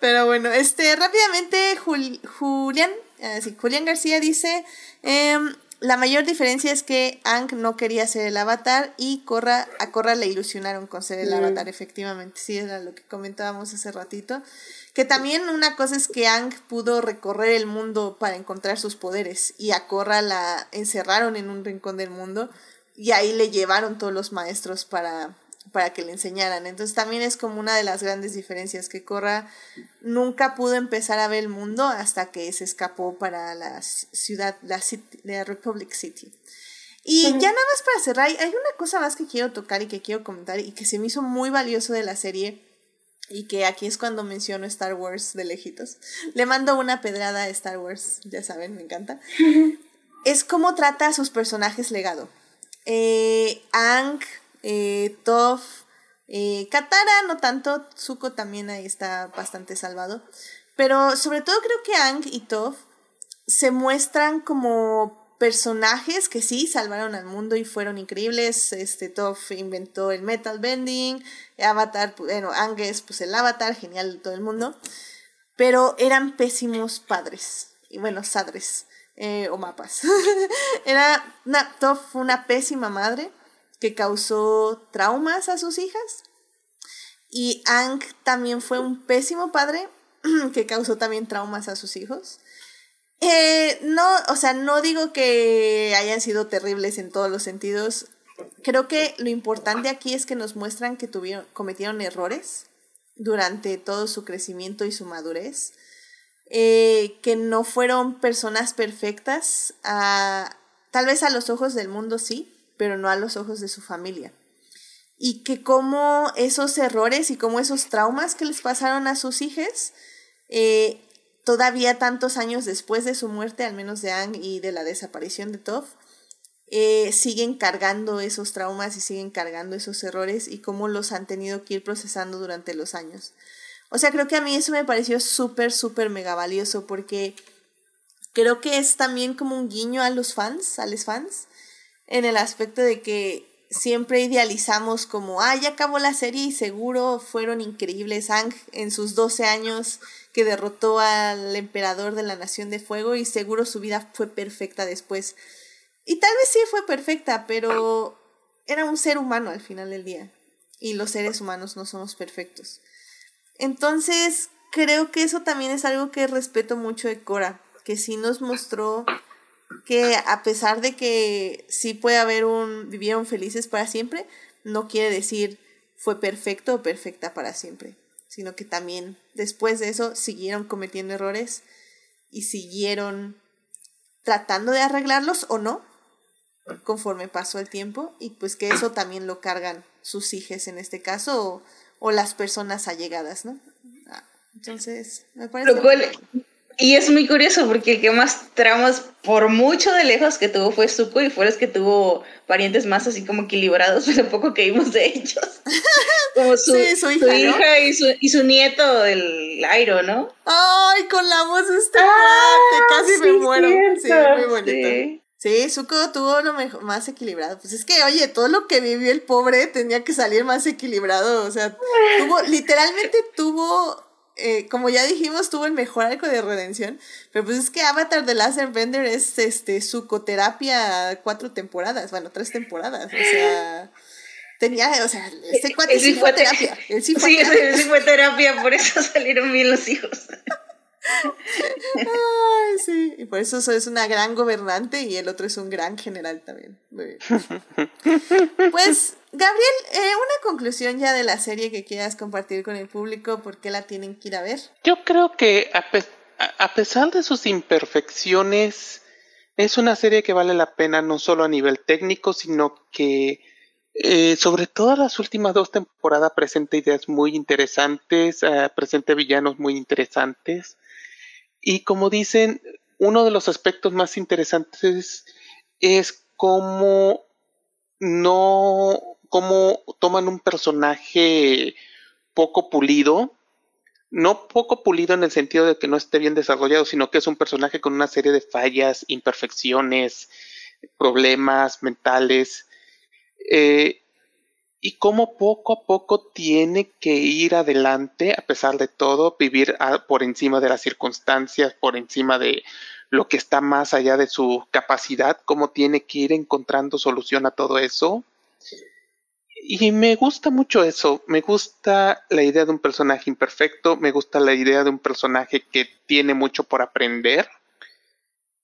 Pero bueno, este, rápidamente, Julián, ah, Julián García dice, eh, la mayor diferencia es que Ang no quería ser el avatar y Korra, a Korra le ilusionaron con ser el avatar, efectivamente. Sí, era lo que comentábamos hace ratito. Que también una cosa es que Ang pudo recorrer el mundo para encontrar sus poderes y a Korra la encerraron en un rincón del mundo y ahí le llevaron todos los maestros para, para que le enseñaran. Entonces también es como una de las grandes diferencias que Korra nunca pudo empezar a ver el mundo hasta que se escapó para la ciudad, la, la Republic City. Y ya nada más para cerrar, hay una cosa más que quiero tocar y que quiero comentar y que se me hizo muy valioso de la serie y que aquí es cuando menciono Star Wars de lejitos. Le mando una pedrada a Star Wars, ya saben, me encanta. es cómo trata a sus personajes legado. Eh, Ang eh, Toph, eh, Katara no tanto, Zuko también ahí está bastante salvado, pero sobre todo creo que Ang y Toph se muestran como personajes que sí salvaron al mundo y fueron increíbles. Este Toph inventó el metal bending, Avatar, bueno, Ang es pues el avatar, genial de todo el mundo, pero eran pésimos padres y bueno, sadres. Eh, o mapas. (laughs) Era una, una pésima madre que causó traumas a sus hijas. Y Ang también fue un pésimo padre (clears throat) que causó también traumas a sus hijos. Eh, no, o sea, no digo que hayan sido terribles en todos los sentidos. Creo que lo importante aquí es que nos muestran que tuvieron, cometieron errores durante todo su crecimiento y su madurez. Eh, que no fueron personas perfectas. tal vez a los ojos del mundo sí, pero no a los ojos de su familia. Y que como esos errores y como esos traumas que les pasaron a sus hijas, eh, todavía tantos años después de su muerte, al menos de Ang y de la desaparición de Toph, eh, siguen cargando esos traumas y siguen cargando esos errores y cómo los han tenido que ir procesando durante los años. O sea, creo que a mí eso me pareció súper, súper mega valioso porque creo que es también como un guiño a los fans, a los fans, en el aspecto de que siempre idealizamos como, ah, ya acabó la serie y seguro fueron increíbles Ang en sus 12 años que derrotó al emperador de la Nación de Fuego y seguro su vida fue perfecta después. Y tal vez sí fue perfecta, pero era un ser humano al final del día. Y los seres humanos no somos perfectos. Entonces, creo que eso también es algo que respeto mucho de Cora, que sí nos mostró que a pesar de que sí puede haber un vivieron felices para siempre, no quiere decir fue perfecto o perfecta para siempre, sino que también después de eso siguieron cometiendo errores y siguieron tratando de arreglarlos o no conforme pasó el tiempo y pues que eso también lo cargan sus hijos en este caso o, las personas allegadas, ¿no? Ah, Entonces, me parece... y es muy curioso porque el que más traumas por mucho de lejos que tuvo fue Zuko y fue los que tuvo parientes más así como equilibrados, pero poco que vimos de ellos. (laughs) Como su, Sí, su hija, su ¿no? hija y, su, y su nieto, el Airo, ¿no? Ay, con la voz de este Ah, casi me muero. Sí, muy bonito. sí. Sí, Zuko tuvo lo mejor, más equilibrado. Pues es que, oye, todo lo que vivió el pobre tenía que salir más equilibrado. O sea, tuvo, literalmente tuvo, eh, como ya dijimos, tuvo el mejor arco de redención. Pero pues es que Avatar de Last Airbender es este sucoterapia cuatro temporadas, bueno, tres temporadas. O sea, tenía, o sea, este cuate Él sí fue a te- terapia. Él sí fue a Sí, terapia. sí fue terapia, por eso (laughs) salieron bien los hijos. Ay, sí. Y por eso es una gran gobernante y el otro es un gran general también. Muy bien. (laughs) Pues, Gabriel, eh, una conclusión ya de la serie que quieras compartir con el público, ¿por qué la tienen que ir a ver? Yo creo que a, pe- a- a pesar de sus imperfecciones, es una serie que vale la pena no solo a nivel técnico, sino que eh, sobre todo las últimas dos temporadas presenta ideas muy interesantes, eh, presenta villanos muy interesantes. Y como dicen, uno de los aspectos más interesantes es cómo no, cómo toman un personaje poco pulido, no poco pulido en el sentido de que no esté bien desarrollado, sino que es un personaje con una serie de fallas, imperfecciones, problemas mentales, eh, y cómo poco a poco tiene que ir adelante a pesar de todo, vivir por encima de las circunstancias, por encima de lo que está más allá de su capacidad, cómo tiene que ir encontrando solución a todo eso. Y me gusta mucho eso, me gusta la idea de un personaje imperfecto, me gusta la idea de un personaje que tiene mucho por aprender.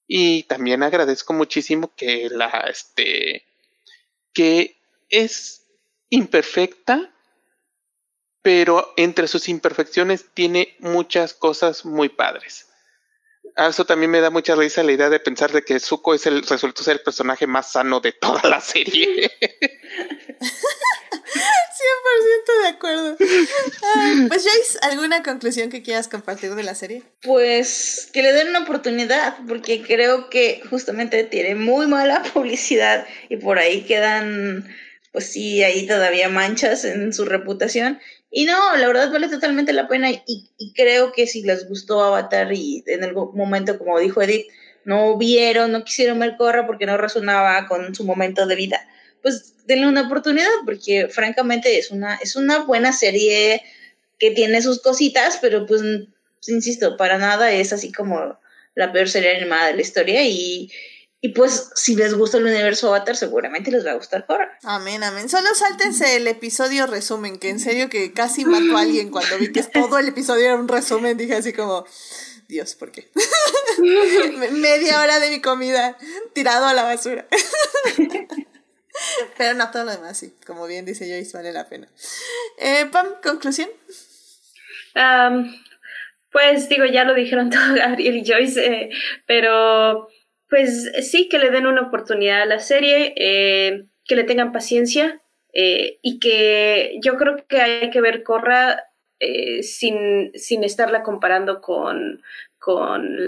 Y también agradezco muchísimo que la este que es imperfecta, pero entre sus imperfecciones tiene muchas cosas muy padres. A eso también me da mucha risa la idea de pensar de que Zuko es el resultó ser el personaje más sano de toda la serie. (laughs) 100% de acuerdo. Ay, pues Joyce, ¿alguna conclusión que quieras compartir de la serie? Pues que le den una oportunidad, porque creo que justamente tiene muy mala publicidad y por ahí quedan, pues sí, ahí todavía manchas en su reputación. Y no, la verdad vale totalmente la pena y, creo que si les gustó Avatar y en algún momento, como dijo Edith, no vieron, no quisieron ver Korra porque no resonaba con su momento de vida, pues denle una oportunidad porque francamente es una, es una buena serie que tiene sus cositas, pero pues insisto, para nada es así como la peor serie animada de la historia y, y pues si les gusta el universo Avatar seguramente les va a gustar Korra. Amén, amén. Solo sáltense el episodio resumen, que en serio que casi mató a alguien cuando vi que (laughs) todo el episodio era un resumen. Dije así como, Dios, ¿por qué? (laughs) Me- Media hora de mi comida tirado a la basura. (laughs) Pero no, todo lo demás sí. Como bien dice Joyce, vale la pena. Eh, Pam, conclusión. Pues digo, ya lo dijeron todo Gabriel y Joyce, eh, pero pues sí que le den una oportunidad a la serie, eh, que le tengan paciencia eh, y que yo creo que hay que ver Corra eh, sin, sin estarla comparando con, con,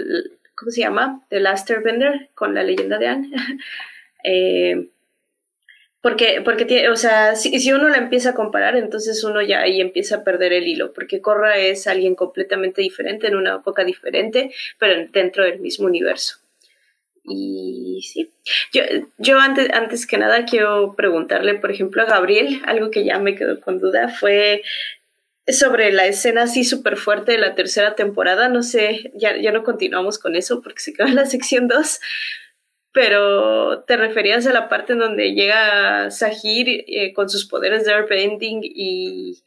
¿cómo se llama? The Last Airbender, con la leyenda de Anne. (laughs) Porque, porque tiene, o sea, si, si uno la empieza a comparar, entonces uno ya ahí empieza a perder el hilo, porque Korra es alguien completamente diferente, en una época diferente, pero dentro del mismo universo. Y sí, yo, yo antes, antes que nada quiero preguntarle, por ejemplo, a Gabriel, algo que ya me quedó con duda, fue sobre la escena así súper fuerte de la tercera temporada, no sé, ya, ya no continuamos con eso porque se quedó en la sección 2, pero te referías a la parte en donde llega Sahir eh, con sus poderes de Earthbending y,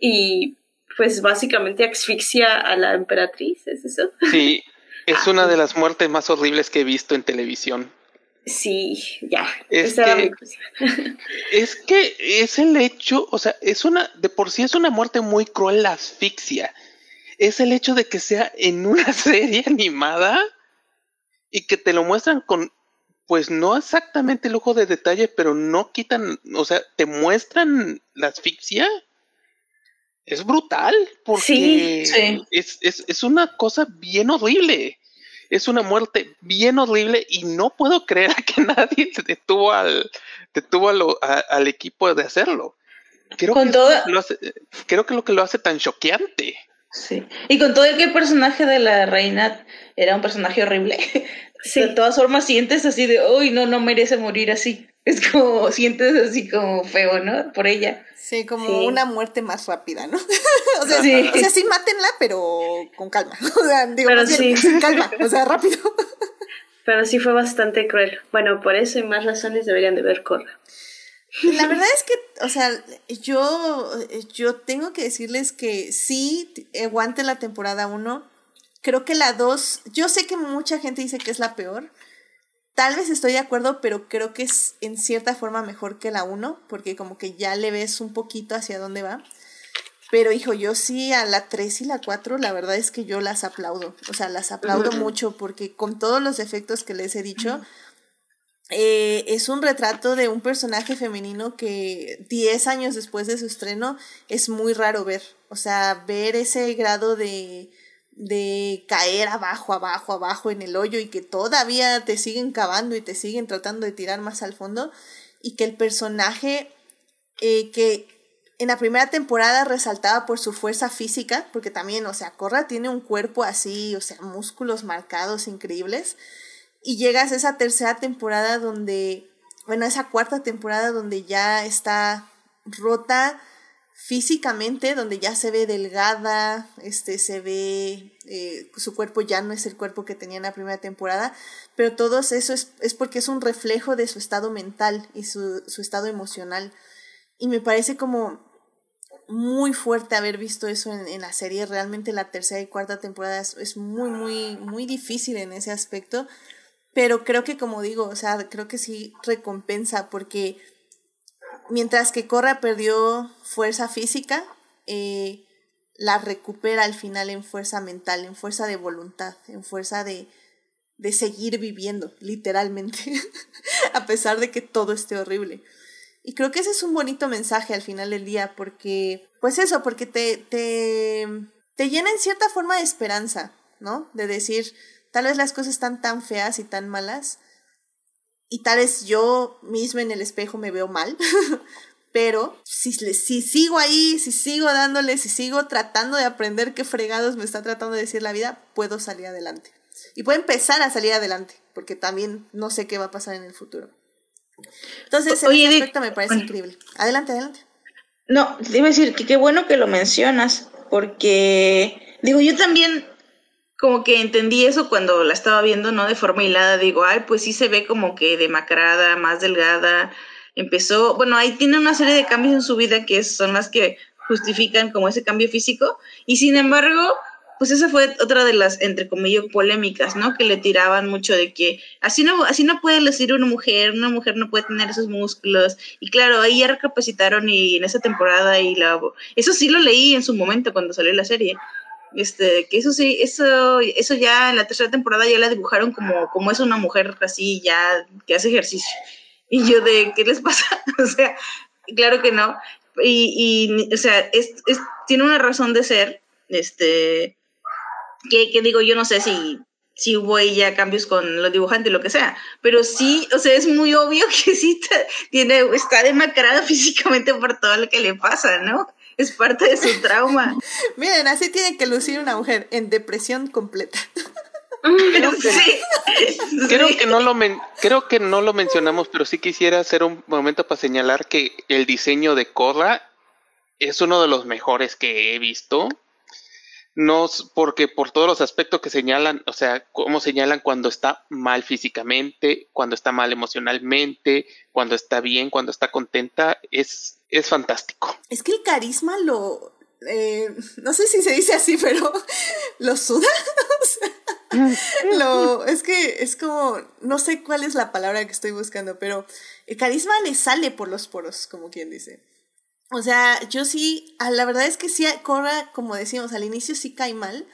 y pues básicamente asfixia a la emperatriz, ¿es eso? Sí, es una de las muertes más horribles que he visto en televisión. Sí, ya. Es que-. Es que es el hecho, o sea, es una, de por sí es una muerte muy cruel la asfixia. Es el hecho de que sea en una (laughs) serie animada y que te lo muestran con, pues no exactamente lujo de detalle, pero no quitan, o sea, te muestran la asfixia. Es brutal, porque Sí, sí. Es, es, es una cosa bien horrible. Es una muerte bien horrible y no puedo creer a que (laughs) nadie se detuvo al, detuvo a lo- a- al equipo de hacerlo. Creo Con que todo- lo hace- creo que lo que lo hace tan choqueante. Sí. Y con todo el que el personaje de la reina era un personaje horrible. (laughs) Sí. De todas formas sientes así de, uy, no, no merece morir así. Es como, (laughs) sientes así como feo, ¿no? Por ella. Sí, como Sí. una muerte más rápida, ¿no? (laughs) o, sea, Sí. o sea, sí, mátenla, pero con calma. (laughs) O sea, digo, Pero bien, calma, o sea, rápido. Pero sí fue bastante cruel. Bueno, por eso y más razones deberían de ver Corra. La verdad es que, o sea, yo, yo tengo que decirles que sí, aguante la temporada 1. Creo que la 2, yo sé que mucha gente dice que es la peor. Tal vez estoy de acuerdo, pero creo que es en cierta forma mejor que la 1, porque como que ya le ves un poquito hacia dónde va. Pero hijo, yo sí a la 3 y la 4, la verdad es que yo las aplaudo. O sea, las aplaudo mucho porque con todos los defectos que les he dicho, eh, es un retrato de un personaje femenino que 10 años después de su estreno es muy raro ver. O sea, ver ese grado de, de caer abajo, abajo, abajo en el hoyo y que todavía te siguen cavando y te siguen tratando de tirar más al fondo y que el personaje eh, que en la primera temporada resaltaba por su fuerza física, porque también, o sea, Corra tiene un cuerpo así, o sea, músculos marcados increíbles y llegas a esa tercera temporada donde, bueno, esa cuarta temporada donde ya está rota físicamente, donde ya se ve delgada, este, se ve, eh, su cuerpo ya no es el cuerpo que tenía en la primera temporada, pero todo eso es, es porque es un reflejo de su estado mental y su, su estado emocional. Y me parece como muy fuerte haber visto eso en, en la serie. Realmente la tercera y cuarta temporada es, es muy, muy, muy difícil en ese aspecto. Pero creo que, como digo, o sea, creo que sí recompensa porque mientras que Corra perdió fuerza física, eh, la recupera al final en fuerza mental, en fuerza de voluntad, en fuerza de, de seguir viviendo, literalmente, (laughs) a pesar de que todo esté horrible. Y creo que ese es un bonito mensaje al final del día, porque, pues eso, porque te, te, te llena en cierta forma de esperanza, ¿no? De decir, tal vez las cosas están tan feas y tan malas, y tal vez yo misma en el espejo me veo mal, (laughs) pero si, si sigo ahí, si sigo dándole, si sigo tratando de aprender qué fregados me está tratando de decir la vida, puedo salir adelante. Y puedo empezar a salir adelante, porque también no sé qué va a pasar en el futuro. Entonces, en Oye, ese aspecto me parece bueno. increíble. Adelante, adelante. No, te iba a decir que qué bueno que lo mencionas, porque digo, yo también como que entendí eso cuando la estaba viendo, ¿no? De forma hilada, digo, ay, pues sí se ve como que demacrada, más delgada. Empezó, bueno, ahí tiene una serie de cambios en su vida que son las que justifican como ese cambio físico, y sin embargo, pues esa fue otra de las, entre comillas, polémicas, ¿no? Que le tiraban mucho de que así no, así no puede lucir una mujer, una mujer no puede tener esos músculos. Y claro, ahí ya recapacitaron y en esa temporada y la... Eso sí lo leí en su momento cuando salió la serie. Este, que eso sí, eso, eso ya en la tercera temporada ya la dibujaron como, como es una mujer así ya que hace ejercicio. Y yo de, ¿qué les pasa? (laughs) o sea, claro que no. Y, o sea, es, tiene una razón de ser, este, que, que digo, yo no sé si, si hubo ya cambios con los dibujantes lo que sea, pero sí, o sea, es muy obvio (laughs) que sí está, tiene, está demacrada (laughs) físicamente por todo lo que le pasa, ¿no? Es parte de su trauma. (laughs) Miren, así tiene que lucir una mujer en depresión completa. Creo que, Sí. creo Sí. que no lo men- creo que no lo mencionamos, pero sí quisiera hacer un momento para señalar que el diseño de Korra es uno de los mejores que he visto. No, porque por todos los aspectos que señalan, o sea, cómo señalan cuando está mal físicamente, cuando está mal emocionalmente, cuando está bien, cuando está contenta, es, es fantástico. Es que el carisma lo. eh, no sé si se dice así, (laughs) pero lo suda. (laughs) (laughs) Lo, es que es como. No sé cuál es la palabra que estoy buscando, pero el carisma le sale por los poros, como quien dice. O sea, yo sí, ah, la verdad es que sí, Cora, como decíamos al inicio, sí cae mal,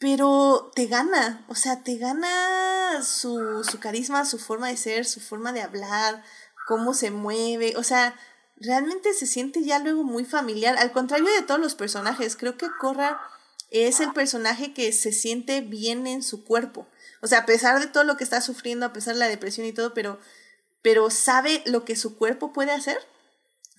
pero te gana, o sea, te gana su, su carisma, su forma de ser, su forma de hablar, cómo se mueve, o sea, realmente se siente ya luego muy familiar, al contrario de todos los personajes, creo que Corra es el personaje que se siente bien en su cuerpo, o sea, a pesar de todo lo que está sufriendo, a pesar de la depresión y todo, pero, pero sabe lo que su cuerpo puede hacer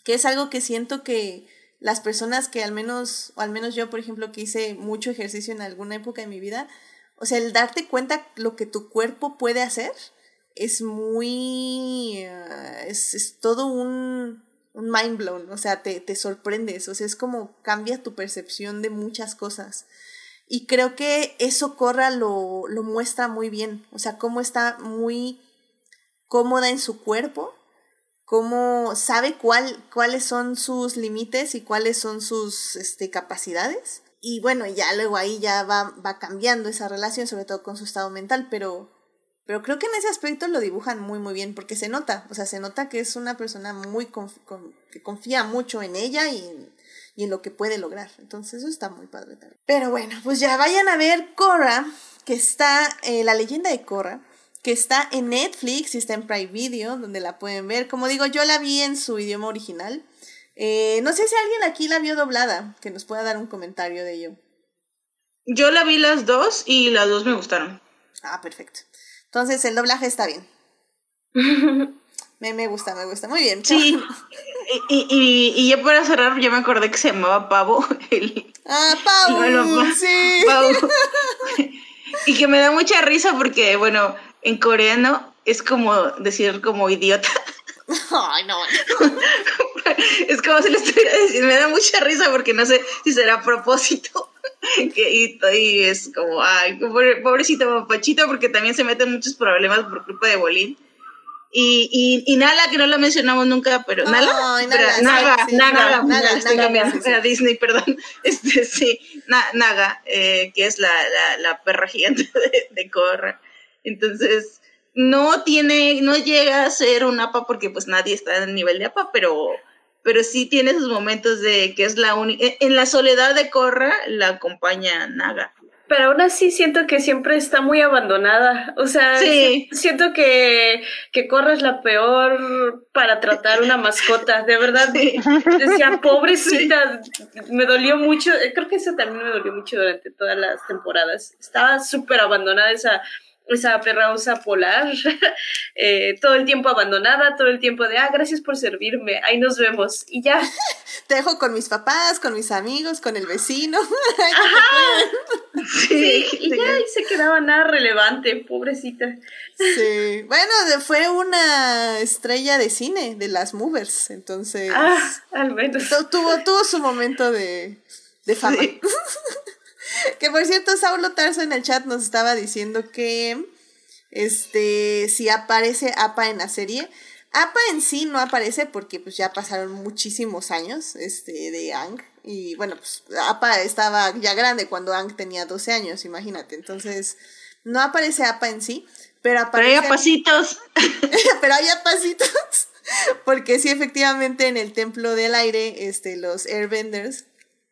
que es algo que siento que las personas que al menos, o al menos yo, por ejemplo, que hice mucho ejercicio en alguna época de mi vida, o sea, el darte cuenta lo que tu cuerpo puede hacer es muy, eh, es, es todo un, un mind blown, o sea, te, te sorprendes, o sea, es como cambia tu percepción de muchas cosas. Y creo que eso Corra lo, lo muestra muy bien, o sea, cómo está muy cómoda en su cuerpo, cómo sabe cuál, cuáles son sus límites y cuáles son sus este, capacidades. Y bueno, ya luego ahí ya va, va cambiando esa relación, sobre todo con su estado mental, pero, pero creo que en ese aspecto lo dibujan muy, muy bien, porque se nota, o sea, se nota que es una persona muy conf- con- que confía mucho en ella y en, y en lo que puede lograr. Entonces eso está muy padre también. Pero bueno, pues ya vayan a ver Korra, que está, eh, la leyenda de Korra, que está en Netflix y está en Prime Video, donde la pueden ver. Como digo, yo la vi en su idioma original. Eh, no sé si alguien aquí la vio doblada, que nos pueda dar un comentario de ello. Yo la vi las dos y las dos me gustaron. Ah, perfecto. Entonces el doblaje está bien. (laughs) Me, me gusta, me gusta. Muy bien. Sí. (laughs) Y, y, y, ya para cerrar, ya me acordé que se llamaba Pavo. (laughs) El, Ah, Pau. Bueno, pa- sí. Pau. y que me da mucha risa porque, bueno, en coreano es como decir como idiota. (laughs) Ay, no. (laughs) es como si le estuviera diciendo, me da mucha risa porque no sé si será a propósito. (laughs) que, y, y es como, ay, pobre- pobrecito papachito porque también se mete en muchos problemas por culpa de Bolín. Y, y, y Nala, que no la mencionamos nunca, pero Nala, Naga, sí, Naga, Naga, Naga, Naga, estoy Naga, cambiando, sí, sí. era Disney, perdón, este, sí, Na- Naga, eh, que es la, la, la perra gigante de, de. Entonces, no tiene, no llega a ser un APA porque pues nadie está en el nivel de APA, pero, pero sí tiene sus momentos de que es la única, en la soledad de Korra la acompaña Naga. Pero aún así siento que siempre está muy abandonada. O sea, Sí. siento que, que Corra es la peor para tratar una mascota. De verdad, Sí. decía, (laughs) pobrecita, me dolió mucho. Creo que eso también me dolió mucho durante todas las temporadas. Estaba súper abandonada esa, esa perra osa polar. (laughs) Eh, todo el tiempo abandonada, todo el tiempo de, ah, gracias por servirme, ahí nos vemos. Y ya. (laughs) Te dejo con mis papás, con mis amigos, con el vecino. (laughs) Sí, y ya ahí se quedaba nada relevante, pobrecita. Sí. Bueno, fue una estrella de cine, de las movers. Entonces. Ah, al menos. tu- tuvo, tuvo su momento de, de fama. Sí. Que por cierto, Saulo Tarso en el chat nos estaba diciendo que este si aparece APA en la serie. APA en sí no aparece porque pues ya pasaron muchísimos años este, de Ang. Y bueno, pues APA estaba ya grande cuando Ang tenía 12 años, imagínate. Entonces, no aparece APA en sí, pero Pero aparece... hay pasitos. (laughs) pero hay pasitos. Porque sí, efectivamente, en el templo del aire, este, los airbenders,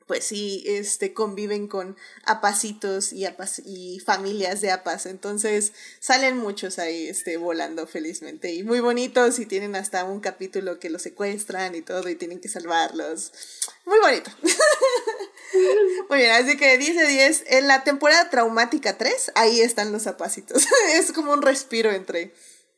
pues sí, este, conviven con apacitos y, apas y familias de apas. Entonces, salen muchos ahí, este, volando felizmente. Y muy bonitos, y tienen hasta un capítulo que los secuestran y todo, y tienen que salvarlos. Muy bonito. (laughs) Muy bien, así que 10 de 10. En la temporada traumática 3, ahí están los apacitos. (laughs) es como un respiro entre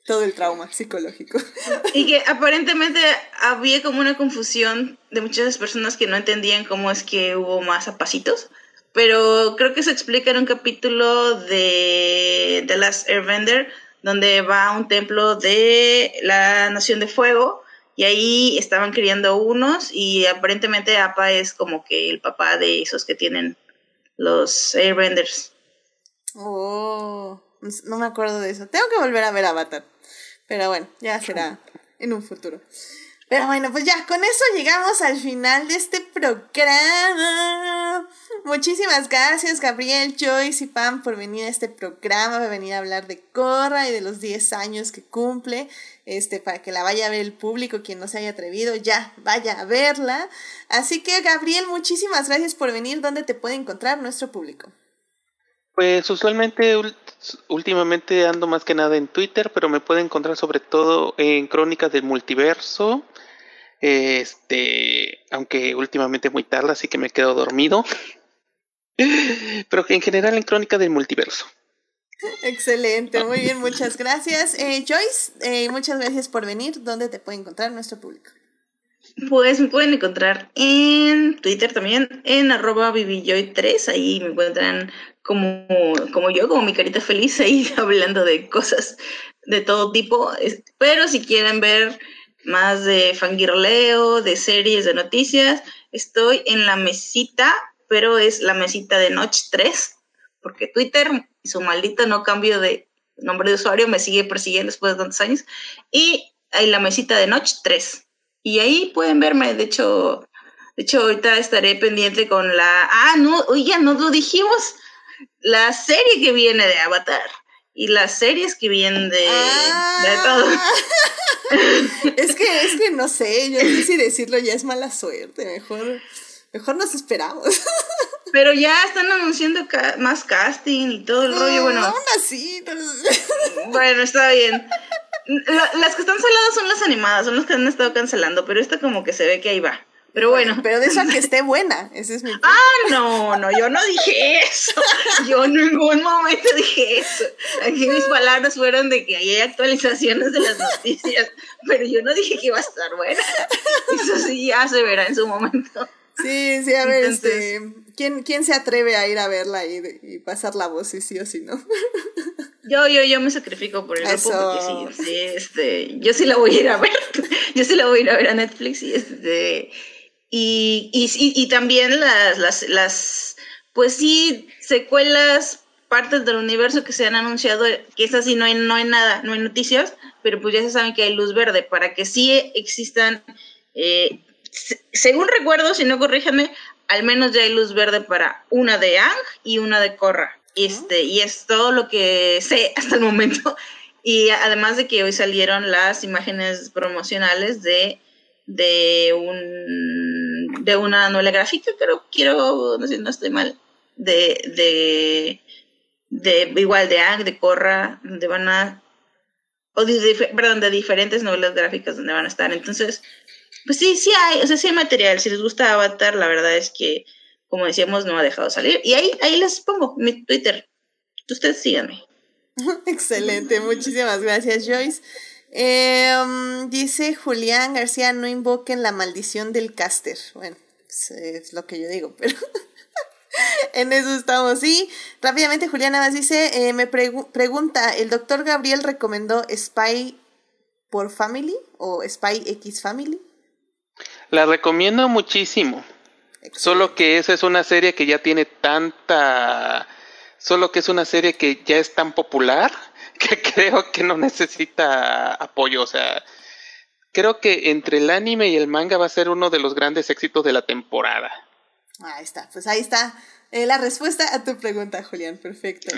todo el trauma psicológico. (laughs) Y que aparentemente había como una confusión de muchas personas que no entendían cómo es que hubo más apasitos. Pero creo que se explica en un capítulo de The Last Airbender, donde va a un templo de la Nación de Fuego y ahí estaban criando unos y aparentemente Apa es como que el papá de esos que tienen los Airbenders. Oh, no me acuerdo de eso. Tengo que volver a ver Avatar. Pero bueno, ya será en un futuro. Pero bueno, pues ya, con eso llegamos al final de este programa. Muchísimas gracias, Gabriel, Joyce y Pam, por venir a este programa, por venir a hablar de Corra y de los 10 años que cumple, este, para que la vaya a ver el público, quien no se haya atrevido, ya vaya a verla. Así que, Gabriel, muchísimas gracias por venir. ¿Dónde te puede encontrar nuestro público? Pues usualmente, últimamente ando más que nada en Twitter, pero me puede encontrar sobre todo en Crónicas del Multiverso. Este, aunque últimamente muy tarde, así que me quedo dormido. (laughs) Pero en general en Crónicas del Multiverso. Excelente, muy bien, muchas gracias. Eh, Joyce, eh, muchas gracias por venir. ¿Dónde te puede encontrar nuestro público? Pues me pueden encontrar en Twitter también, en arroba vivijoy3, ahí me encuentran como, como yo, como mi carita feliz, ahí (laughs) hablando de cosas de todo tipo. Pero si quieren ver más de fangirleo, de series, de noticias, estoy en la mesita, pero es la mesita de Noche 3, porque Twitter y su maldita no cambio de nombre de usuario me sigue persiguiendo después de tantos años. Y hay la mesita de Noche 3. Y ahí pueden verme, de hecho, de hecho ahorita estaré pendiente con la... Ah, no, oye, no lo dijimos la serie que viene de Avatar y las series que vienen de, ah. todo. (laughs) es que, es que no sé, yo no sé si decirlo ya es mala suerte, mejor, mejor nos esperamos. (laughs) Pero ya están anunciando más casting y todo el rollo, bueno. Aún así. (laughs) Bueno, está bien. las que están saladas son las animadas, son las que han estado cancelando, pero esta como que se ve que ahí va. Pero bueno. Pero de eso a que esté buena, ese es mi Ah, no, no, yo no dije eso. Yo en ningún momento dije eso. Aquí mis palabras fueron de que hay actualizaciones de las noticias, pero yo no dije que iba a estar buena. Eso sí ya se verá en su momento. Sí, sí, a ver, este, ¿quién, ¿quién se atreve a ir a verla y, y pasar la voz, si sí o si no? Yo, yo, yo me sacrifico por el grupo porque sí, sí, este, yo sí la voy a ir a ver, yo sí la voy a ir a ver a Netflix y este, y, y, y, también las, las, las, pues sí, secuelas, partes del universo que se han anunciado, que es así, no hay, no hay nada, no hay noticias, pero pues ya se saben que hay luz verde para que sí existan, eh, según recuerdo, si no corríjanme, al menos ya hay luz verde para una de Ang y una de Korra. Este, y es todo lo que sé hasta el momento. (laughs) Y además de que hoy salieron las imágenes promocionales de, de un de una novela gráfica, pero quiero, no sé, no estoy mal, de, de, de igual de Ang, de Corra, donde van a, o de, perdón, de diferentes novelas gráficas donde van a estar. Entonces, pues sí, sí hay, o sea, sí hay material. Si les gusta Avatar, la verdad es que, como decíamos, no ha dejado salir. Y ahí, ahí les pongo mi Twitter. Ustedes síganme. (laughs) Excelente, muchísimas gracias, Joyce. Eh, dice Julián García, no invoquen la maldición del caster. Bueno, pues, es lo que yo digo, (laughs) pero en eso estamos. Y rápidamente Julián nada más dice, eh, me pregunta, ¿el doctor Gabriel recomendó Spy por Family o Spy X Family? La recomiendo muchísimo. Solo que esa es una serie que ya tiene tanta... Solo que es una serie que ya es tan popular que (laughs) creo que no necesita apoyo. O sea, creo que entre el anime y el manga va a ser uno de los grandes éxitos de la temporada. Ahí está, pues ahí está eh, la respuesta a tu pregunta, Julián. Perfecto.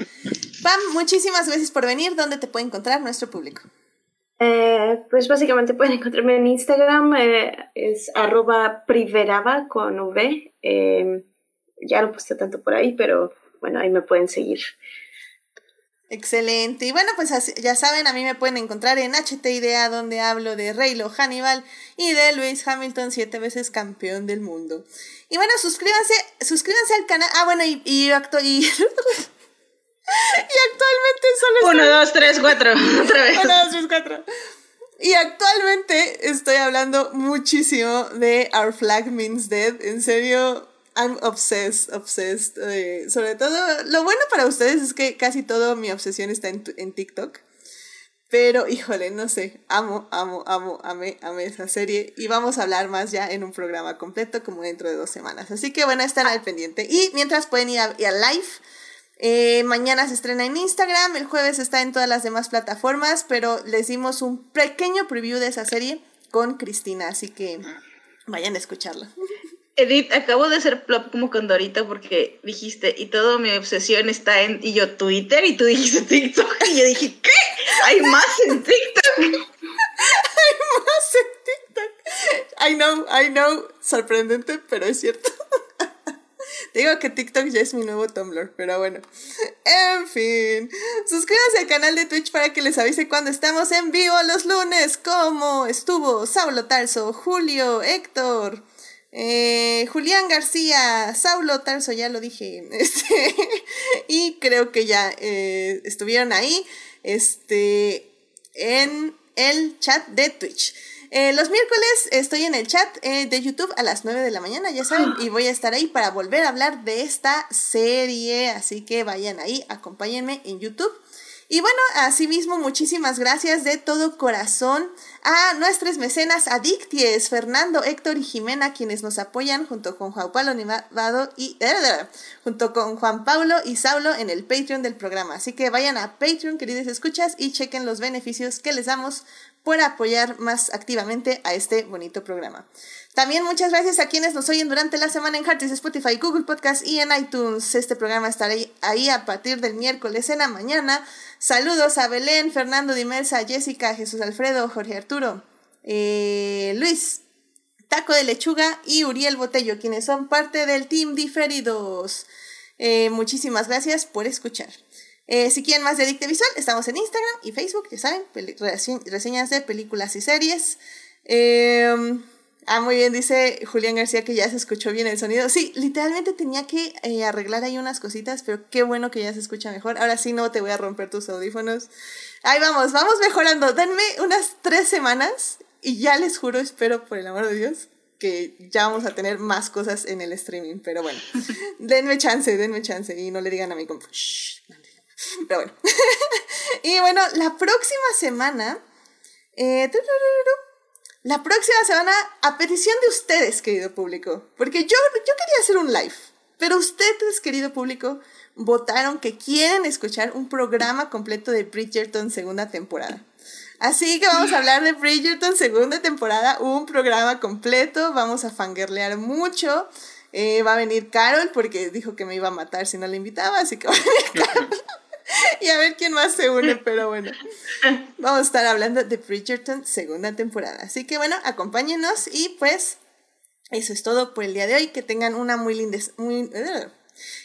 Pam, muchísimas gracias por venir. ¿Dónde te puede encontrar nuestro público? Eh, pues básicamente pueden encontrarme en Instagram, eh, es arroba priveraba con V. ya no puse tanto por ahí, pero bueno, ahí me pueden seguir. Excelente. Y bueno, pues ya saben, a mí me pueden encontrar en HT Idea, donde hablo de Reylo Hannibal y de Lewis Hamilton, siete veces campeón del mundo. Y bueno, suscríbanse, suscríbanse al canal. Ah, bueno, y, y, (laughs) y, actualmente solo Uno, dos, tres, cuatro. (laughs) Otra vez. Uno, dos, tres, cuatro. Y actualmente estoy hablando muchísimo de Our Flag Means Dead. En serio, I'm obsessed, obsessed. Eh, sobre todo, lo bueno para ustedes es que casi toda mi obsesión está en, en TikTok. Pero, híjole, no sé, amo, amo, amo, amé, amé esa serie. Y vamos a hablar más ya en un programa completo, como dentro de dos semanas. Así que bueno, están al pendiente. Y mientras pueden ir a, a live. Eh, mañana se estrena en Instagram, el jueves está en todas las demás plataformas, pero les dimos un pequeño preview de esa serie con Cristina, así que vayan a escucharlo. Edith, acabo de hacer plop como con Dorita porque dijiste, y toda mi obsesión está en, y yo Twitter, y tú dijiste TikTok, y yo dije, ¿qué? Hay más en TikTok. (laughs) Hay más en TikTok. I know, I know, sorprendente, pero es cierto. (laughs) Digo que TikTok ya es mi nuevo Tumblr, pero bueno. En fin. Suscríbanse al canal de Twitch para que les avise cuando estamos en vivo los lunes, como estuvo Saulo Tarso, Julio, Héctor, eh, Julián García, Saulo Tarso, ya lo dije. (laughs) Este, y creo que ya eh, estuvieron ahí este, en el chat de Twitch. Eh, los miércoles estoy en el chat eh, de YouTube a las 9 de la mañana, ya saben, y voy a estar ahí para volver a hablar de esta serie, así que vayan ahí, acompáñenme en YouTube. Y bueno, asimismo, muchísimas gracias de todo corazón a nuestros mecenas adicties, Fernando, Héctor y Jimena, quienes nos apoyan junto con Juan Pablo Nivado y junto con Juan Pablo y Saulo en el Patreon del programa. Así que vayan a Patreon, queridos escuchas, y chequen los beneficios que les damos por apoyar más activamente a este bonito programa. También muchas gracias a quienes nos oyen durante la semana en Heartis, Spotify, Google Podcast y en iTunes. Este programa estará ahí a partir del miércoles en la mañana. Saludos a Belén, Fernando Dimelsa, Jessica, Jesús Alfredo, Jorge Arturo, eh, Luis, Taco de Lechuga y Uriel Botello, quienes son parte del Team Diferidos. Eh, muchísimas gracias por escuchar. Eh, si quieren más de Adicte Visual, estamos en Instagram y Facebook, ya saben, reseñas de películas y series. Ah, muy bien, dice Julián García que ya se escuchó bien el sonido. Sí, literalmente tenía que eh, arreglar ahí unas cositas, pero qué bueno que ya se escucha mejor. Ahora sí no te voy a romper tus audífonos. Ahí vamos, vamos mejorando. Denme unas tres semanas y ya les juro, espero por el amor de Dios, que ya vamos a tener más cosas en el streaming. Pero bueno, (laughs) denme chance, denme chance y no le digan a mi compa. Pero bueno. (laughs) y bueno, la próxima semana. Eh, la próxima semana, a petición de ustedes, querido público. Porque yo, yo quería hacer un live. Pero ustedes, querido público, votaron que quieren escuchar un programa completo de Bridgerton segunda temporada. Así que vamos a hablar de Bridgerton segunda temporada, un programa completo. Vamos a fangirlear mucho. Eh, va a venir Carol porque dijo que me iba a matar si no la invitaba, así que va a venir (laughs) Carol. Y a ver quién más se une, pero bueno. (laughs) Vamos a estar hablando de Bridgerton segunda temporada. Así que bueno, acompáñenos y pues eso es todo por el día de hoy. Que tengan una muy linda, muy,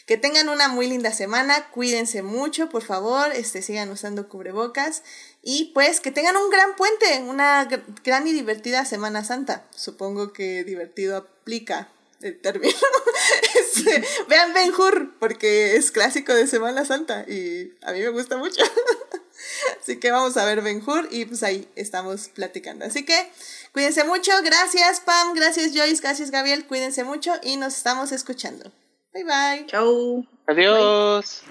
que tengan una muy linda semana. Cuídense mucho, por favor. Este, sigan usando cubrebocas. Y pues que tengan un gran puente, una gran y divertida Semana Santa. Supongo que divertido aplica el término. (laughs) Este, vean Ben Hur, porque es clásico de Semana Santa y a mí me gusta mucho. (laughs) Así que vamos a ver Ben Hur y pues ahí estamos platicando. Así que cuídense mucho. Gracias Pam, gracias Joyce, gracias Gabriel. Cuídense mucho y nos estamos escuchando. Bye bye. Chao. Adiós.